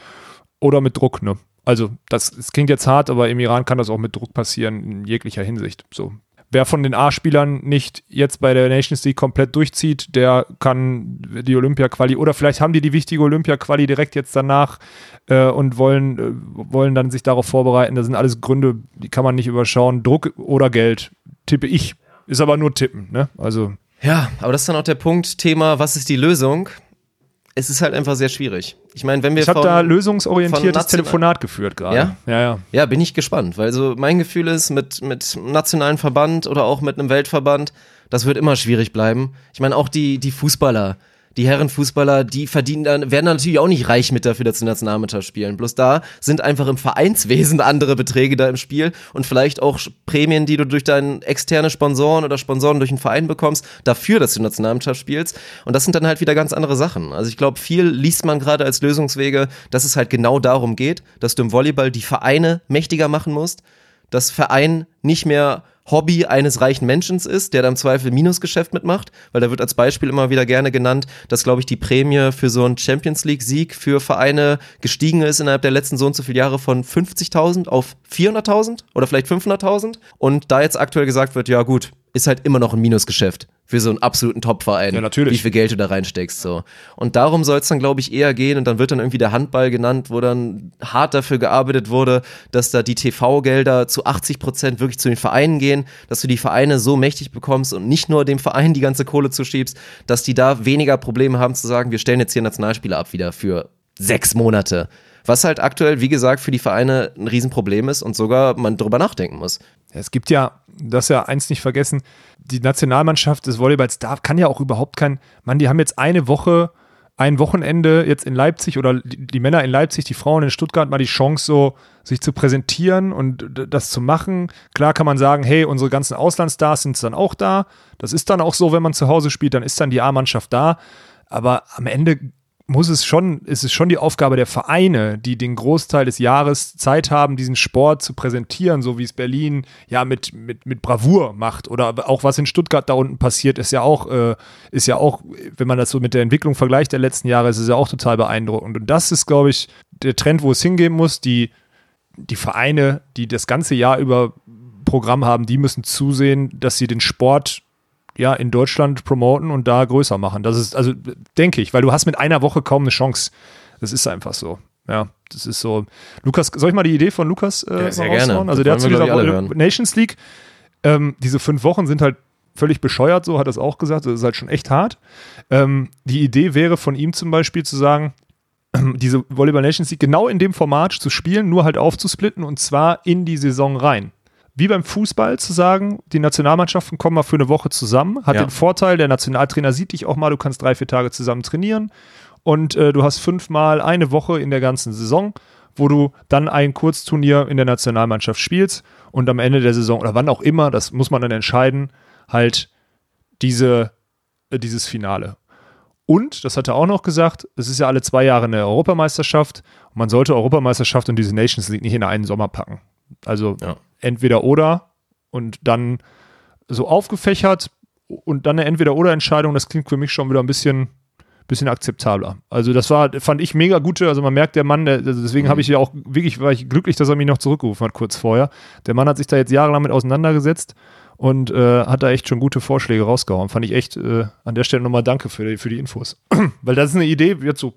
oder mit Druck, ne? Also, das, das klingt jetzt hart, aber im Iran kann das auch mit Druck passieren, in jeglicher Hinsicht. So. Wer von den A-Spielern nicht jetzt bei der Nations League komplett durchzieht, der kann die Olympia-Quali oder vielleicht haben die die wichtige Olympia-Quali direkt jetzt danach äh, und wollen, äh, wollen dann sich darauf vorbereiten. Das sind alles Gründe, die kann man nicht überschauen. Druck oder Geld, tippe ich. Ist aber nur tippen, ne? Also, Ja, aber das ist dann auch der Punkt, Thema, was ist die Lösung? Es ist halt einfach sehr schwierig. Ich meine, wenn wir Ich habe da lösungsorientiertes Telefonat geführt gerade. Ja? Ja, ja. Ja, bin ich gespannt, weil so mein Gefühl ist, mit, mit einem nationalen Verband oder auch mit einem Weltverband, das wird immer schwierig bleiben. Ich meine, auch die, die Fußballer, die Herrenfußballer, die verdienen dann, werden dann natürlich auch nicht reich mit dafür, dass sie Nationalmannschaft spielen. Bloß da sind einfach im Vereinswesen andere Beträge da im Spiel und vielleicht auch Prämien, die du durch deine externe Sponsoren oder Sponsoren durch einen Verein bekommst, dafür, dass du Nationalmannschaft spielst. Und das sind dann halt wieder ganz andere Sachen. Also ich glaube, viel liest man gerade als Lösungswege, dass es halt genau darum geht, dass du im Volleyball die Vereine mächtiger machen musst, dass Verein nicht mehr Hobby eines reichen Menschen ist, der dann im Zweifel Minusgeschäft mitmacht, weil da wird als Beispiel immer wieder gerne genannt, dass, glaube ich, die Prämie für so einen Champions League-Sieg für Vereine gestiegen ist innerhalb der letzten so und so viele Jahre von 50.000 auf 400.000 oder vielleicht 500.000 und da jetzt aktuell gesagt wird, ja gut, ist halt immer noch ein Minusgeschäft für so einen absoluten Top-Verein, Ja, natürlich. wie viel Geld du da reinsteckst. So. Und darum soll es dann, glaube ich, eher gehen und dann wird dann irgendwie der Handball genannt, wo dann hart dafür gearbeitet wurde, dass da die TV-Gelder zu 80 Prozent wirklich zu den Vereinen gehen, dass du die Vereine so mächtig bekommst und nicht nur dem Verein die ganze Kohle zuschiebst, dass die da weniger Probleme haben zu sagen, wir stellen jetzt hier Nationalspieler ab wieder für sechs Monate. Was halt aktuell, wie gesagt, für die Vereine ein Riesenproblem ist und sogar man drüber nachdenken muss. Es gibt ja, das ja eins nicht vergessen, die Nationalmannschaft des Volleyballs darf, kann ja auch überhaupt kein, Mann, die haben jetzt eine Woche, ein Wochenende jetzt in Leipzig oder die, die Männer in Leipzig, die Frauen in Stuttgart mal die Chance so, sich zu präsentieren und das zu machen. Klar kann man sagen, hey, unsere ganzen Auslandsstars sind dann auch da. Das ist dann auch so, wenn man zu Hause spielt, dann ist dann die A-Mannschaft da. Aber am Ende muss es schon, ist schon die Aufgabe der Vereine, die den Großteil des Jahres Zeit haben, diesen Sport zu präsentieren, so wie es Berlin ja mit, mit, mit Bravour macht. Oder auch was in Stuttgart da unten passiert, ist ja auch, äh, ist ja auch, wenn man das so mit der Entwicklung vergleicht der letzten Jahre, ist es ja auch total beeindruckend. Und das ist, glaube ich, der Trend, wo es hingehen muss. Die, die Vereine, die das ganze Jahr über Programm haben, die müssen zusehen, dass sie den Sport ja, in Deutschland promoten und da größer machen. Das ist, also denke ich, weil du hast mit einer Woche kaum eine Chance. Das ist einfach so. Ja, das ist so. Lukas, soll ich mal die Idee von Lukas äh, Ja, sehr gerne. raushauen? Also Das der hat zu dieser. Nations League, ähm, diese fünf Wochen sind halt völlig bescheuert, so hat er es auch gesagt. Das ist halt schon echt hart. Ähm, die Idee wäre von ihm zum Beispiel zu sagen, *clears throat* diese Volleyball Nations League genau in dem Format zu spielen, nur halt aufzusplitten und zwar in die Saison rein. Wie beim Fußball zu sagen, die Nationalmannschaften kommen mal für eine Woche zusammen, hat Ja. den Vorteil, der Nationaltrainer sieht dich auch mal, du kannst drei, vier Tage zusammen trainieren und äh, du hast fünfmal eine Woche in der ganzen Saison, wo du dann ein Kurzturnier in der Nationalmannschaft spielst und am Ende der Saison oder wann auch immer, das muss man dann entscheiden, halt diese, äh, dieses Finale. Und, das hat er auch noch gesagt, es ist ja alle zwei Jahre eine Europameisterschaft und man sollte Europameisterschaft und diese Nations League nicht in einen Sommer packen. Also Ja. entweder oder und dann so aufgefächert und dann eine Entweder-Oder-Entscheidung, das klingt für mich schon wieder ein bisschen, bisschen akzeptabler. Also das war, fand ich mega gute, also man merkt, der Mann, der, also deswegen habe ich ja auch wirklich, war ich glücklich, dass er mich noch zurückgerufen hat kurz vorher. Der Mann hat sich da jetzt jahrelang mit auseinandergesetzt und äh, hat da echt schon gute Vorschläge rausgehauen. Fand ich echt äh, an der Stelle nochmal danke für die, für die Infos. *clears throat* Weil das ist eine Idee, jetzt so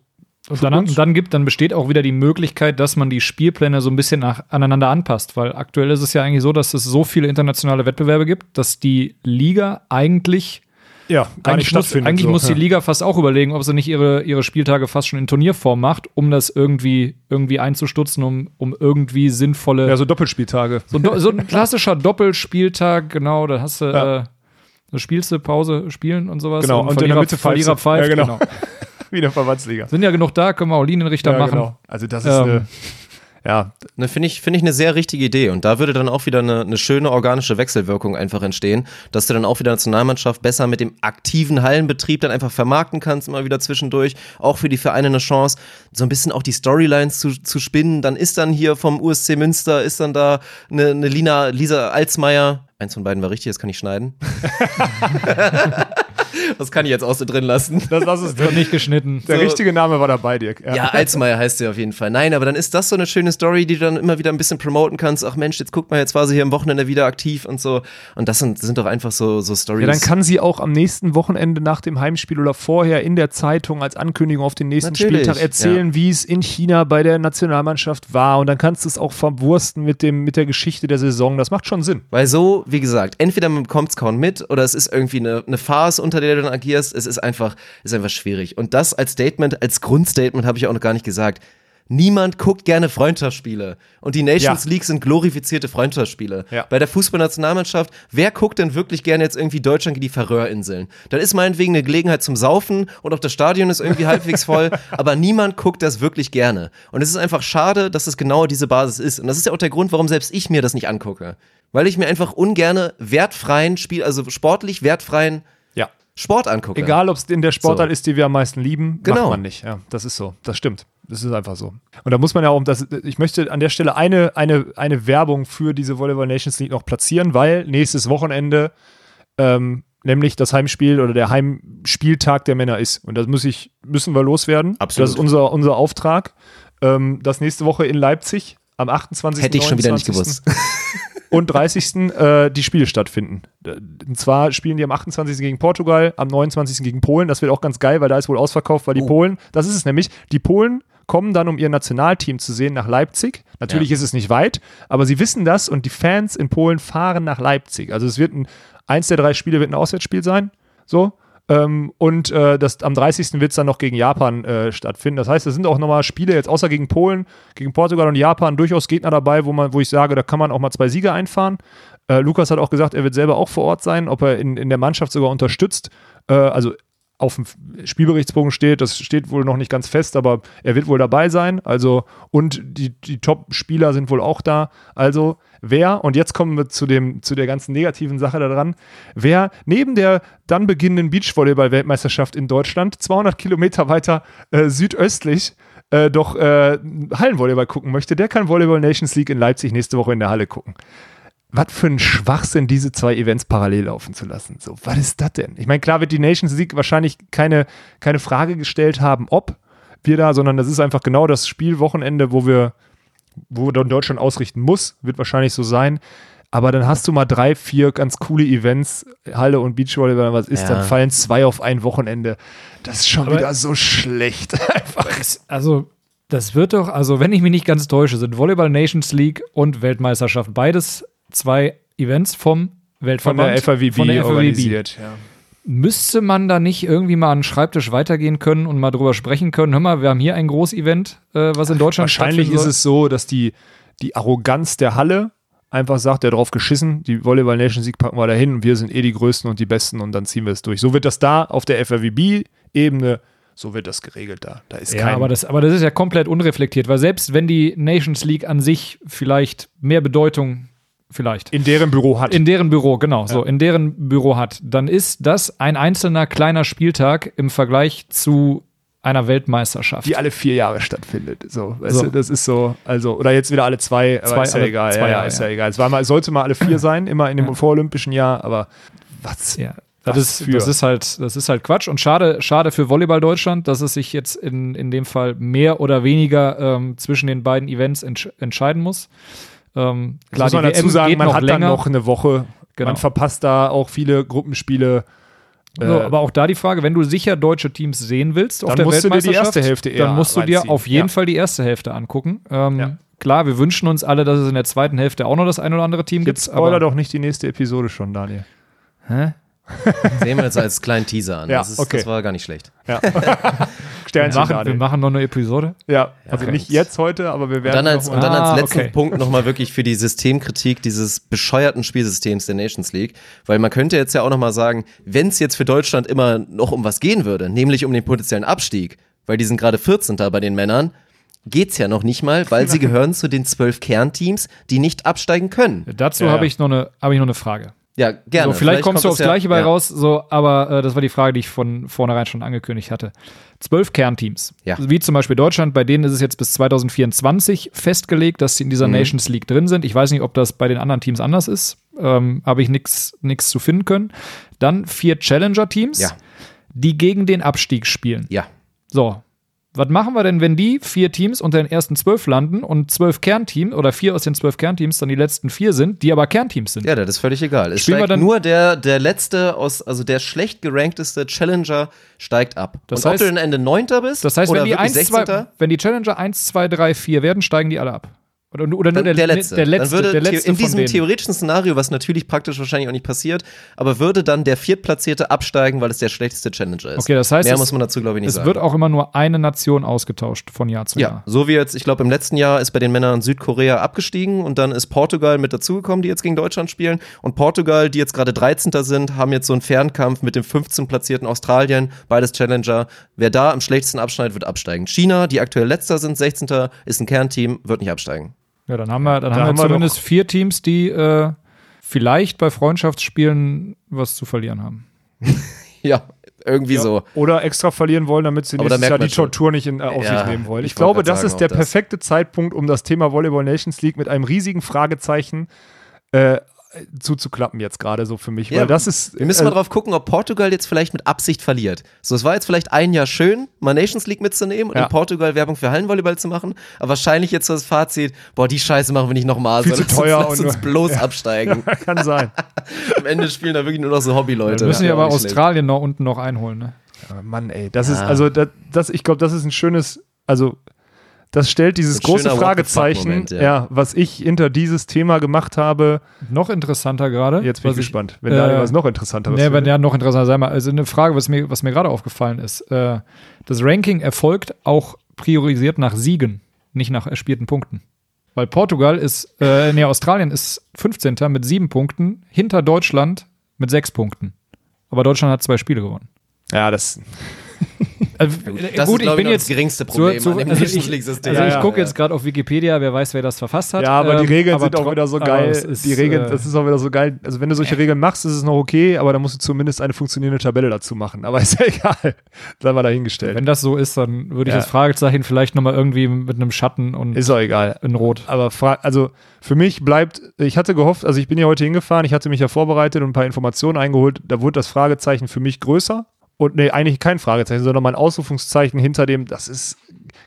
Und dann, und dann gibt, dann besteht auch wieder die Möglichkeit, dass man die Spielpläne so ein bisschen nach, aneinander anpasst, weil aktuell ist es ja eigentlich so, dass es so viele internationale Wettbewerbe gibt, dass die Liga eigentlich ja, gar nicht eigentlich muss, eigentlich so. muss die ja. Liga fast auch überlegen, ob sie nicht ihre, ihre Spieltage fast schon in Turnierform macht, um das irgendwie, irgendwie einzustutzen, um, um irgendwie sinnvolle. Ja, so Doppelspieltage. so, ein Do- so ein klassischer Doppelspieltag, genau, da hast du, Ja. äh, da spielst du Pause, spielen und sowas. Genau, und in der Verlierer, Mitte Verlierer pfeift. Ja, genau. genau. *laughs* *laughs* Wie in der Verbandsliga. Sind ja genug da, können wir auch Linienrichter Ja, machen. genau. Also das ist Ähm, eine, ja, Ne, Finde ich, finde ich eine sehr richtige Idee. Und da würde dann auch wieder eine, eine schöne organische Wechselwirkung einfach entstehen, dass du dann auch wieder Nationalmannschaft besser mit dem aktiven Hallenbetrieb dann einfach vermarkten kannst, immer wieder zwischendurch. Auch für die Vereine eine Chance, so ein bisschen auch die Storylines zu, zu spinnen. Dann ist dann hier vom USC Münster, ist dann da eine, eine Lina, Lisa Alsmeier. Eins von beiden war richtig, das kann ich schneiden. *laughs* *laughs* das kann ich jetzt auch so drin lassen. das, das ist Wird nicht geschnitten. der So. richtige Name war dabei, Dirk. Ja, Alsmeier heißt sie auf jeden Fall. Nein, aber dann ist das so eine schöne Story, die du dann immer wieder ein bisschen promoten kannst. Ach Mensch, jetzt guck mal, jetzt war sie hier am Wochenende wieder aktiv und so. Und das sind, sind doch einfach so, so Stories. Ja, dann kann sie auch am nächsten Wochenende nach dem Heimspiel oder vorher in der Zeitung als Ankündigung auf den nächsten Natürlich, Spieltag erzählen, wie es in China bei der Nationalmannschaft war. Und dann kannst du es auch verwursten mit, dem, mit der Geschichte der Saison. Das macht schon Sinn. Weil so, wie gesagt, entweder man bekommt es kaum mit oder es ist irgendwie eine, eine Farce, unter der du dann agierst. Es ist einfach, ist einfach schwierig. Und das als Statement, als Grundstatement habe ich auch noch gar nicht gesagt. Niemand guckt gerne Freundschaftsspiele. Und die Nations Ja. League sind glorifizierte Freundschaftsspiele. Ja. Bei der Fußballnationalmannschaft, wer guckt denn wirklich gerne jetzt irgendwie Deutschland gegen die Färöerinseln? Dann ist meinetwegen eine Gelegenheit zum Saufen und auch das Stadion ist irgendwie halbwegs voll, *laughs* aber niemand guckt das wirklich gerne. Und es ist einfach schade, dass es genau diese Basis ist. Und das ist ja auch der Grund, warum selbst ich mir das nicht angucke. Weil ich mir einfach ungerne wertfreien Spiel, also sportlich wertfreien Ja. Sport angucke. Egal, ob es in der Sportart So. ist, die wir am meisten lieben, Genau. macht man nicht. Ja, das ist so. Das stimmt. Das ist einfach so. Und da muss man ja auch, das, ich möchte an der Stelle eine, eine, eine Werbung für diese Volleyball Nations League noch platzieren, weil nächstes Wochenende ähm, nämlich das Heimspiel oder der Heimspieltag der Männer ist. Und das muss ich, müssen wir loswerden. Absolut. Das ist unser, unser Auftrag. Ähm, das nächste Woche in Leipzig am 28. Hätte ich schon wieder nicht 29.. gewusst. Und 30. Äh, die Spiele stattfinden. Und zwar spielen die am 28. gegen Portugal, am 29. gegen Polen. Das wird auch ganz geil, weil da ist wohl ausverkauft, weil die Oh. Polen, das ist es nämlich, die Polen kommen dann, um ihr Nationalteam zu sehen, nach Leipzig. Natürlich Ja. ist es nicht weit, aber sie wissen das und die Fans in Polen fahren nach Leipzig. Also es wird ein, eins der drei Spiele wird ein Auswärtsspiel sein. So. Ähm, und äh, das, am 30. wird es dann noch gegen Japan äh, stattfinden. Das heißt, es sind auch nochmal Spiele, jetzt außer gegen Polen, gegen Portugal und Japan, durchaus Gegner dabei, wo, man, wo ich sage, da kann man auch mal zwei Siege einfahren. Äh, Lukas hat auch gesagt, er wird selber auch vor Ort sein, ob er in, in der Mannschaft sogar unterstützt. Äh, also auf dem Spielberichtsbogen steht, das steht wohl noch nicht ganz fest, aber er wird wohl dabei sein. Also, und die, die Top-Spieler sind wohl auch da. Also, wer, und jetzt kommen wir zu, dem, zu der ganzen negativen Sache daran, wer neben der dann beginnenden Beachvolleyball-Weltmeisterschaft in Deutschland 200 Kilometer weiter äh, südöstlich äh, doch äh, Hallenvolleyball gucken möchte, der kann Volleyball Nations League in Leipzig nächste Woche in der Halle gucken was für ein Schwachsinn, diese zwei Events parallel laufen zu lassen. So, was ist das denn? Ich meine, klar wird die Nations League wahrscheinlich keine, keine Frage gestellt haben, ob wir da, sondern das ist einfach genau das Spielwochenende, wo wir, wo dann Deutschland ausrichten muss, wird wahrscheinlich so sein. Aber dann hast du mal drei, vier ganz coole Events, Halle und Beachvolleyball, was ist, Ja. dann fallen zwei auf ein Wochenende. Das ist schon Aber- wieder so schlecht. *laughs* Einfach. Also, das wird doch, also wenn ich mich nicht ganz täusche, sind Volleyball Nations League und Weltmeisterschaft beides zwei Events vom Von Weltverband. der FIVB Von der FIVB. organisiert. Ja. Müsste man da nicht irgendwie mal an den Schreibtisch weitergehen können und mal drüber sprechen können? Hör mal, wir haben hier ein Großevent, äh, was in Deutschland Wahrscheinlich ist es so, dass die, die Arroganz der Halle einfach sagt, der drauf geschissen, die Volleyball Nation Sieg packen wir da hin und wir sind eh die Größten und die Besten und dann ziehen wir es durch. So wird das da auf der FRWB-Ebene, so wird das geregelt da. Da ist Ja, kein, aber das, aber das ist ja komplett unreflektiert, weil selbst wenn die Nations League an sich vielleicht mehr Bedeutung, vielleicht, in deren Büro hat. in deren Büro, genau, so, in deren Büro hat, dann ist das ein einzelner kleiner Spieltag im Vergleich zu einer Weltmeisterschaft. die alle vier Jahre stattfindet. So, weißt So. du, das ist so, also, oder jetzt wieder alle zwei, Zwei, ist ja alle egal. zwei ja, ja, Jahre, ist ja. ja egal. Es war mal, sollte mal alle vier *clears throat* sein, immer in dem Ja. vorolympischen Jahr, aber was? Ja, das ist, für? das ist halt, das ist halt Quatsch und schade, schade für Volleyball Deutschland, dass es sich jetzt in, in dem Fall mehr oder weniger ähm, zwischen den beiden Events entsch entscheiden muss. Ähm, Klar, muss man die dazu sagen, man hat länger. dann noch eine Woche. Genau. Man verpasst da auch viele Gruppenspiele. so, Äh, aber auch da die Frage, wenn du sicher deutsche Teams sehen willst auf Dann der musst du dir die Weltmeisterschaft, erste Hälfte eher dann musst du dir auf jeden Ja. Fall die erste Hälfte angucken. Ähm, Ja. Klar, wir wünschen uns alle, dass es in der zweiten Hälfte auch noch das ein oder andere Team Jetzt gibt. spoiler aber, doch nicht die nächste Episode schon, Daniel. Hä? *laughs* Sehen wir jetzt als kleinen Teaser an. Ja, das, ist, okay. das war gar nicht schlecht. Ja. *laughs* Wir Sternchen, machen, wir machen noch eine Episode. Ja, also okay. nicht jetzt heute, aber wir Und werden dann als, noch und dann Ah, als letzten okay. Punkt nochmal wirklich für die Systemkritik dieses bescheuerten Spielsystems der Nations League. Weil man könnte jetzt ja auch nochmal sagen, wenn es jetzt für Deutschland immer noch um was gehen würde, nämlich um den potenziellen Abstieg, weil die sind gerade 14. bei den Männern, geht's ja noch nicht mal, weil sie *laughs* gehören zu den zwölf Kernteams, die nicht absteigen können. Dazu Ja, habe ja. ich, noch eine- habe ich noch eine Frage. Ja, gerne. So, vielleicht, kommst du aufs das ja- Gleiche bei ja. raus, so, aber äh, das war die Frage, die ich von vornherein schon angekündigt hatte. Zwölf Kernteams, Ja. wie zum Beispiel Deutschland, bei denen ist es jetzt bis 2024 festgelegt, dass sie in Mhm. dieser Nations League drin sind. Ich weiß nicht, ob das bei den anderen Teams anders ist, ähm, habe ich nichts zu finden können. Dann vier Challenger-Teams, die gegen den Abstieg spielen. Ja. So. Was machen wir denn, wenn die vier Teams unter den ersten zwölf landen und zwölf Kernteams oder vier aus den zwölf Kernteams dann die letzten vier sind, die aber Kernteams sind? Ja, das ist völlig egal. Es Spielen steigt dann- nur der, der letzte aus, also der schlecht gerankteste Challenger steigt ab. Das Und heißt- ob du dann Ende Neunter bist Das heißt, oder wenn die, wirklich 1, 2, 16. wenn die Challenger 1, 2, 3, 4 werden, steigen die alle ab. Oder, oder nur der, der, letzte. Der letzte, dann würde der letzte in diesem theoretischen Szenario, was natürlich praktisch wahrscheinlich auch nicht passiert, aber würde dann der Viertplatzierte absteigen, weil es der schlechteste Challenger ist. Okay, das heißt, Mehr es- muss man dazu, glaube ich, nicht Es sagen. wird auch immer nur eine Nation ausgetauscht von Jahr zu ja, Jahr. so wie jetzt, ich glaube, im letzten Jahr ist bei den Männern Südkorea abgestiegen und dann ist Portugal mit dazugekommen, die jetzt gegen Deutschland spielen. Und Portugal, die jetzt gerade 13. sind, haben jetzt so einen Fernkampf mit dem 15. platzierten Australien, beides Challenger. Wer da am schlechtesten abschneidet, wird absteigen. China, die aktuell letzter sind, 16. ist ein Kernteam, wird nicht absteigen. Ja, dann haben wir, dann Da haben wir haben wir zumindest vier Teams, die äh, vielleicht bei Freundschaftsspielen was zu verlieren haben. *laughs* Ja, irgendwie Ja. so. Oder extra verlieren wollen, damit sie nächstes Jahr die schon. Tortur nicht in, äh, auf Ja, sich nehmen wollen. Ich, ich glaube, das ist der das. perfekte Zeitpunkt, um das Thema Volleyball Nations League mit einem riesigen Fragezeichen äh, zuzuklappen jetzt gerade so für mich. Ja, weil das ist. Wir müssen äh, mal drauf gucken, ob Portugal jetzt vielleicht mit Absicht verliert. So, es war jetzt vielleicht ein Jahr schön, mal Nations League mitzunehmen und Ja. in Portugal Werbung für Hallenvolleyball zu machen. Aber wahrscheinlich jetzt so das Fazit, boah, die Scheiße machen wir nicht nochmal. Viel zu lass teuer Uns, lass und uns bloß absteigen. *laughs* kann sein. *laughs* Am Ende spielen da wirklich nur noch so Hobbyleute. Wir müssen ja Ja, aber. Australien noch unten noch einholen. Ne? Aber Mann, ey, das ist, also, das, das, ich glaube, das ist ein schönes, also, das stellt dieses große Fragezeichen, ja. ja. was ich hinter dieses Thema gemacht habe. Noch interessanter gerade. Jetzt bin ich gespannt. Wenn äh, was noch interessanteres Nee, wenn ja noch interessanter sei mal. Also eine Frage, was mir, was mir gerade aufgefallen ist. Äh, das Ranking erfolgt auch priorisiert nach Siegen, nicht nach erspielten Punkten. Weil Portugal ist, äh, nee, Australien ist 15. mit sieben Punkten, hinter Deutschland mit sechs Punkten. Aber Deutschland hat zwei Spiele gewonnen. Ja, das. *laughs* Also, Das äh, ist, ich bin jetzt das geringste Problem zu- an dem also ich-. Also Ja, ich ja. gucke jetzt gerade auf Wikipedia, wer weiß, wer das verfasst hat. Ja, aber die Ähm, Regeln aber sind auch wieder so geil. ist, die Regeln, äh, das ist auch wieder so geil. Also wenn du solche Regeln machst, ist es noch okay, aber dann musst du zumindest eine funktionierende Tabelle dazu machen. Aber *laughs* ist ja egal. Sei mal dahingestellt. Wenn das so ist, dann würde ich Ja. das Fragezeichen vielleicht nochmal irgendwie mit einem Schatten und ist auch egal. in Rot. Aber also für mich bleibt, ich hatte gehofft, also ich bin ja heute hingefahren, ich hatte mich ja vorbereitet und ein paar Informationen eingeholt, da wurde das Fragezeichen für mich größer. Und nee, eigentlich kein Fragezeichen, sondern mal ein Ausrufungszeichen hinter dem, das ist,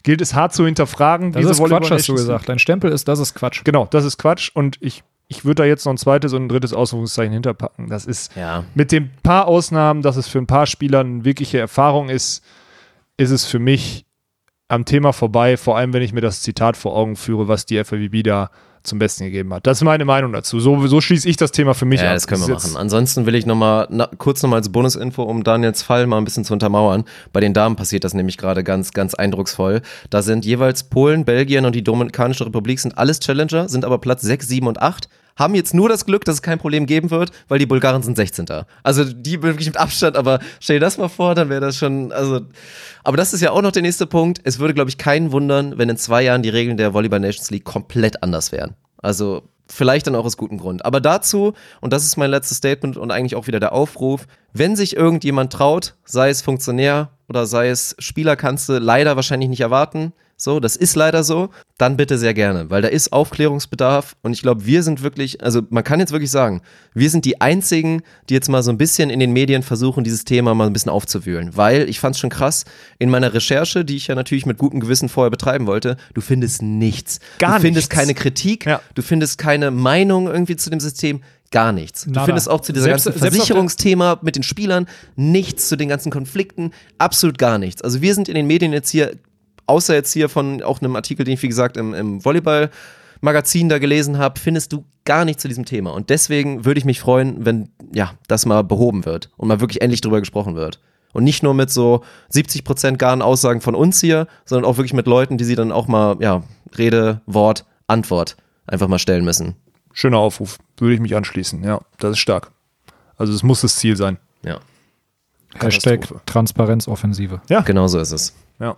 gilt es hart zu hinterfragen. Das diese ist Volleyball Quatsch, hast du gesagt. Dein Stempel ist, das ist Quatsch. Genau, das ist Quatsch und ich, ich würde da jetzt noch ein zweites und ein drittes Ausrufungszeichen hinterpacken. Das ist Ja. mit den paar Ausnahmen, dass es für ein paar Spieler eine wirkliche Erfahrung ist, ist es für mich am Thema vorbei, vor allem wenn ich mir das Zitat vor Augen führe, was die FAWB da zum Besten gegeben hat. Das ist meine Meinung dazu. So, so schließe ich das Thema für mich Ja, ab. das können wir machen. Ansonsten will ich noch mal na, kurz nochmal als Bonusinfo, um Daniels Fall mal ein bisschen zu untermauern. Bei den Damen passiert das nämlich gerade ganz, ganz eindrucksvoll. Da sind jeweils Polen, Belgien und die Dominikanische Republik sind alles Challenger, sind aber Platz 6, 7 und 8. Haben jetzt nur das Glück, dass es kein Problem geben wird, weil die Bulgaren sind 16. Also die wirklich mit Abstand, aber stell dir das mal vor, dann wäre das schon, also. Aber das ist ja auch noch der nächste Punkt. Es würde, glaube ich, keinen wundern, wenn in zwei Jahren die Regeln der Volleyball Nations League komplett anders wären. Also vielleicht dann auch aus gutem Grund. Aber dazu, und das ist mein letztes Statement und eigentlich auch wieder der Aufruf, wenn sich irgendjemand traut, sei es Funktionär oder sei es Spieler, kannst du leider wahrscheinlich nicht erwarten. So, das ist leider so. Dann bitte sehr gerne, weil da ist Aufklärungsbedarf und ich glaube, wir sind wirklich, also man kann jetzt wirklich sagen, wir sind die einzigen, die jetzt mal so ein bisschen in den Medien versuchen, dieses Thema mal ein bisschen aufzuwühlen, weil ich fand es schon krass in meiner Recherche, die ich ja natürlich mit gutem Gewissen vorher betreiben wollte, du findest nichts. Gar du findest nichts. keine Kritik, Ja. du findest keine Meinung irgendwie zu dem System, gar nichts. Du Nada. findest auch zu Selbst- ganzen Versicherungsthema mit den Spielern nichts, zu den ganzen Konflikten, absolut gar nichts. Also wir sind in den Medien jetzt hier, außer jetzt hier von auch einem Artikel, den ich wie gesagt im, im Volleyball Magazin da gelesen habe, findest du gar nichts zu diesem Thema. Und deswegen würde ich mich freuen, wenn ja, das mal behoben wird und mal wirklich endlich drüber gesprochen wird. Und nicht nur mit so 70% garen Aussagen von uns hier, sondern auch wirklich mit Leuten, die sie dann auch mal, ja, Rede, Wort, Antwort einfach mal stellen müssen. Schöner Aufruf. Würde ich mich anschließen. Ja, das ist stark. Also es muss das Ziel sein. Ja, Hashtag. Transparenzoffensive. genau so ist es. Ja.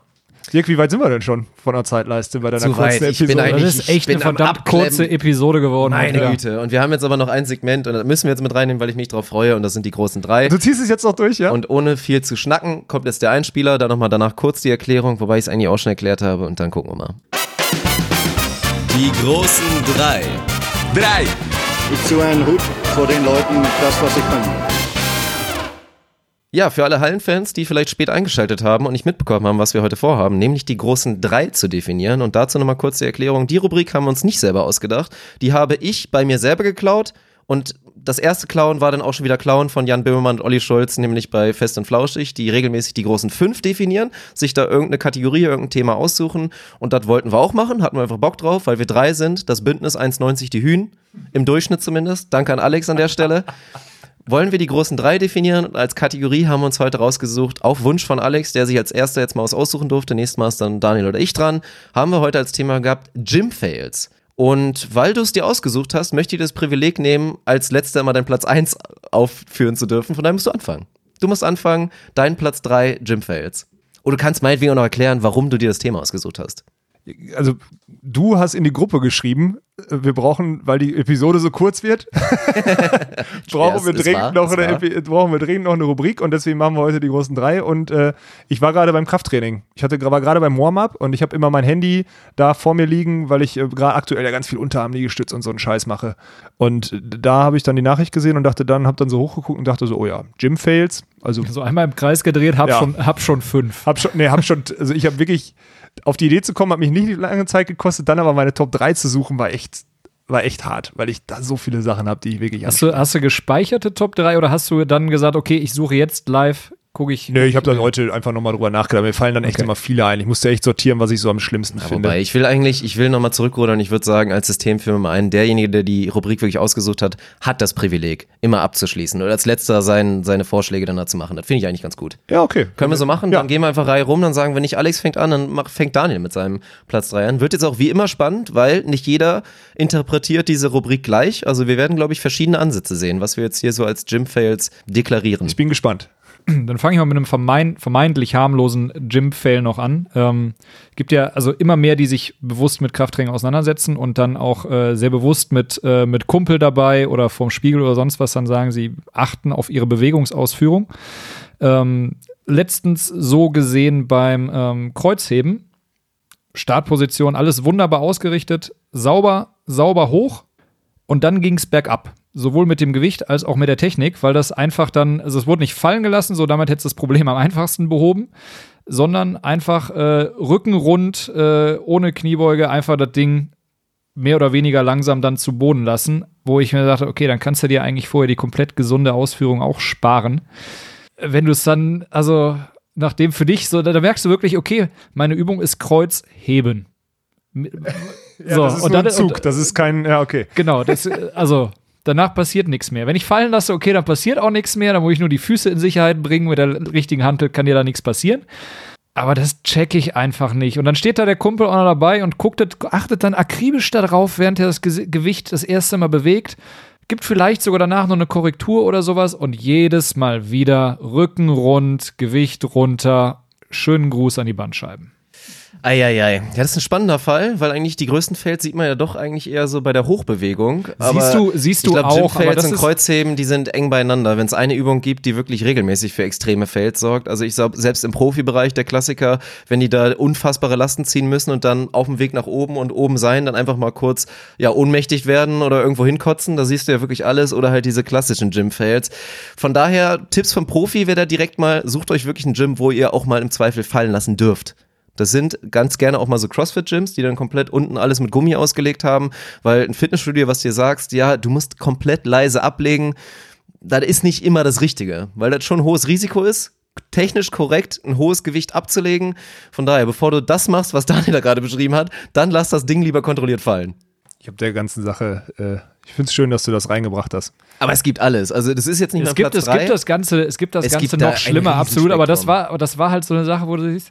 Dirk, wie weit sind wir denn schon von der Zeitleiste bei deiner Zu weit. kurzen Ich bin Episode? eigentlich- Das ist echt Ich bin eine am verdammt kurze Episode geworden. Meine Ja. Güte. Und wir haben jetzt aber noch ein Segment und das müssen wir jetzt mit reinnehmen, weil ich mich drauf freue und das sind die großen drei. du ziehst es jetzt noch durch, ja? Und ohne viel zu schnacken, kommt jetzt der Einspieler, dann nochmal danach kurz die Erklärung, wobei ich es eigentlich auch schon erklärt habe und dann gucken wir mal. Die großen drei. Drei. Ich ziehe einen Hut vor den Leuten, das, was sie können. Ja, für alle Hallenfans, die vielleicht spät eingeschaltet haben und nicht mitbekommen haben, was wir heute vorhaben, nämlich die großen drei zu definieren. Und dazu nochmal kurz die Erklärung. Die Rubrik haben wir uns nicht selber ausgedacht. Die habe ich bei mir selber geklaut. Und das erste Klauen war dann auch schon wieder Klauen von Jan Böhmermann und Olli Schulz, nämlich bei Fest und Flauschig, die regelmäßig die großen fünf definieren, sich da irgendeine Kategorie, irgendein Thema aussuchen. Und das wollten wir auch machen, hatten wir einfach Bock drauf, weil wir drei sind. Das Bündnis 1,90 die Hühn, im Durchschnitt zumindest. Danke an Alex an der Stelle. *laughs* Wollen wir die großen drei definieren? Als Kategorie haben wir uns heute rausgesucht, auf Wunsch von Alex, der sich als erster jetzt mal aussuchen durfte. Nächstes Mal ist dann Daniel oder ich dran. Haben wir heute als Thema gehabt Gym Fails. Und weil du es dir ausgesucht hast, möchte ich das Privileg nehmen, als letzter mal deinen Platz 1 aufführen zu dürfen. Von daher musst du anfangen. Du musst anfangen, dein Platz 3 Gym Fails. Oder du kannst meinetwegen auch noch erklären, warum du dir das Thema ausgesucht hast. Also du hast in die Gruppe geschrieben, äh, wir brauchen, weil die Episode so kurz wird, *laughs* brauchen, Ja, wir dringend war, noch eine, brauchen wir dringend noch eine Rubrik und deswegen machen wir heute die großen drei. Und äh, ich war gerade beim Krafttraining. Ich hatte, war gerade beim Warm-up und ich habe immer mein Handy da vor mir liegen, weil ich äh, gerade aktuell ja ganz viel Unterarmliegestütz und so einen Scheiß mache. Und äh, da habe ich dann die Nachricht gesehen und dachte dann, habe dann so hochgeguckt und dachte so, oh ja, Gym Fails. Also So einmal im Kreis gedreht, hab, Ja. schon, hab schon fünf. hab schon, nee, hab schon, also ich habe wirklich auf die Idee zu kommen, hat mich nicht lange Zeit gekostet, dann aber meine Top 3 zu suchen, war echt, war echt hart, weil ich da so viele Sachen habe, die ich wirklich Hast du, hast du gespeicherte Top 3 oder hast du dann gesagt, okay, ich suche jetzt live gucke ich. Nee, ich habe da heute einfach nochmal drüber nachgedacht. Mir fallen dann echt Okay. immer viele ein. Ich musste echt sortieren, was ich so am schlimmsten Ja, finde. wobei, ich will eigentlich, ich will nochmal zurückrudern. Ich würde sagen, als System für Nummer einen, derjenige, der die Rubrik wirklich ausgesucht hat, hat das Privileg, immer abzuschließen oder als letzter sein, seine Vorschläge dann dazu machen. Das finde ich eigentlich ganz gut. Ja, okay. Können wir so machen? Ja. Dann gehen wir einfach Reihe rum, dann sagen wir nicht, Alex fängt an, dann mach, fängt Daniel mit seinem Platz 3 an. Wird jetzt auch wie immer spannend, weil nicht jeder interpretiert diese Rubrik gleich. Also wir werden, glaube ich, verschiedene Ansätze sehen, was wir jetzt hier so als Gym-Fails deklarieren. Ich bin gespannt. *clears throat* Dann fange ich mal mit einem vermein, vermeintlich harmlosen Gym-Fail noch an. Ähm, gibt ja also immer mehr, die sich bewusst mit Krafttraining auseinandersetzen und dann auch äh, sehr bewusst mit, äh, mit Kumpel dabei oder vorm Spiegel oder sonst was dann sagen, sie achten auf ihre Bewegungsausführung. Ähm, letztens so gesehen beim ähm, Kreuzheben. Startposition, alles wunderbar ausgerichtet, sauber, sauber hoch und dann ging es bergab. Sowohl mit dem Gewicht als auch mit der Technik, weil das einfach dann, also es wurde nicht fallen gelassen, so damit hättest du das Problem am einfachsten behoben, sondern einfach äh, rückenrund, äh, ohne Kniebeuge, einfach das Ding mehr oder weniger langsam dann zu Boden lassen, wo ich mir dachte, okay, dann kannst du dir eigentlich vorher die komplett gesunde Ausführung auch sparen. Wenn du es dann, also nachdem für dich so, da, da merkst du wirklich, okay, meine Übung ist Kreuzheben. *laughs* Ja, das ist nur ein Zug. das ist kein, ja, okay. Genau, das, äh, also danach passiert nichts mehr. Wenn ich fallen lasse, okay, dann passiert auch nichts mehr, dann muss ich nur die Füße in Sicherheit bringen, mit der richtigen Hantel kann dir da nichts passieren. Aber das checke ich einfach nicht. Und dann steht da der Kumpel auch noch dabei und guckt, achtet dann akribisch darauf, während er das Ge Gewicht das erste Mal bewegt. Gibt vielleicht sogar danach noch eine Korrektur oder sowas und jedes Mal wieder Rücken rund, Gewicht runter, schönen Gruß an die Bandscheiben. Eieiei. Ja, das ist ein spannender Fall, weil eigentlich die größten Fails sieht man ja doch eigentlich eher so bei der Hochbewegung. Aber Siehst du- siehst du ich glaub, auch, das und Kreuzheben, die sind eng beieinander. Wenn es eine Übung gibt, die wirklich regelmäßig für extreme Fails sorgt. Also ich glaube, selbst im Profibereich der Klassiker, wenn die da unfassbare Lasten ziehen müssen und dann auf dem Weg nach oben und oben sein, dann einfach mal kurz ja ohnmächtig werden oder irgendwo hinkotzen, da siehst du ja wirklich alles oder halt diese klassischen Gym-Fails. Von daher, Tipps vom Profi wäre da direkt mal, sucht euch wirklich ein Gym, wo ihr auch mal im Zweifel fallen lassen dürft. Das sind ganz gerne auch mal so CrossFit-Gyms, die dann komplett unten alles mit Gummi ausgelegt haben, weil ein Fitnessstudio, was dir sagst, ja, du musst komplett leise ablegen, das ist nicht immer das Richtige, weil das schon ein hohes Risiko ist, technisch korrekt ein hohes Gewicht abzulegen. Von daher, bevor du das machst, was *laughs* Daniel da gerade beschrieben hat, dann lass das Ding lieber kontrolliert fallen. Ich habe der ganzen Sache, äh, ich finde es schön, dass du das reingebracht hast. Aber es gibt alles. Also das ist jetzt nicht Es mehr gibt, Platz es gibt das Ganze, es gibt das Es Ganze gibt da noch ein schlimmer, absolut, aber das war, das war halt so eine Sache, wo du siehst,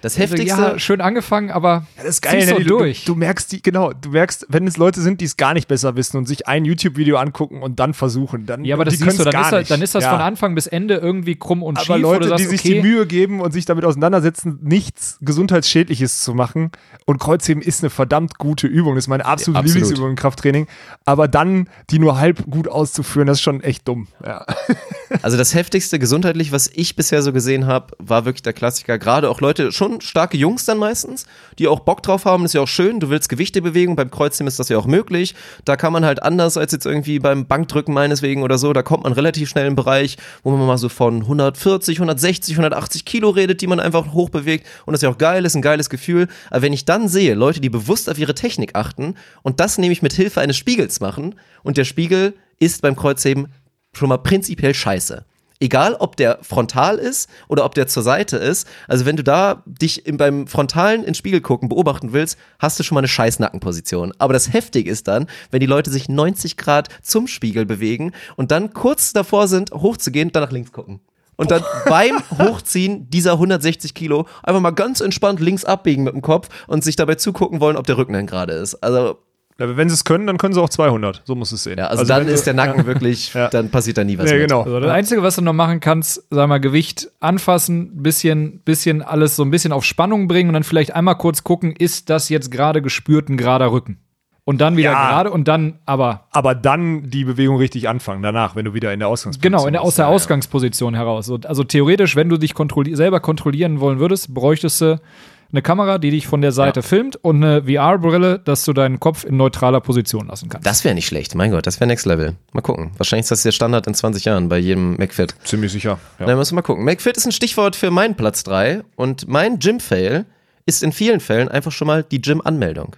Das also, Heftigste, ja, schön angefangen, aber Das ist geil, ne? du, durch. Du, du merkst die, genau, du merkst, wenn es Leute sind, die es gar nicht besser wissen und sich ein YouTube-Video angucken und dann versuchen, dann ja, aber das die siehst du, dann ist, gar das, dann ist das ja. von Anfang bis Ende irgendwie krumm und schief. Aber wo du Leute, sagst, die sich okay, die Mühe geben und sich damit auseinandersetzen, nichts Gesundheitsschädliches zu machen. Und Kreuzheben ist eine verdammt gute Übung. Das ist meine absolute Ja, absolut. Lieblingsübung im Krafttraining. Aber dann die nur halb gut auszuführen, das ist schon echt dumm. Ja. Also das heftigste gesundheitlich, was ich bisher so gesehen habe, war wirklich der Klassiker. Gerade auch Leute, schon starke Jungs dann meistens, die auch Bock drauf haben, ist ja auch schön. Du willst Gewichte bewegen, beim Kreuzheben ist das ja auch möglich. Da kann man halt anders als jetzt irgendwie beim Bankdrücken meineswegen oder so, da kommt man relativ schnell in einen Bereich, wo man mal so von 140, 160, 180 Kilo redet, die man einfach hochbewegt und das ist ja auch geil, ist ein geiles Gefühl. Aber wenn ich dann sehe, Leute, die bewusst auf ihre Technik achten und das nämlich mit Hilfe eines Spiegels machen und der Spiegel ist beim Kreuzheben schon mal prinzipiell scheiße. Egal, ob der frontal ist oder ob der zur Seite ist. Also wenn du da dich im, beim Frontalen ins Spiegel gucken beobachten willst, hast du schon mal eine scheiß Nackenposition. Aber das heftig ist dann, wenn die Leute sich 90 Grad zum Spiegel bewegen und dann kurz davor sind, hochzugehen, dann nach links gucken. Und dann beim *laughs* Hochziehen dieser 160 Kilo einfach mal ganz entspannt links abbiegen mit dem Kopf und sich dabei zugucken wollen, ob der Rücken denn gerade ist. Also Aber wenn sie es können, dann können sie auch 200. So muss es sehen. ja, also, dann wenn ist der Nacken ja. wirklich, Ja. dann passiert da nie was Ja, mit. genau. Also das Einzige, was du noch machen kannst, sag mal, Gewicht anfassen, bisschen, bisschen alles so ein bisschen auf Spannung bringen und dann vielleicht einmal kurz gucken, ist das jetzt gerade gespürt ein gerader Rücken? Und dann wieder Ja. gerade und dann aber Aber dann die Bewegung richtig anfangen, danach, wenn du wieder in der Ausgangsposition genau in der, aus bist. der Ja, ja. Ausgangsposition heraus. So, Also theoretisch, wenn du dich kontrolli selber kontrollieren wollen würdest, bräuchtest du eine Kamera, die dich von der Seite filmt und eine VR-Brille, dass du deinen Kopf in neutraler Position lassen kannst. Das wäre nicht schlecht, mein Gott, das wäre Next Level. Mal gucken. Wahrscheinlich ist das der Standard in 20 Jahren bei jedem McFit. Ziemlich sicher. Ja. Na, müssen wir mal gucken. McFit ist ein Stichwort für meinen Platz 3 und mein Gym-Fail ist in vielen Fällen einfach schon mal die Gym-Anmeldung.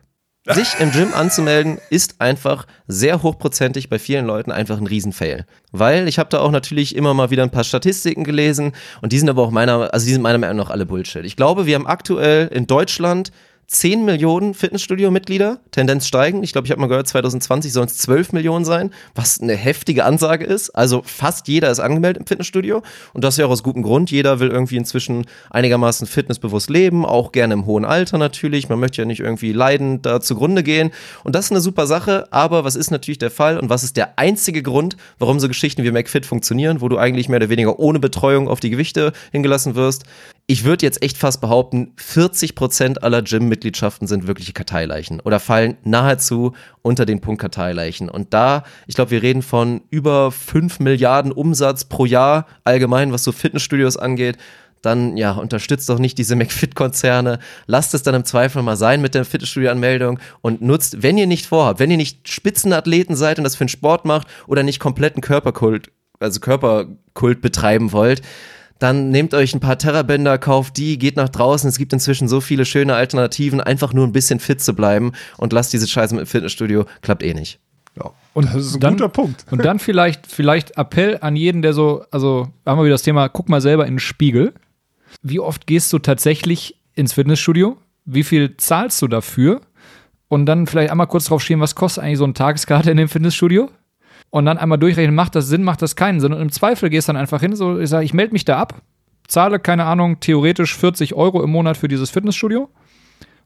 Sich im Gym anzumelden ist einfach sehr hochprozentig bei vielen Leuten einfach ein Riesenfail. Weil ich habe da auch natürlich immer mal wieder ein paar Statistiken gelesen und die sind aber auch meiner, also die sind meiner Meinung nach alle Bullshit. Ich glaube, wir haben aktuell in Deutschland 10 Millionen Fitnessstudio-Mitglieder, Tendenz steigen. Ich glaube, ich habe mal gehört, 2020 sollen es 12 Millionen sein, was eine heftige Ansage ist. Also fast jeder ist angemeldet im Fitnessstudio und das ja auch aus gutem Grund. Jeder will irgendwie inzwischen einigermaßen fitnessbewusst leben, auch gerne im hohen Alter natürlich. Man möchte ja nicht irgendwie leidend da zugrunde gehen und das ist eine super Sache, aber was ist natürlich der Fall und was ist der einzige Grund, warum so Geschichten wie McFit funktionieren, wo du eigentlich mehr oder weniger ohne Betreuung auf die Gewichte hingelassen wirst? Ich würde jetzt echt fast behaupten, 40 Prozent aller Gym-Mitgliedschaften sind wirkliche Karteileichen oder fallen nahezu unter den Punkt Karteileichen. Und da, ich glaube, wir reden von über 5 Milliarden Umsatz pro Jahr allgemein, was so Fitnessstudios angeht. Dann, ja, unterstützt doch nicht diese *laughs* McFit-Konzerne. Lasst es dann im Zweifel mal sein mit der Fitnessstudio-Anmeldung und nutzt, wenn ihr nicht vorhabt, wenn ihr nicht Spitzenathleten seid und das für den Sport macht oder nicht kompletten Körperkult, also Körperkult betreiben wollt, dann nehmt euch ein paar Terrabänder, kauft die, geht nach draußen. Es gibt inzwischen so viele schöne Alternativen, einfach nur ein bisschen fit zu bleiben und lasst diese Scheiße mit dem Fitnessstudio, klappt eh nicht. Ja. Und das ist ein dann, guter Punkt. Und dann vielleicht, vielleicht Appell an jeden, der so, also haben wir wieder das Thema, guck mal selber in den Spiegel. Wie oft gehst du tatsächlich ins Fitnessstudio? Wie viel zahlst du dafür? Und dann vielleicht einmal kurz drauf stehen, was kostet eigentlich so eine Tageskarte in dem Fitnessstudio? Und dann einmal durchrechnen, macht das Sinn, macht das keinen Sinn. Und im Zweifel gehst du dann einfach hin, so, ich sage, ich melde mich da ab, zahle, keine Ahnung, theoretisch 40 Euro im Monat für dieses Fitnessstudio.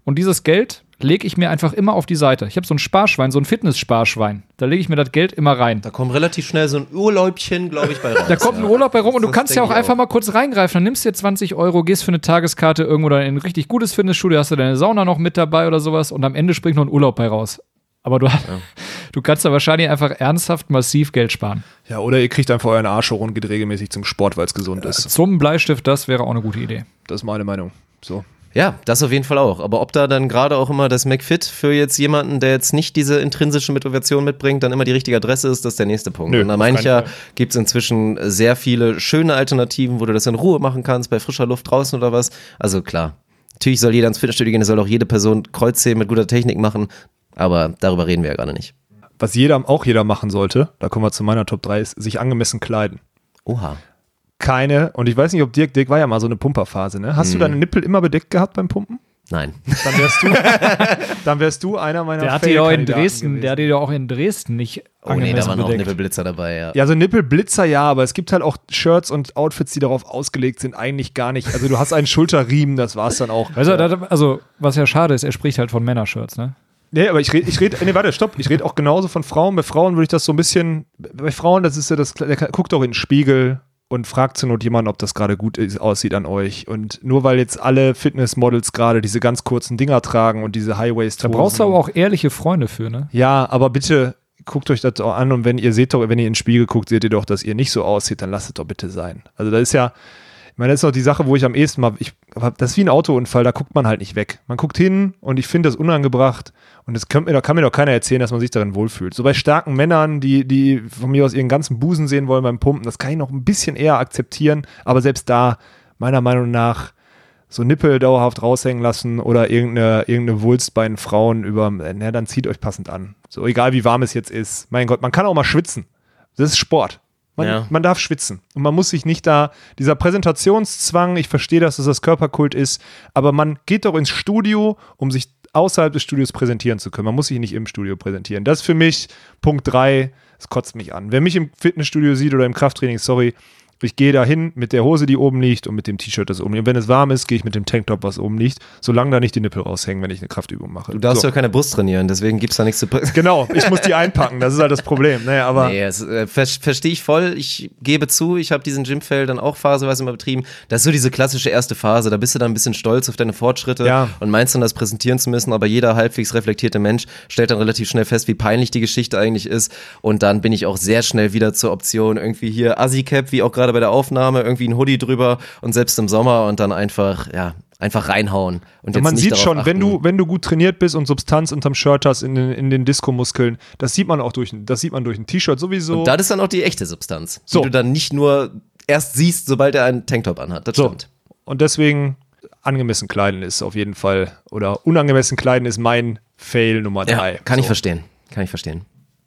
Und dieses Geld lege ich mir einfach immer auf die Seite. Ich habe so ein Sparschwein, so ein Fitnesssparschwein. Da lege ich mir das Geld immer rein. Da kommt relativ schnell so ein Urlaubchen, glaube ich, bei raus. Da kommt ein Urlaub bei rum und du kannst ja auch einfach auch. mal kurz reingreifen. Dann nimmst du dir 20 Euro, gehst für eine Tageskarte irgendwo in ein richtig gutes Fitnessstudio, hast du deine Sauna noch mit dabei oder sowas und am Ende springt noch ein Urlaub bei raus. Aber du, ja. du kannst da wahrscheinlich einfach ernsthaft massiv Geld sparen. Ja, oder ihr kriegt einfach euren Arsch hoch und geht regelmäßig zum Sport, weil es gesund ist. Zum Bleistift, das wäre auch eine gute Idee. Das ist meine Meinung. So. Ja, das auf jeden Fall auch. Aber ob da dann gerade auch immer das McFit für jetzt jemanden, der jetzt nicht diese intrinsische Motivation mitbringt, dann immer die richtige Adresse ist, das ist der nächste Punkt. Nö, Und da meine ich ja, gibt es inzwischen sehr viele schöne Alternativen, wo du das in Ruhe machen kannst, bei frischer Luft draußen oder was. Also klar, Natürlich soll jeder ins Fitnessstudio gehen, es soll auch jede Person Kreuzheben mit guter Technik machen. Aber darüber reden wir ja gerade nicht. Was jeder, auch jeder machen sollte, da kommen wir zu meiner Top 3, ist sich angemessen kleiden. Oha. Keine, und ich weiß nicht, ob Dirk, Dirk war ja mal so eine Pumperphase, ne? Hast hm. du deine Nippel immer bedeckt gehabt beim Pumpen? Nein. Dann wärst du, *laughs* dann wärst du einer meiner Der hatte ja auch in Dresden, gewesen. der hatte ja auch in Dresden nicht Oh nee, da waren bedeckt. auch Nippelblitzer dabei, ja. Ja, so Nippelblitzer ja, aber es gibt halt auch Shirts und Outfits, die darauf ausgelegt sind, eigentlich gar nicht. Also du hast einen Schulterriemen, das war's dann auch. Also, also was ja schade ist, er spricht halt von Männershirts, ne? Nee, aber ich rede, ich rede, nee, warte, stopp. Ich rede auch genauso von Frauen. Bei Frauen würde ich das so ein bisschen, bei Frauen, das ist ja das, der guckt doch in den Spiegel und fragt zur Not jemanden, ob das gerade gut ist, aussieht an euch. Und nur weil jetzt alle Fitnessmodels gerade diese ganz kurzen Dinger tragen und diese Highways Da brauchst du aber auch ehrliche Freunde für, ne? Ja, aber bitte guckt euch das auch an und wenn ihr seht doch, wenn ihr in den Spiegel guckt, seht ihr doch, dass ihr nicht so aussieht, dann lasst es doch bitte sein. Also das ist ja, ich meine, das ist auch die Sache, wo ich am ehesten mal, ich, das ist wie ein Autounfall, da guckt man halt nicht weg. Man guckt hin und ich finde das unangebracht und das kann mir, da kann mir doch keiner erzählen, dass man sich darin wohlfühlt. So bei starken Männern, die, die von mir aus ihren ganzen Busen sehen wollen beim Pumpen, das kann ich noch ein bisschen eher akzeptieren, aber selbst da, meiner Meinung nach, so Nippel dauerhaft raushängen lassen oder irgendeine, irgendeine Wulst bei den Frauen über, na, dann zieht euch passend an. So egal wie warm es jetzt ist. Mein Gott, man kann auch mal schwitzen. Das ist Sport. Man, ja. man, darf schwitzen. Und man muss sich nicht da, dieser Präsentationszwang, ich verstehe, dass es das Körperkult ist, aber man geht doch ins Studio, um sich außerhalb des Studios präsentieren zu können. Man muss sich nicht im Studio präsentieren. Das ist für mich Punkt 3, das kotzt mich an. Wer mich im Fitnessstudio sieht oder im Krafttraining, sorry, ich gehe dahin mit der Hose, die oben liegt und mit dem T-Shirt, das oben liegt. Und wenn es warm ist, gehe ich mit dem Tanktop, was oben liegt, solange da nicht die Nippel raushängen, wenn ich eine Kraftübung mache. Du darfst so. ja keine Brust trainieren, deswegen gibt es da nichts zu. genau, ich muss die einpacken, das ist halt das Problem. Naja, aber nee, das, äh, ver verstehe ich voll. Ich gebe zu, ich habe diesen Gymfell dann auch phaseweise immer betrieben. Das ist so diese klassische erste Phase, da bist du dann ein bisschen stolz auf deine Fortschritte ja. und meinst dann, das präsentieren zu müssen, aber jeder halbwegs reflektierte Mensch stellt dann relativ schnell fest, wie peinlich die Geschichte eigentlich ist. Und dann bin ich auch sehr schnell wieder zur Option, irgendwie hier Assi-Cap, wie auch gerade bei der Aufnahme, irgendwie ein Hoodie drüber und selbst im Sommer und dann einfach, ja, einfach reinhauen. Und ja, man sieht schon, achten. wenn du, wenn du gut trainiert bist und Substanz unterm Shirt hast in den, in den Disco-Muskeln, das sieht man auch durch, das sieht man durch ein T-Shirt sowieso. Und das ist dann auch die echte Substanz, so. die du dann nicht nur erst siehst, sobald er einen Tanktop anhat. Das so. stimmt. Und deswegen angemessen kleiden ist auf jeden Fall, oder unangemessen kleiden ist mein Fail Nummer Ja, drei. kann ich So. verstehen. Kann ich verstehen.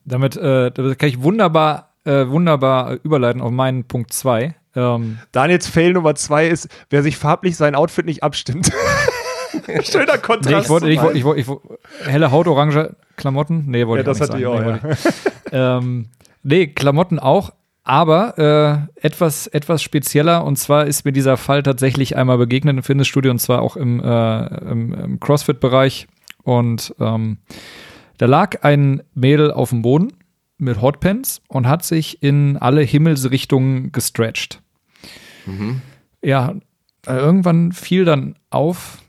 Damit, äh, damit kann ich wunderbar, äh, wunderbar überleiten auf meinen Punkt 2. Ähm, Daniels Fail Nummer zwei ist, wer sich farblich sein Outfit nicht abstimmt. *laughs* Schöner Kontrast. nee, ich wollte, ich wollte, ich wollte, ich wollte, helle Haut, orange Klamotten? Nee, wollte Ja, ich das auch hatte nicht ich auch, *laughs* sagen. Nee, ich- ähm, nee, Klamotten auch, aber äh, etwas, etwas spezieller und zwar ist mir dieser Fall tatsächlich einmal begegnet im Fitnessstudio und zwar auch im, äh, im, im CrossFit-Bereich und ähm, da lag ein Mädel auf dem Boden mit Hotpants und hat sich in alle Himmelsrichtungen gestretcht. Ja, äh, irgendwann fiel dann auf,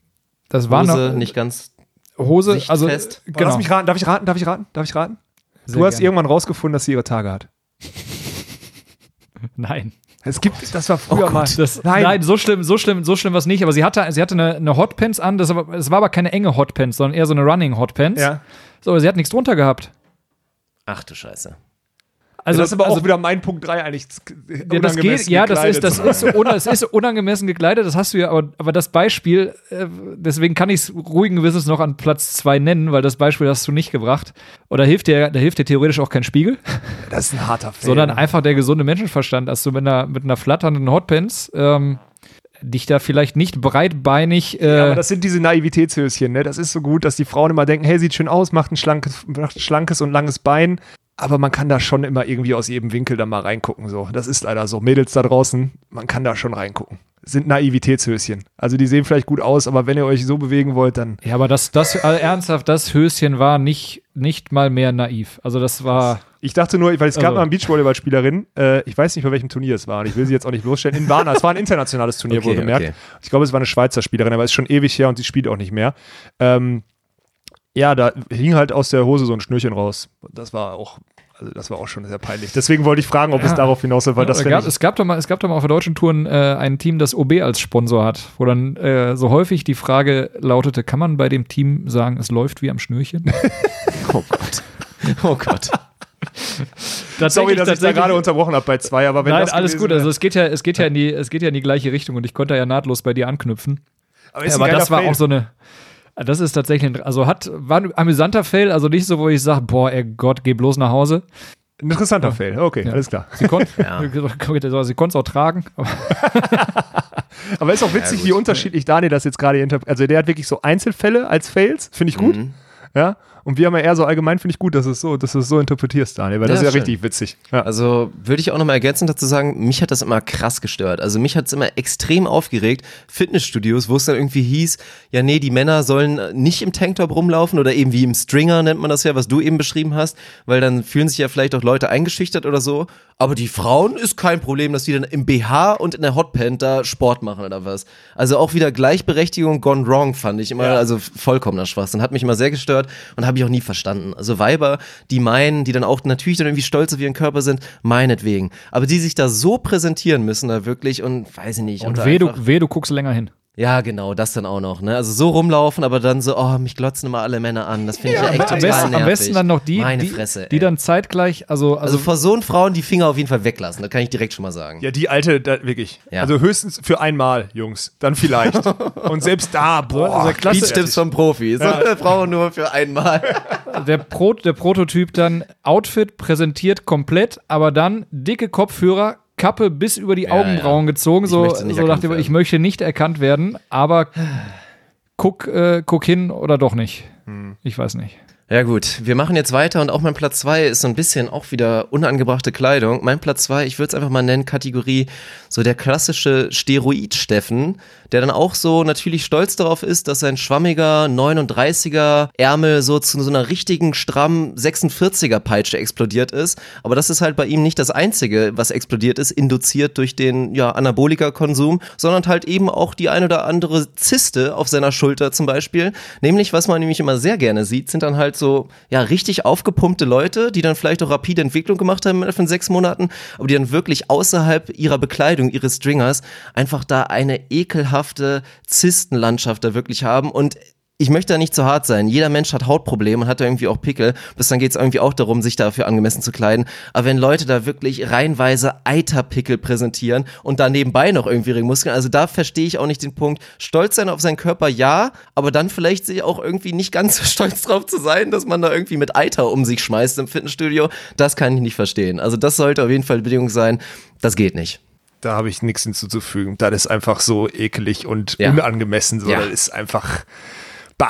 das war Hose noch nicht ganz Hose, sichtfest. also Lass Lass genau. mich raten, darf ich raten, darf ich raten, darf ich raten? Sehr du hast gerne. irgendwann rausgefunden, dass sie ihre Tage hat. *laughs* Nein. Es gibt, das war früher mal. Das, nein. so schlimm, so schlimm, so schlimm war es nicht. Aber sie hatte, sie hatte eine, eine Hotpants an. Das war, es war aber keine enge Hotpants, sondern eher so eine Running Hotpants. Ja. So, aber sie hat nichts drunter gehabt. Ach du Scheiße. Also das ist aber also, auch wieder mein Punkt 3 eigentlich. ja, das geht, ja, das ist, das ist, es ist unangemessen gekleidet, das hast du ja, aber, aber das Beispiel, äh, deswegen kann ich es ruhigen Gewissens noch an Platz zwei nennen, weil das Beispiel hast du nicht gebracht. Oder hilft dir, da hilft dir theoretisch auch kein Spiegel, Das ist ein harter Fail. sondern einfach der gesunde Menschenverstand, dass du mit einer, mit einer flatternden Hotpants ähm, dich da vielleicht nicht breitbeinig äh, Ja, aber das sind diese Naivitätshöschen, ne? Das ist so gut, dass die Frauen immer denken, hey, sieht schön aus, macht ein schlankes, macht ein schlankes und langes Bein. Aber man kann da schon immer irgendwie aus jedem Winkel da mal reingucken. So. Das ist leider so. Mädels da draußen, man kann da schon reingucken. Sind Naivitätshöschen. Also die sehen vielleicht gut aus, aber wenn ihr euch so bewegen wollt, dann. Ja, aber das, das also ernsthaft, das Höschen war nicht, nicht mal mehr naiv. Also das war. Ich dachte nur, weil es gab Also- mal eine Beachvolleyballspielerin, äh, ich weiß nicht, bei welchem Turnier es war, und ich will sie jetzt auch nicht bloßstellen, in Warna. Es war ein internationales Turnier, *laughs* Okay, wohlgemerkt. okay. Ich glaube, es war eine Schweizer Spielerin, aber ist schon ewig her und sie spielt auch nicht mehr. Ähm, ja, da hing halt aus der Hose so ein Schnürchen raus. Das war auch, also das war auch schon sehr peinlich. Deswegen wollte ich fragen, ob es Ja. darauf hinaus soll, weil das es, fänd gab, es, gab doch mal, es gab doch mal auf der deutschen Touren äh, ein Team, das OB als Sponsor hat, wo dann äh, so häufig die Frage lautete: Kann man bei dem Team sagen, es läuft wie am Schnürchen? *laughs* Oh Gott. Oh Gott. Sorry, dass ich da gerade unterbrochen habe bei zwei, aber wenn Nein, das alles gut. Also es geht ja, es geht ja in die, es geht ja in die gleiche Richtung und ich konnte ja nahtlos bei dir anknüpfen. aber, Ja, aber das war Fail. auch so eine. Das ist tatsächlich, ein- also hat, war ein amüsanter Fail, also nicht so, wo ich sage, boah, ey Gott, geh bloß nach Hause. ein interessanter Fail. Okay, Ja. alles klar. Sie konnte *laughs* Ja. *laughs* sie konnte es auch tragen. *laughs* Aber ist auch witzig, wie unterschiedlich Daniel das jetzt gerade interpretiert. Also der hat wirklich so Einzelfälle als Fails, finde ich gut. Mhm. Ja. Und wir haben ja eher so allgemein, finde ich gut, dass du es so, dass du es so interpretierst, Daniel, weil das Ja, ist ja schön. richtig witzig. Ja. Also würde ich auch nochmal ergänzend dazu sagen, mich hat das immer krass gestört. Also mich hat es immer extrem aufgeregt. Fitnessstudios, wo es dann irgendwie hieß, ja nee, die Männer sollen nicht im Tanktop rumlaufen oder eben wie im Stringer nennt man das ja, was du eben beschrieben hast, weil dann fühlen sich ja vielleicht auch Leute eingeschüchtert oder so. Aber die Frauen ist kein Problem, dass die dann im BH und in der Hotpant da Sport machen oder was. Also auch wieder Gleichberechtigung gone wrong fand ich immer, also vollkommener Schwachsinn. Hat mich immer sehr gestört und habe ich auch nie verstanden. Also Weiber, die meinen, die dann auch natürlich dann irgendwie stolz auf ihren Körper sind, meinetwegen. Aber die sich da so präsentieren müssen da wirklich und weiß ich nicht. und weh du, weh, du guckst länger hin. Ja, genau, das dann auch noch, ne? Also so rumlaufen, aber dann so, oh, mich glotzen immer alle Männer an. Das finde ich ja, echt am, total besten, nervig. am besten dann noch die, Meine die, Fresse, die dann zeitgleich, also, also, also vor so einen Frauen die Finger auf jeden Fall weglassen, das kann ich direkt schon mal sagen. Ja, die alte, da, wirklich. Ja. Also höchstens für einmal, Jungs. Dann vielleicht. *laughs* Und selbst da, boah. also klasse- Beach-Tipps von Profis. *laughs* Frauen nur für einmal. der, Pro, der Prototyp dann Outfit präsentiert komplett, aber dann dicke Kopfhörer, Kappe bis über die Ja, Augenbrauen gezogen, Ich so, so dem, werden. ich möchte nicht erkannt werden, aber guck, äh, guck hin oder doch nicht. Hm. Ich weiß nicht. Ja gut, wir machen jetzt weiter und auch mein Platz zwei ist so ein bisschen auch wieder unangebrachte Kleidung. Mein Platz zwei, ich würde es einfach mal nennen, Kategorie so der klassische Steroid-Steffen, der dann auch so natürlich stolz darauf ist, dass sein schwammiger 39er Ärmel so zu so einer richtigen stramm 46er Peitsche explodiert ist. Aber das ist halt bei ihm nicht das Einzige, was explodiert ist, induziert durch den ja, Anabolika-Konsum, sondern halt eben auch die ein oder andere Zyste auf seiner Schulter zum Beispiel. Nämlich, was man nämlich immer sehr gerne sieht, sind dann halt so ja richtig aufgepumpte Leute, die dann vielleicht auch rapide Entwicklung gemacht haben von sechs Monaten, aber die dann wirklich außerhalb ihrer Bekleidung, ihres Stringers, einfach da eine ekelhafte Zystenlandschaft da wirklich haben und ich möchte da nicht zu hart sein. Jeder Mensch hat Hautprobleme und hat da irgendwie auch Pickel. Bis dann geht es irgendwie auch darum, sich dafür angemessen zu kleiden. Aber wenn Leute da wirklich reihenweise Eiterpickel präsentieren und da nebenbei noch irgendwie ihre Muskeln, also da verstehe ich auch nicht den Punkt. Stolz sein auf seinen Körper, ja, aber dann vielleicht sich auch irgendwie nicht ganz so *laughs* stolz drauf zu sein, dass man da irgendwie mit Eiter um sich schmeißt im Fitnessstudio. Das kann ich nicht verstehen. Also das sollte auf jeden Fall Bedingung sein. Das geht nicht. Da habe ich nichts hinzuzufügen. Das ist einfach so ekelig und Ja. unangemessen. So. Ja. Das ist einfach. Bah.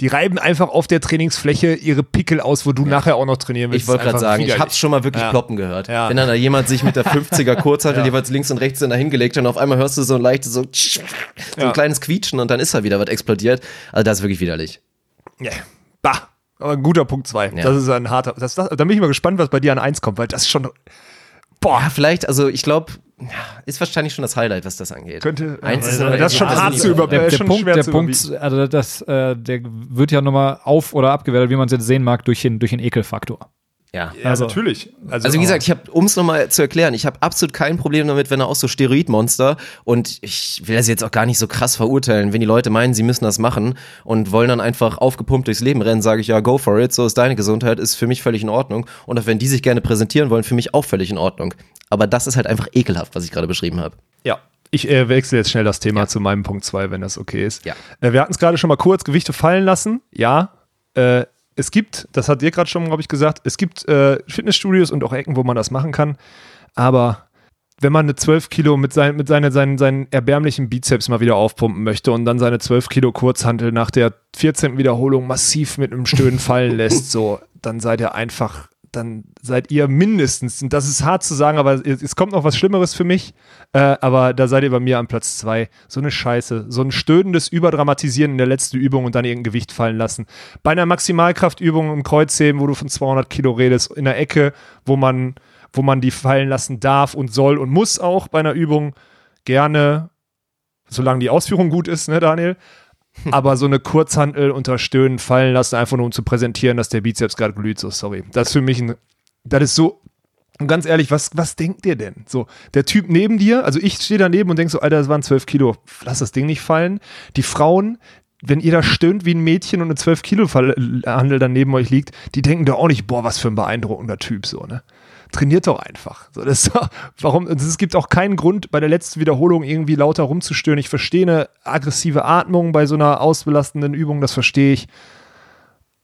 Die reiben einfach auf der Trainingsfläche ihre Pickel aus, wo du nachher auch noch trainieren willst. Ich wollte gerade sagen, ich widerlich. hab's schon mal wirklich Ja. ploppen gehört. Ja. Wenn dann da jemand sich mit der *laughs* 50er Kurzhantel Ja. jeweils links und rechts dann hingelegt hat und auf einmal hörst du so ein leichtes so, so Ja. ein kleines Quietschen und dann ist da wieder was explodiert. Also das ist wirklich widerlich. Ja. Bah. Aber ein guter Punkt 2. Ja. Das ist ein harter. Das, das, da bin ich mal gespannt, was bei dir an 1 kommt, weil das ist schon. Boah. Ja, vielleicht, also ich glaube, ist wahrscheinlich schon das Highlight, was das angeht. Könnte- Eins ja, ist das aber ist schon hart also zu über- der, der schon Punkt, der zu Punkt, also das, äh, der wird ja nochmal auf- oder abgewertet, wie man es jetzt sehen mag, durch den, durch den Ekelfaktor. Ja. Ja, Also- natürlich. Also, wie gesagt, ich habe, um es nochmal zu erklären, ich habe absolut kein Problem damit, wenn er auch so Steroidmonster und ich will das jetzt auch gar nicht so krass verurteilen, wenn die Leute meinen, sie müssen das machen und wollen dann einfach aufgepumpt durchs Leben rennen, sage ich ja, go for it, so ist deine Gesundheit, ist für mich völlig in Ordnung und auch wenn die sich gerne präsentieren wollen, für mich auch völlig in Ordnung. Aber das ist halt einfach ekelhaft, was ich gerade beschrieben habe. Ja. Ich äh, wechsle jetzt schnell das Thema zu meinem Punkt 2, wenn das okay ist. Ja. Äh, wir hatten es gerade schon mal kurz, Gewichte fallen lassen. Ja. Äh, es gibt, das hat dir gerade schon, glaube ich, gesagt, es gibt äh, Fitnessstudios und auch Ecken, wo man das machen kann. Aber wenn man eine 12 Kilo mit, sein, mit seine, seinen, seinen erbärmlichen Bizeps mal wieder aufpumpen möchte und dann seine 12 Kilo Kurzhantel nach der 14. Wiederholung massiv mit einem Stöhnen fallen lässt, so, dann seid ihr einfach, dann seid ihr mindestens, und das ist hart zu sagen, aber es, es kommt noch was Schlimmeres für mich, äh, aber da seid ihr bei mir am Platz zwei. So eine Scheiße, so ein stöhnendes Überdramatisieren in der letzten Übung und dann irgendein Gewicht fallen lassen. Bei einer Maximalkraftübung im Kreuzheben, wo du von 200 Kilo redest, in der Ecke, wo man, wo man die fallen lassen darf und soll und muss auch bei einer Übung gerne, solange die Ausführung gut ist, ne, Daniel? *laughs* Aber so eine Kurzhantel unter Stöhnen fallen lassen, einfach nur um zu präsentieren, dass der Bizeps gerade glüht, so sorry. Das ist für mich ein, das ist so, und ganz ehrlich, was, was denkt ihr denn? So, der Typ neben dir, also ich stehe daneben und denke so, Alter, das waren 12 Kilo, lass das Ding nicht fallen. Die Frauen, wenn ihr da stöhnt wie ein Mädchen und eine 12 Kilo Handel dann neben euch liegt, die denken doch auch nicht, boah, was für ein beeindruckender Typ, so, ne? Trainiert doch einfach. So, das warum, es gibt auch keinen Grund, bei der letzten Wiederholung irgendwie lauter rumzustören. Ich verstehe eine aggressive Atmung bei so einer ausbelastenden Übung, das verstehe ich.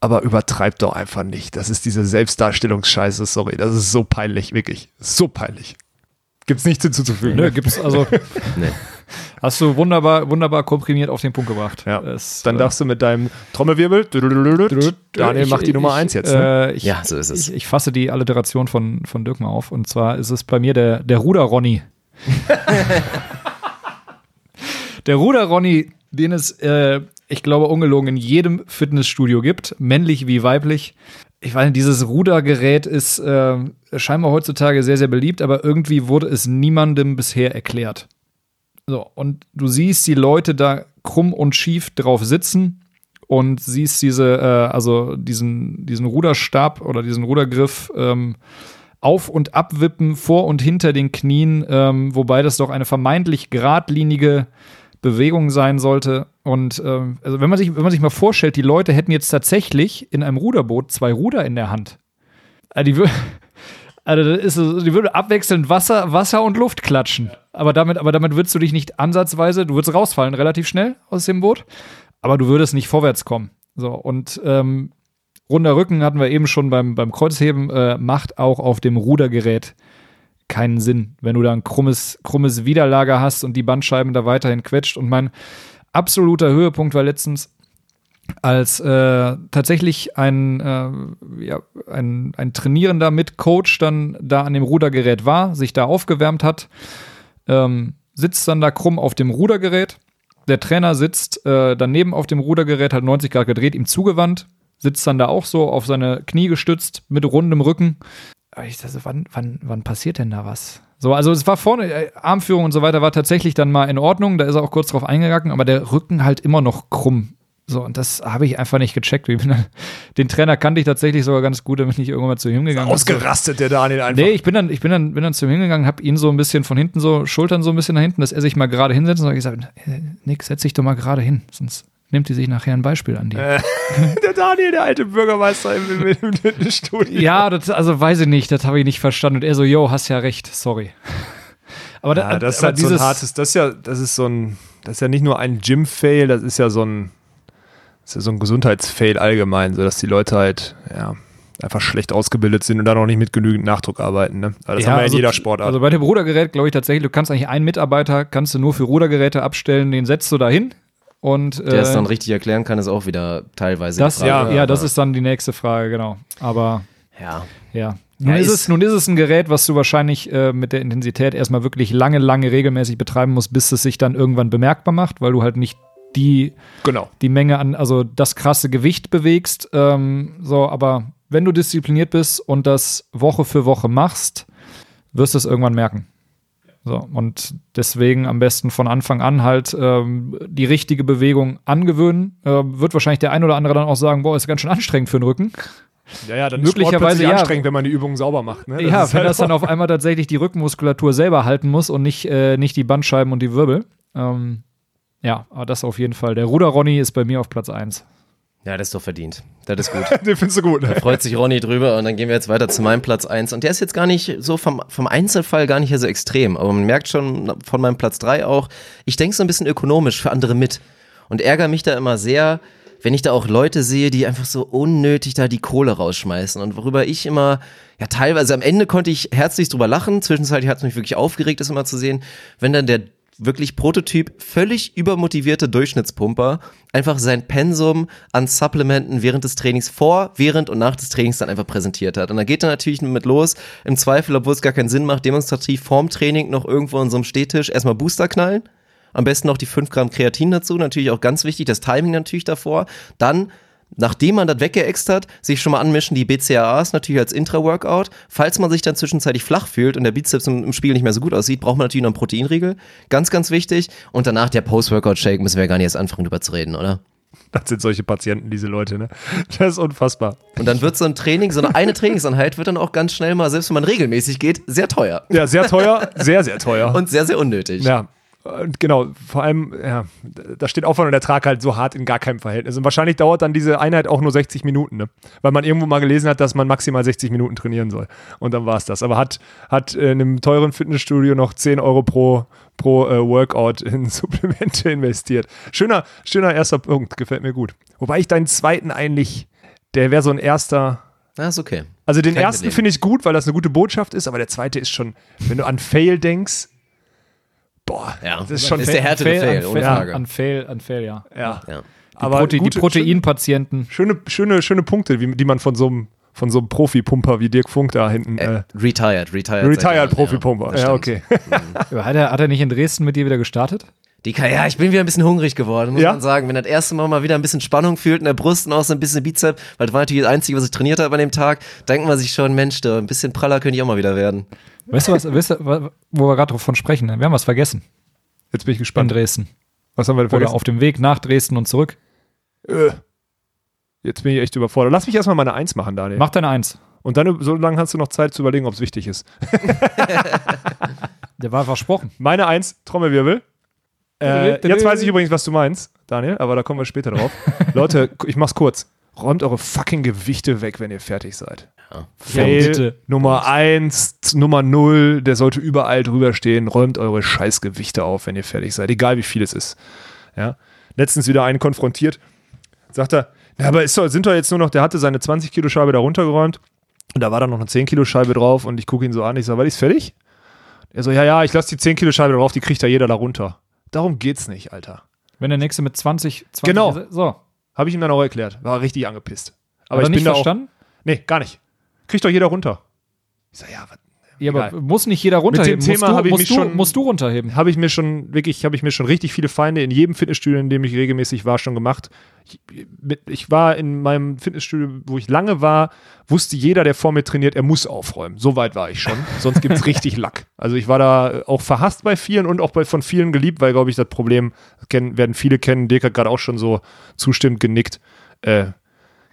Aber übertreibt doch einfach nicht. Das ist diese Selbstdarstellungsscheiße, sorry. Das ist so peinlich, wirklich. So peinlich. Gibt's nichts hinzuzufügen. Nö, ne? gibt's also. *laughs* Nee. Hast du wunderbar, wunderbar komprimiert auf den Punkt gebracht. Ja. Es, Dann äh, darfst du mit deinem Trommelwirbel. Daniel ich- macht die Nummer ich- eins jetzt. Ne? Äh, ich, Ja, so ist es. Ich, ich fasse die Alliteration von, von Dirk mal auf. Und zwar ist es bei mir der, der Ruder-Ronny. *laughs* der Ruder-Ronny, den es, äh, ich glaube, ungelogen in jedem Fitnessstudio gibt, männlich wie weiblich. Ich weiß nicht, dieses Rudergerät ist äh, scheinbar heutzutage sehr, sehr beliebt, aber irgendwie wurde es niemandem bisher erklärt. So, und du siehst die Leute da krumm und schief drauf sitzen und siehst diese, äh, also diesen, diesen Ruderstab oder diesen Rudergriff ähm, auf- und abwippen vor und hinter den Knien, ähm, wobei das doch eine vermeintlich geradlinige Bewegung sein sollte. Und ähm, also wenn man sich, wenn man sich mal vorstellt, die Leute hätten jetzt tatsächlich in einem Ruderboot zwei Ruder in der Hand. Also die, wür- *laughs* also ist, die würde abwechselnd Wasser, Wasser und Luft klatschen. Aber damit, aber damit würdest du dich nicht ansatzweise, du würdest rausfallen relativ schnell aus dem Boot, aber du würdest nicht vorwärts kommen. So, und ähm, runder Rücken hatten wir eben schon beim, beim Kreuzheben, äh, macht auch auf dem Rudergerät keinen Sinn, wenn du da ein krummes, krummes Widerlager hast und die Bandscheiben da weiterhin quetscht. Und mein absoluter Höhepunkt war letztens, als äh, tatsächlich ein, äh, ja, ein, ein Trainierender mit Coach dann da an dem Rudergerät war, sich da aufgewärmt hat, ähm, sitzt dann da krumm auf dem Rudergerät. Der Trainer sitzt äh, daneben auf dem Rudergerät, hat 90 Grad gedreht, ihm zugewandt, sitzt dann da auch so auf seine Knie gestützt mit rundem Rücken. Ich dachte, wann, wann, wann passiert denn da was? So, also es war vorne, äh, Armführung und so weiter war tatsächlich dann mal in Ordnung, da ist er auch kurz drauf eingegangen, aber der Rücken halt immer noch krumm. So, und das habe ich einfach nicht gecheckt. Dann, *laughs* den Trainer kannte ich tatsächlich sogar ganz gut, da bin ich irgendwann mal zu ihm gegangen. Ausgerastet, der Daniel einfach. Nee, ich bin dann, ich bin dann, bin dann zu ihm hingegangen, habe ihn so ein bisschen von hinten so, Schultern so ein bisschen nach hinten, dass er sich mal gerade hinsetzt und hab ich gesagt, äh, Nick, setz dich doch mal gerade hin, sonst nimmt die sich nachher ein Beispiel an dir. Äh, *laughs* der Daniel, der alte Bürgermeister im, im, Fitnessstudio. Ja, das, also weiß ich nicht, das habe ich nicht verstanden. Und er so, yo, hast ja recht, sorry. *laughs* Aber da, Ja, das ist aber halt so ein hartes, das ist ja, das ist so ein, das ist ja nicht nur ein Gym-Fail, das ist ja so ein, das ist ja so ein Gesundheitsfail allgemein, so dass die Leute halt, ja, einfach schlecht ausgebildet sind und dann auch nicht mit genügend Nachdruck arbeiten, ne? Aber das haben wir ja in also- jeder Sportart. Also bei dem Rudergerät glaube ich tatsächlich, du kannst eigentlich einen Mitarbeiter, kannst du nur für Rudergeräte abstellen, den setzt du da hin und Der es äh, dann richtig erklären kann, ist auch wieder teilweise das, Frage. ja, ja, das ist dann die nächste Frage, genau. Aber Ja. ja. Nun, Ja, ist ist- es, nun ist es ein Gerät, was du wahrscheinlich äh, mit der Intensität erstmal wirklich lange, lange regelmäßig betreiben musst, bis es sich dann irgendwann bemerkbar macht, weil du halt nicht die, genau. die Menge an, also das krasse Gewicht bewegst. Ähm, so, aber wenn du diszipliniert bist und das Woche für Woche machst, wirst du es irgendwann merken. So, und deswegen am besten von Anfang an halt ähm, die richtige Bewegung angewöhnen. Äh, wird wahrscheinlich der ein oder andere dann auch sagen, boah, ist ganz schön anstrengend für den Rücken. Ja, ja, dann ist möglicherweise plötzlich ja. anstrengend, wenn man die Übungen sauber macht. Ne? ja, ist wenn halt das dann auf einmal tatsächlich die Rückenmuskulatur selber halten muss und nicht, äh, nicht die Bandscheiben und die Wirbel. Ähm, ja, aber das auf jeden Fall. Der Ruder Ronny ist bei mir auf Platz 1. Ja, das ist doch verdient. Das ist gut. *laughs* Den findest du gut, ne? Da freut sich Ronny drüber und dann gehen wir jetzt weiter zu meinem Platz 1. Und der ist jetzt gar nicht so vom, vom Einzelfall gar nicht so extrem, aber man merkt schon von meinem Platz 3 auch, ich denke so ein bisschen ökonomisch für andere mit und ärgere mich da immer sehr, wenn ich da auch Leute sehe, die einfach so unnötig da die Kohle rausschmeißen und worüber ich immer, ja teilweise am Ende konnte ich herzlich drüber lachen, zwischenzeitlich hat es mich wirklich aufgeregt, das immer zu sehen, wenn dann der wirklich Prototyp, völlig übermotivierte Durchschnittspumper, einfach sein Pensum an Supplementen während des Trainings vor, während und nach des Trainings dann einfach präsentiert hat. Und da geht er natürlich mit los, im Zweifel, obwohl es gar keinen Sinn macht, demonstrativ vorm Training noch irgendwo an so einem Stehtisch erstmal Booster knallen. Am besten noch die 5 Gramm Kreatin dazu, natürlich auch ganz wichtig, das Timing natürlich davor. Dann Nachdem man das weggeext hat, sich schon mal anmischen, die BCAAs natürlich als Intra-Workout. Falls man sich dann zwischenzeitlich flach fühlt und der Bizeps im, im Spiegel nicht mehr so gut aussieht, braucht man natürlich noch einen Proteinriegel. Ganz, ganz wichtig. Und danach der Post-Workout-Shake, müssen wir ja gar nicht erst anfangen, drüber zu reden, oder? Das sind solche Patienten, diese Leute, ne? Das ist unfassbar. Und dann wird so ein Training, so eine, eine Trainingseinheit wird dann auch ganz schnell mal, selbst wenn man regelmäßig geht, sehr teuer. Ja, sehr teuer, sehr, sehr teuer. Und sehr, sehr unnötig. Ja. Und genau, vor allem, ja, da steht Aufwand und Ertrag halt so hart in gar keinem Verhältnis. Und wahrscheinlich dauert dann diese Einheit auch nur 60 Minuten, ne? Weil man irgendwo mal gelesen hat, dass man maximal 60 Minuten trainieren soll. Und dann war es das. Aber hat, hat in einem teuren Fitnessstudio noch 10 Euro pro, pro äh, Workout in *laughs* Supplemente investiert. Schöner, schöner erster Punkt, gefällt mir gut. Wobei ich deinen zweiten eigentlich, der wäre so ein erster. Ah, ist okay. Also den Kein ersten finde ich gut, weil das eine gute Botschaft ist, aber der zweite ist schon, wenn du an Fail denkst, boah, Ja, das ist schon ist der härtere Fail, an, ohne Fail, Frage. an Fail, an Fail, ja. Ja. Ja. Die, Aber Prote gute- die Proteinpatienten. Schöne, schöne, schöne Punkte, wie, die man von so einem von so einem Profi-Pumper wie Dirk Funk da hinten. Äh, Retired, retired. Retired Jahren, Profi-Pumper. Ja, stimmt. okay. Hat er, hat er nicht in Dresden mit dir wieder gestartet? Die kann, ja, ich bin wieder ein bisschen hungrig geworden, muss Ja? man sagen. Wenn das erste Mal mal wieder ein bisschen Spannung fühlt in der Brust und auch so ein bisschen Bizep, weil das war natürlich das Einzige, was ich trainiert habe an dem Tag, denkt man sich schon, Mensch, da ein bisschen praller könnte ich auch mal wieder werden. Weißt du, was, weißt du, wo wir gerade davon sprechen? Wir haben was vergessen Jetzt bin ich in gespannt. Dresden. Was haben wir denn Oder vergessen? auf dem Weg nach Dresden und zurück. Äh, jetzt bin ich echt überfordert. Lass mich erstmal meine Eins machen, Daniel. Mach deine Eins. Und dann, so lange hast du noch Zeit zu überlegen, ob es wichtig ist. *laughs* Der war versprochen. Meine Eins, Trommelwirbel. Äh, jetzt weiß ich übrigens, was du meinst, Daniel, aber da kommen wir später drauf. *laughs* Leute, ich mach's kurz. Räumt eure fucking Gewichte weg, wenn ihr fertig seid. Fail bitte. Nummer eins, Nummer null, der sollte überall drüber stehen. Räumt eure scheiß Gewichte auf, wenn ihr fertig seid, egal wie viel es ist. Ja. Letztens wieder einen konfrontiert, sagt er, ja, aber ist doch, sind doch jetzt nur noch, der hatte seine 20 Kilo Scheibe da runtergeräumt und da war dann noch eine 10 Kilo Scheibe drauf und ich gucke ihn so an, ich sage, war die ist fertig? Er so, ja, ja, ich lasse die 10 Kilo Scheibe drauf, die kriegt ja jeder da runter. Darum geht's nicht, Alter. Wenn der nächste mit 20, 20 Genau. So. Habe ich ihm dann auch erklärt. War richtig angepisst. Aber Hat ich nicht bin da auch. Nee, gar nicht. Kriegt doch jeder runter. Ich sag, ja, was Ja, aber Egal. muss nicht jeder runterheben. Mit dem Thema musst du, habe ich mich du, schon- musst du runterheben. habe ich mir schon wirklich, habe ich mir schon richtig viele Feinde in jedem Fitnessstudio, in dem ich regelmäßig war, schon gemacht. Ich, ich war in meinem Fitnessstudio, wo ich lange war, wusste jeder, der vor mir trainiert, er muss aufräumen. So weit war ich schon. *laughs* Sonst gibt es richtig Lack. Also ich war da auch verhasst bei vielen und auch bei von vielen geliebt, weil, glaube ich, das Problem kennen, werden viele kennen. Dirk hat gerade auch schon so zustimmend genickt. Äh,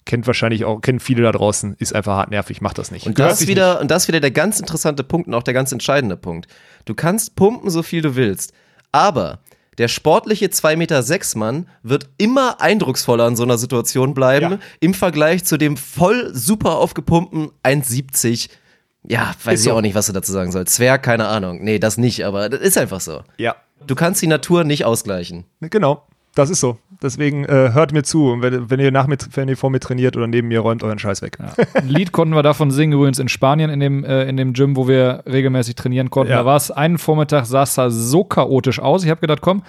kennt wahrscheinlich auch, kennen viele da draußen, ist einfach hart nervig, macht das nicht. Und das wieder, und das wieder der ganz interessante Punkt und auch der ganz entscheidende Punkt. Du kannst pumpen, so viel du willst, aber Der sportliche 2,6 Meter Mann wird immer eindrucksvoller in so einer Situation bleiben Ja. im Vergleich zu dem voll super aufgepumpten 1,70. Ja, weiß Ist ich so. auch nicht, was du dazu sagen sollst. Zwerg, keine Ahnung. Nee, das nicht, aber das ist einfach so. Ja. Du kannst die Natur nicht ausgleichen. Genau. Das ist so. Deswegen äh, hört mir zu. Und wenn, wenn ihr nach mir, wenn ihr vor mir trainiert oder neben mir, räumt euren Scheiß weg. Ein Lied konnten wir davon singen, übrigens in Spanien, in dem, äh, in dem Gym, wo wir regelmäßig trainieren konnten. Ja. Da war es einen Vormittag, sah es da so chaotisch aus. Ich habe gedacht, komm,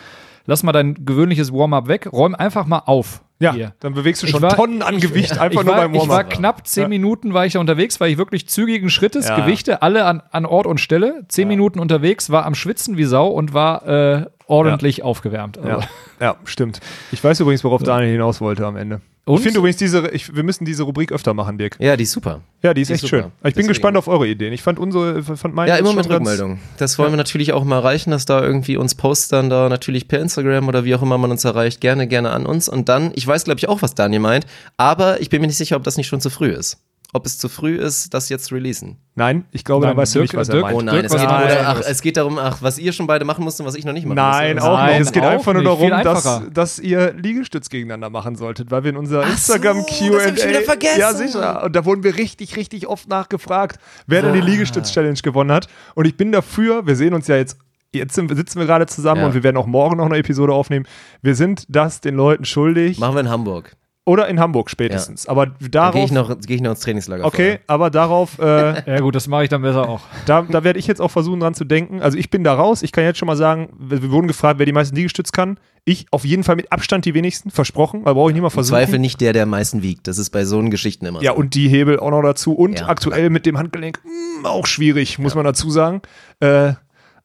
lass mal dein gewöhnliches Warm-up weg, räum einfach mal auf. Ja, hier. dann bewegst du Ich schon war- Tonnen an Gewicht einfach ich nur war, beim ich war Warm-up. knapp zehn Ja. Minuten war ich da unterwegs, weil ich wirklich zügigen Schrittes, Ja. Gewichte alle an, an Ort und Stelle. Zehn Minuten unterwegs, war am Schwitzen wie Sau und war äh, ordentlich aufgewärmt. Also, Ja, ja, stimmt. Ich weiß übrigens, worauf Daniel hinaus wollte am Ende. Und? Ich finde übrigens, diese, ich, wir müssen diese Rubrik öfter machen, Dirk. Ja, die ist super. Ja, die ist Die ist echt super. schön. Ich bin Deswegen. gespannt auf eure Ideen. Ich fand unsere, fand meine Ja, immer mit Rückmeldung. Das wollen wir natürlich auch mal erreichen, dass da irgendwie uns Posts dann da natürlich per Instagram oder wie auch immer man uns erreicht, gerne, gerne an uns. Und dann, ich weiß glaube ich auch, was Daniel meint, aber ich bin mir nicht sicher, ob das nicht schon zu früh ist. Ob es zu früh ist, das jetzt zu releasen. Nein, ich glaube, Nein, da weißt du Dirk- nicht, was er Dirk- meint. Oh nein, es was geht, du oder, ach, es geht darum, ach, was ihr schon beide machen musst und was ich noch nicht machen Nein, musste. auch Nein, nicht. Es geht auch einfach nur darum, dass, dass ihr Liegestütz gegeneinander machen solltet, weil wir in unserer Ach so, Instagram das Q&A hab ich wieder vergessen. ja sicher und da wurden wir richtig richtig oft nachgefragt, wer denn die Liegestütz Challenge gewonnen hat und ich bin dafür, wir sehen uns ja jetzt Jetzt sind, sitzen wir gerade zusammen Ja. und wir werden auch morgen noch eine Episode aufnehmen. Wir sind das den Leuten schuldig. Machen wir in Hamburg. Oder in Hamburg spätestens. Aber Da gehe darauf. ich, noch- geh ich noch ins Trainingslager. okay, aber darauf, äh, *laughs* ja gut, das mache ich dann besser auch. *laughs* da, da werde ich jetzt auch versuchen dran zu denken. Also ich bin da raus. Ich kann jetzt schon mal sagen, wir, wir wurden gefragt, wer die meisten Liegestütz kann. Ich auf jeden Fall mit Abstand die wenigsten, versprochen, weil brauche ich nicht mal Im versuchen. Zweifel nicht der, der am meisten wiegt. Das ist bei so einen Geschichten immer Ja, so. und die Hebel auch noch dazu. Und Ja. aktuell mit dem Handgelenk mh, auch schwierig, muss man dazu sagen. Äh,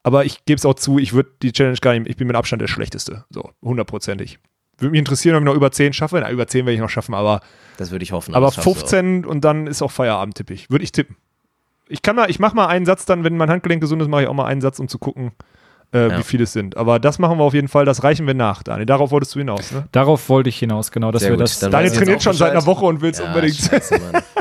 aber ich gebe es auch zu, ich würde die Challenge gar nicht, ich bin mit Abstand der Schlechteste. So, hundertprozentig. Würde mich interessieren, ob ich noch über 10 schaffe. Na, über 10 werde ich noch schaffen, aber, Das würde ich hoffen. aber das schaffst du auch. 15 und dann ist auch Feierabend, tippe ich. Würde ich tippen. Ich kann mal, ich mache mal einen Satz dann, wenn mein Handgelenk gesund ist, mache ich auch mal einen Satz, um zu gucken, äh, Ja. wie viele es sind. Aber das machen wir auf jeden Fall, das reichen wir nach, Daniel. Darauf wolltest du hinaus, ne? Darauf wollte ich hinaus, genau, dass Sehr wir gut, das. dann Daniel trainiert schon seit einer Bescheid. Woche und will es Ja, unbedingt. scheiße. *laughs*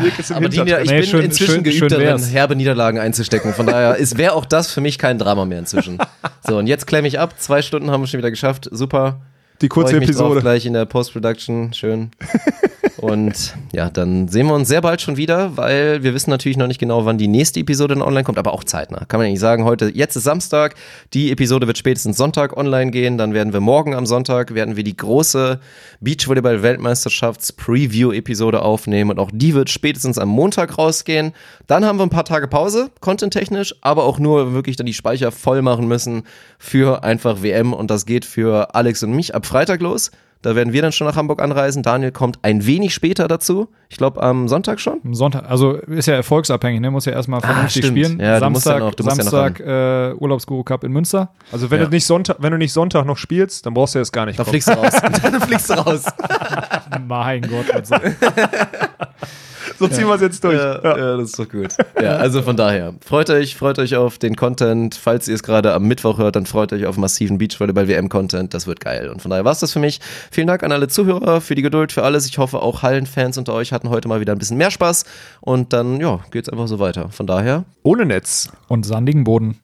Dirk ist im Aber die, ich Nee, bin schön- inzwischen schön- geübt schön darin, wär's. herbe Niederlagen einzustecken. Von daher wäre auch das für mich kein Drama mehr inzwischen. *laughs* So, und jetzt klemme ich ab. Zwei Stunden haben wir schon wieder geschafft. Super. Die kurze Episode. gleich in der Post-Production. Schön. *laughs* Und ja, dann sehen wir uns sehr bald schon wieder, weil wir wissen natürlich noch nicht genau, wann die nächste Episode dann online kommt, aber auch zeitnah. Kann man ja nicht sagen, heute, jetzt ist Samstag, die Episode wird spätestens Sonntag online gehen, dann werden wir morgen am Sonntag, werden wir die große Beachvolleyball-Weltmeisterschafts-Preview-Episode aufnehmen und auch die wird spätestens am Montag rausgehen. Dann haben wir ein paar Tage Pause, content-technisch, aber auch nur wirklich dann die Speicher voll machen müssen für einfach WM und das geht für Alex und mich ab Freitag los. Da werden wir dann schon nach Hamburg anreisen. Daniel kommt ein wenig später dazu. Ich glaube am Sonntag schon. Am Sonntag, also ist ja erfolgsabhängig, ne? Muss ja erstmal vernünftig Ah, spielen. Ja, ja Samstag, noch- du musst ja noch Samstag äh, Urlaubsguru Cup in Münster. Also wenn Ja. du nicht Sonntag, wenn du nicht Sonntag noch spielst, dann brauchst du jetzt gar nicht Da kommen. fliegst du raus. *laughs* dann fliegst du raus. Mein Gott, also. *laughs* So ziehen wir es jetzt durch. Ja, Ja. ja, das ist doch gut. Ja, also von daher, freut euch, freut euch auf den Content. Falls ihr es gerade am Mittwoch hört, dann freut euch auf massiven Beachvolleyball-WM-Content. Das wird geil. Und von daher war es das für mich. Vielen Dank an alle Zuhörer für die Geduld, für alles. Ich hoffe, auch Hallenfans unter euch hatten heute mal wieder ein bisschen mehr Spaß. Und dann, ja, geht's einfach so weiter. Von daher, Ohne Netz. Und sandigen Boden.